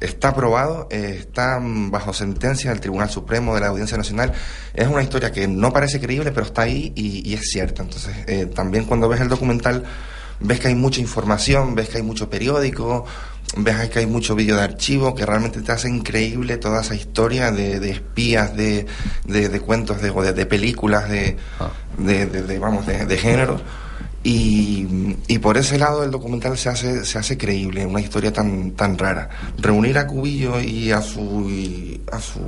está aprobado, eh, está mm, bajo sentencia del Tribunal Supremo, de la Audiencia Nacional. Es una historia que no parece creíble, pero está ahí y, y es cierta. Entonces, eh, también cuando ves el documental, ves que hay mucha información, ves que hay mucho periódico, ves que hay mucho vídeo de archivo que realmente te hace increíble toda esa historia de, de espías, de, de, de cuentos, de, de, de películas, de, de, de- vamos, de, de género. Y, y por ese lado el documental se hace, se hace creíble, una historia tan, tan rara. Reunir a Cubillo y a su, y a su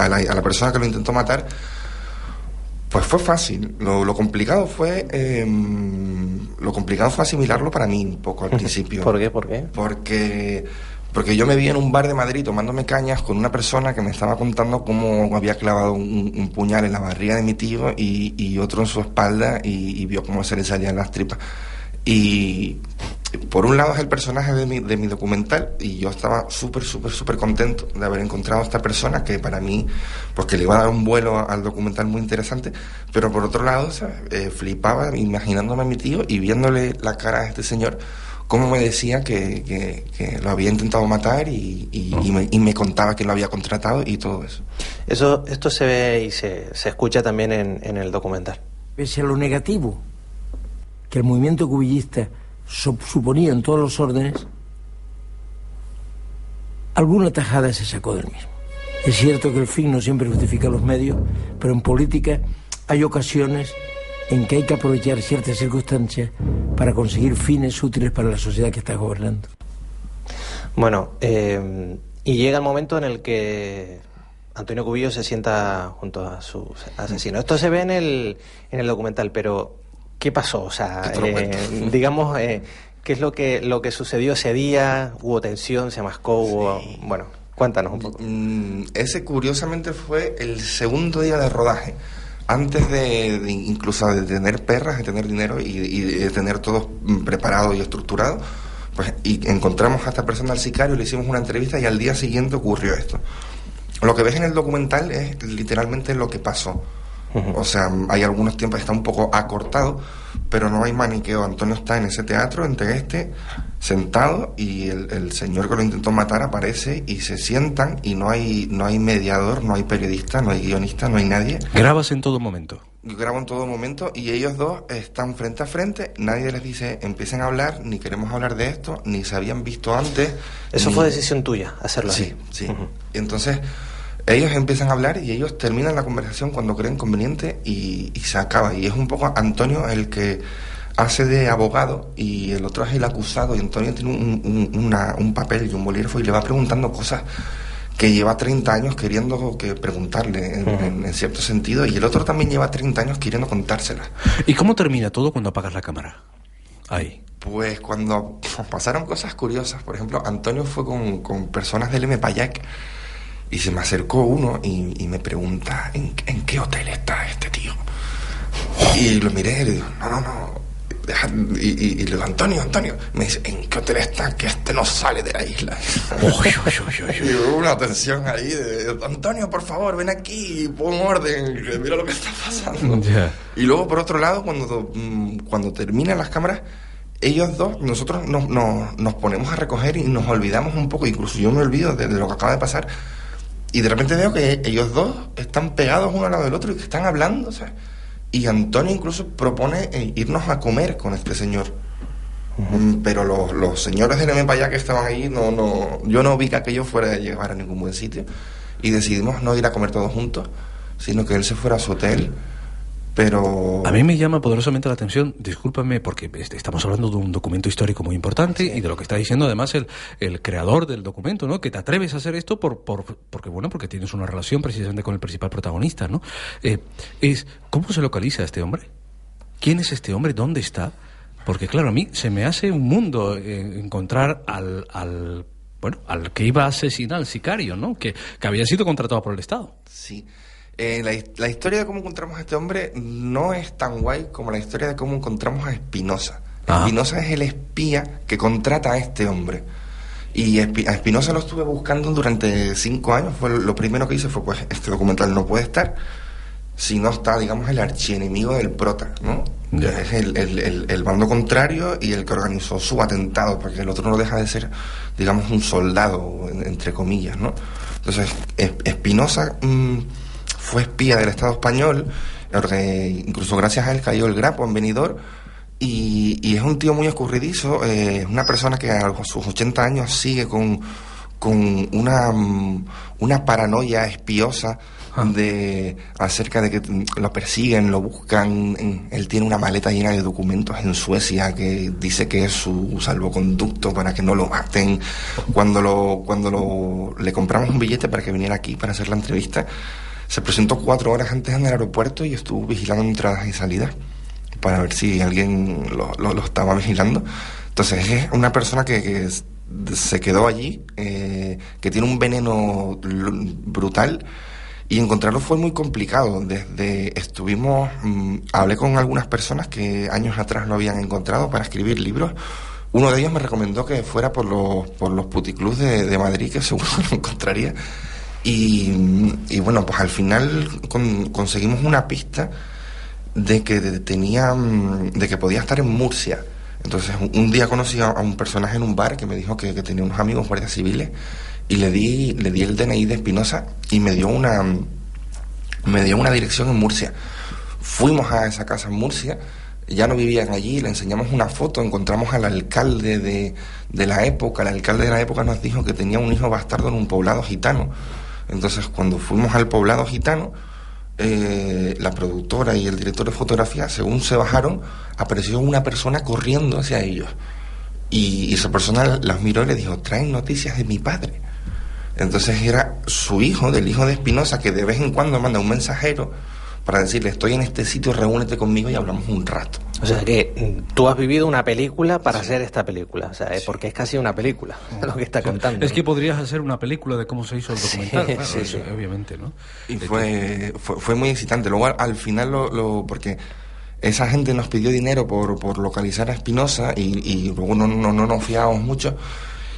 a la, a la persona que lo intentó matar, pues fue fácil. Lo, lo complicado fue eh, lo complicado fue asimilarlo para mí un poco al *laughs* principio. ¿Por qué? ¿Por qué? Porque porque yo me vi en un bar de Madrid tomándome cañas con una persona que me estaba contando cómo había clavado un, un puñal en la barriga de mi tío y, y otro en su espalda y, y vio cómo se le salían las tripas. Y por un lado es el personaje de mi, de mi documental y yo estaba súper, súper, súper contento de haber encontrado a esta persona que para mí, pues que le iba a dar un vuelo al documental muy interesante, pero por otro lado. Eh, flipaba imaginándome a mi tío y viéndole la cara a este señor, cómo me decía que, que- que lo había intentado matar y, y- y me, y me contaba que lo había contratado y todo eso. Eso, esto se ve y se, se escucha también en, en el documental. Pese a lo negativo que el movimiento cubillista so- suponía en todos los órdenes, alguna tajada se sacó del mismo. Es cierto que el fin no siempre justifica los medios, pero en política hay ocasiones en que hay que aprovechar ciertas circunstancias para conseguir fines útiles para la sociedad que está gobernando. Bueno, eh, y llega el momento en el que Antonio Cubillo se sienta junto a su asesino. Esto se ve en el, en el documental, pero ¿qué pasó? O sea, eh, *laughs* digamos, eh, ¿qué es lo que, lo que sucedió ese día? ¿Hubo tensión? ¿Se mascó? Hubo... Bueno, cuéntanos un poco. Mm, ese curiosamente fue el segundo día de rodaje. Antes de, de incluso de tener perras, de tener dinero y, y de tener todo preparado y estructurado, pues y encontramos a esta persona al sicario, le hicimos una entrevista y al día siguiente ocurrió esto. Lo que ves en el documental es literalmente lo que pasó. O sea, hay algunos tiempos que está un poco acortado, pero no hay maniqueo. Antonio está en ese teatro, entre este, sentado, y el, el señor que lo intentó matar aparece y se sientan y no hay, no hay mediador, no hay periodista, no hay guionista, no hay nadie. Grabas en todo momento. Grabo en todo momento y ellos dos están frente a frente, nadie les dice empiecen a hablar, ni queremos hablar de esto, ni se habían visto antes. Eso ni- fue decisión tuya, hacerlo Sí, así. sí. Y entonces ellos empiezan a hablar y ellos terminan la conversación cuando creen conveniente y, y se acaba. Y es un poco Antonio el que hace de abogado y el otro es el acusado y Antonio tiene un, un- una- un papel y un bolígrafo y le va preguntando cosas que lleva 30 años queriendo que preguntarle en, en- en cierto sentido y el otro también lleva 30 años queriendo contárselas. ¿Y cómo termina todo cuando apagas la cámara? Ahí. Pues cuando pasaron cosas curiosas, por ejemplo, Antonio fue con, con personas del M. Payac y se me acercó uno y, y me pregunta, ¿en, en qué hotel está este tío? Y lo miré y le digo, no, no, no. deja- y, y- y le digo, Antonio, Antonio. Me dice, ¿en qué hotel está? Que este no sale de la isla. y hubo una tensión ahí de, Antonio, por favor, ven aquí y pon orden, mira lo que está pasando. Ya. Y luego, por otro lado, cuando, mm, cuando terminan las cámaras, ellos dos, nosotros nos, nos, nos ponemos a recoger y nos olvidamos un poco, incluso yo me olvido de, de lo que acaba de pasar, y de repente veo que ellos dos están pegados uno al lado del otro y que están hablando. Y Antonio incluso propone eh, irnos a comer con este señor. Mm, Pero los, los señores del M allá que estaban ahí, no, no, yo no vi que aquello fuera a llevar a ningún buen sitio. Y decidimos no ir a comer todos juntos, sino que él se fuera a su hotel. Pero A mí me llama poderosamente la atención, discúlpame, porque est- estamos hablando de un documento histórico muy importante y de lo que está diciendo además el, el creador del documento, ¿no? Que te atreves a hacer esto por, por, porque, bueno, porque tienes una relación precisamente con el principal protagonista, ¿no? Eh, es, ¿Cómo se localiza este hombre? ¿Quién es este hombre? ¿Dónde está? Porque, claro, a mí se me hace un mundo eh, encontrar al, al, bueno, al que iba a asesinar al sicario, ¿no? Que, que había sido contratado por el Estado. Sí. Eh, la, his- la historia de cómo encontramos a este hombre no es tan guay como la historia de cómo encontramos a Espinosa. Espinosa es el espía que contrata a este hombre. Y a Espinosa lo estuve buscando durante cinco años. Fue lo primero que hice fue, pues, este documental no puede estar si no está, digamos, el archienemigo del prota, ¿no? Es el, el- el- el bando contrario y el que organizó su atentado, porque el otro no deja de ser, digamos, un soldado, en- entre comillas, ¿no? Entonces, Es- Espinosa mm, fue espía del Estado español, incluso gracias a él cayó el grapo en Benidorm, y, y es un tío muy escurridizo, eh, es una persona que a sus 80 años sigue con, con una, mm, una paranoia espiosa de acerca de que lo persiguen, lo buscan. Él tiene una maleta llena de documentos en Suecia que dice que es su salvoconducto para que no lo maten. Cuando lo, cuando lo, le compramos un billete para que viniera aquí para hacer la entrevista, se presentó cuatro horas antes en el aeropuerto y estuvo vigilando entradas y salidas para ver si alguien lo, lo- estaba vigilando. Entonces es una persona que, se quedó allí, eh, que tiene un veneno brutal y encontrarlo fue muy complicado. Desde estuvimos, mm, hablé con algunas personas que años atrás lo habían encontrado para escribir libros. Uno de ellos me recomendó que fuera por los, por los puticlubs de, de Madrid, que *laughs* seguro lo encontraría. Y, bueno, pues al final con- conseguimos una pista de que tenía de que podía estar en Murcia. Entonces un, día conocí a, un personaje en un bar que me dijo que, tenía unos amigos guardias civiles y le di le di el DNI de Espinosa y me dio una me dio una dirección en Murcia. Fuimos a esa casa en Murcia, ya no vivían allí, le enseñamos una foto, encontramos al alcalde de, de la época, el alcalde de la época nos dijo que tenía un hijo bastardo en un poblado gitano. Entonces cuando fuimos al poblado gitano, eh, la productora y el director de fotografía, según se bajaron, apareció una persona corriendo hacia ellos. Y, y esa persona las miró y le dijo, traen noticias de mi padre. Entonces era su hijo, del hijo de Espinosa, que de vez en cuando manda un mensajero para decirle, estoy en este sitio, reúnete conmigo y hablamos un rato. O sea que mm, tú has vivido una película para hacer esta película, o sea, eh, porque es casi una película *laughs* lo que está contando. Es que podrías hacer una película de cómo se hizo el documental, Sí, claro, sí, eso, sí. obviamente, ¿no? Y fue, fue, fue muy excitante. Luego al, al final, lo, lo- porque esa gente nos pidió dinero por, por localizar a Espinosa y, y luego no, no, no nos fiábamos mucho.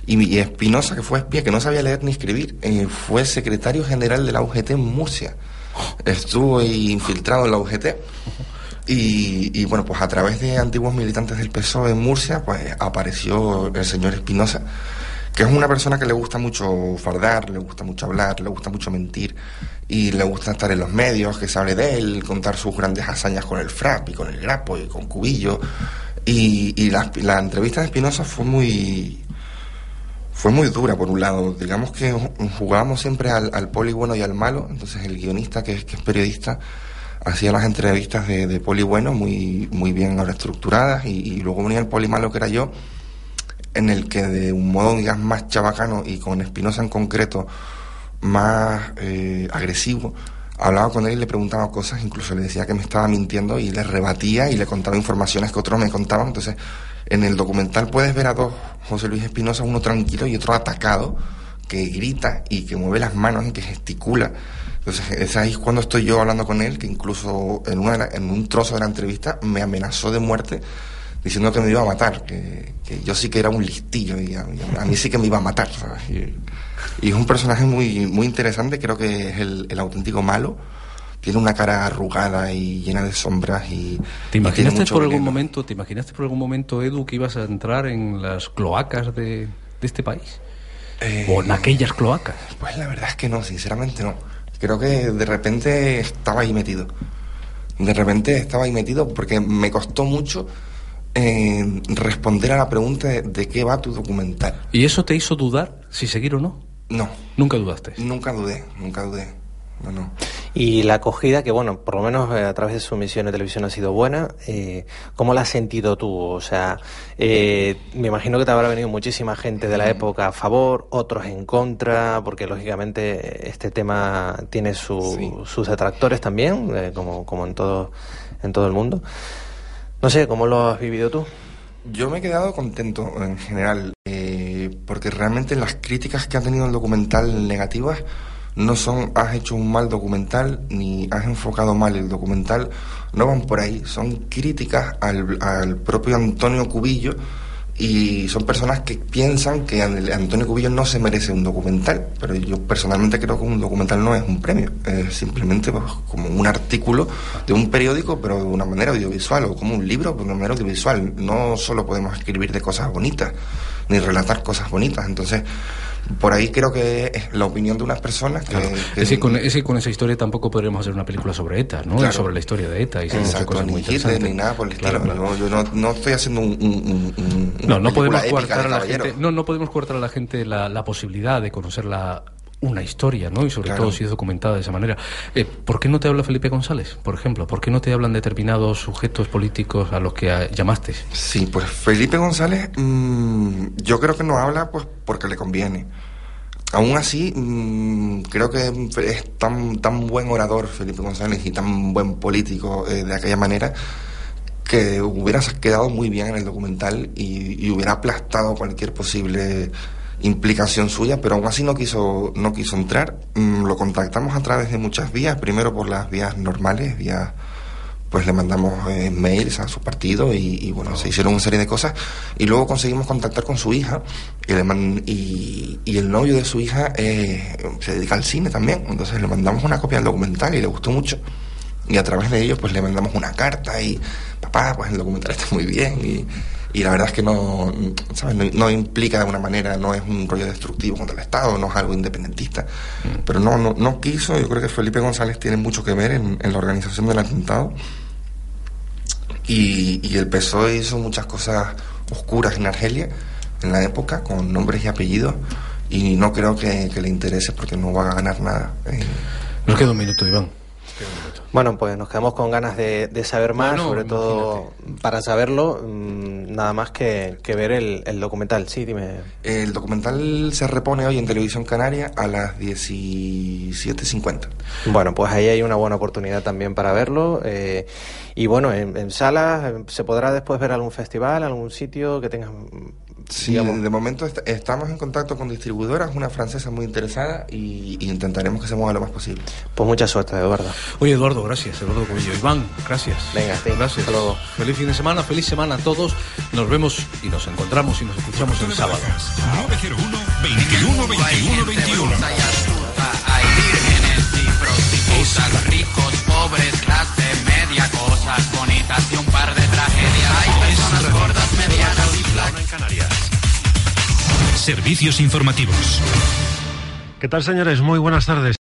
Y, Espinosa, que fue espía, que no sabía leer ni escribir, eh, fue secretario general de la UGT en Murcia. *laughs* Estuvo infiltrado en la UGT. Y, y, bueno, pues a través de antiguos militantes del PSOE en Murcia, pues apareció el señor Espinosa, que es una persona que le gusta mucho fardar, le gusta mucho hablar, le gusta mucho mentir y le gusta estar en los medios, que se hable de él, contar sus grandes hazañas con el FRAP y con el Grapo y con Cubillo. Y, y la, entrevista de Espinosa fue muy fue muy dura por un lado. Digamos que ju- jugábamos siempre al, poli bueno y al malo. Entonces el guionista, que que es periodista, hacía las entrevistas de, poli bueno muy, muy bien ahora estructuradas y, y luego venía el poli malo que era yo, en el que de un modo digamos más chabacano y con Espinosa en concreto más eh, agresivo, hablaba con él y le preguntaba cosas, incluso le decía que me estaba mintiendo y le rebatía y le contaba informaciones que otros me contaban. Entonces, en el documental puedes ver a dos José Luis Espinosa, uno tranquilo y otro atacado, que grita y que mueve las manos y que gesticula. Entonces, es ahí cuando estoy yo hablando con él, que incluso en, una en un trozo de la entrevista me amenazó de muerte diciendo que me iba a matar, que, que yo sí que era un listillo y a, y a mí sí que me iba a matar, ¿sabes? Y, y es un personaje muy, muy interesante, creo que es el, el auténtico malo tiene una cara arrugada y llena de sombras y ¿Te y imaginaste mucho por algún veneno. momento, te imaginaste por algún momento, Edu, que ibas a entrar en las cloacas de, de este país? o en aquellas cloacas. Pues la verdad es que no, sinceramente no. Creo que de repente estaba ahí metido. De repente estaba ahí metido porque me costó mucho eh, responder a la pregunta de, de qué va tu documental. ¿Y eso te hizo dudar si seguir o no? No. Nunca dudaste. Nunca dudé, nunca dudé. No, no. Y la acogida, que bueno, por lo menos eh, a través de su emisión de televisión ha sido buena, eh, ¿cómo la has sentido tú? O sea, eh, me imagino que te habrá venido muchísima gente de la época a favor, otros en contra, porque lógicamente este tema tiene su- sus detractores también, eh, como, como en, todo, en todo el mundo. No sé, ¿cómo lo has vivido tú? Yo me he quedado contento en general, eh, porque realmente las críticas que ha tenido el documental negativas no son has hecho un mal documental ni has enfocado mal el documental, no van por ahí, son críticas al, al propio Antonio Cubillo y son personas que piensan que An- Antonio Cubillo no se merece un documental, pero yo personalmente creo que un documental no es un premio, es simplemente pues, como un artículo de un periódico, pero de una manera audiovisual, o como un libro, pero de una manera audiovisual. No solo podemos escribir de cosas bonitas, ni relatar cosas bonitas, entonces por ahí creo que es la opinión de unas personas que... que- Es que, con, es que con esa historia tampoco podremos hacer una película sobre ETA, ¿no? Claro. Sobre la historia de ETA y Exacto, cosas muy ni interesantes. ni nada por el estilo. Claro, claro. No, yo no, no estoy haciendo un, un- un- un- una No, no podemos épica coartar a la gente, no, no podemos coartar a la gente la posibilidad de conocer la, una historia, ¿no? Y sobre Claro. todo si es documentada de esa manera. Eh, ¿Por qué no te habla Felipe González, por ejemplo? ¿Por qué no te hablan determinados sujetos políticos a los que llamaste? Sí, pues Felipe González, mm, yo creo que no habla pues porque le conviene. Aún así, mm, creo que es tan, tan buen orador Felipe González y tan buen político eh, de aquella manera que hubiera quedado muy bien en el documental y, y hubiera aplastado cualquier posible implicación suya, pero aún así no quiso, no quiso entrar. Mm, lo contactamos a través de muchas vías, primero por las vías normales, vías pues le mandamos eh, mails a su partido y, bueno, se hicieron una serie de cosas. Y luego conseguimos contactar con su hija y, le man- y, y el novio de su hija eh, se dedica al cine también, entonces le mandamos una copia del documental y le gustó mucho. Y a través de ellos pues le mandamos una carta y papá pues el documental está muy bien y, y la verdad es que no, ¿sabes? no no implica de alguna manera no es un rollo destructivo contra el Estado no es algo independentista pero no, no no quiso yo creo que Felipe González tiene mucho que ver en, en la organización del atentado y, y el PSOE hizo muchas cosas oscuras en Argelia en la época con nombres y apellidos y no creo que, que le interese porque no va a ganar nada eh, Nos queda un minuto, Iván. Bueno, pues nos quedamos con ganas de, de saber más, sobre todo para saberlo, mm, nada más que, que ver el, el documental. Sí, dime. El documental se repone hoy en Televisión Canaria a las 17.50. Bueno, pues ahí hay una buena oportunidad también para verlo. eh, y bueno, en, en salas eh, se podrá después ver algún festival, algún sitio que tengas. Mm, Sí, digamos, de momento est- estamos en contacto con distribuidoras, una francesa muy interesada y, y intentaremos que se mueva lo más posible. Pues mucha suerte, Eduardo. Oye, Eduardo, gracias. Eduardo Cubillo. Iván, gracias. Venga, sí, gracias. hasta luego. Feliz fin de semana, feliz semana a todos. Nos vemos y nos encontramos y nos escuchamos el sábado. 901 21 21 21. Hay vírgenes y prostitutas, ricos, pobres, clase media, cosas bonitas y un par de tragedias. Hay personas gordas, medianas y flacas. Servicios informativos. ¿Qué tal, señores? Muy buenas tardes.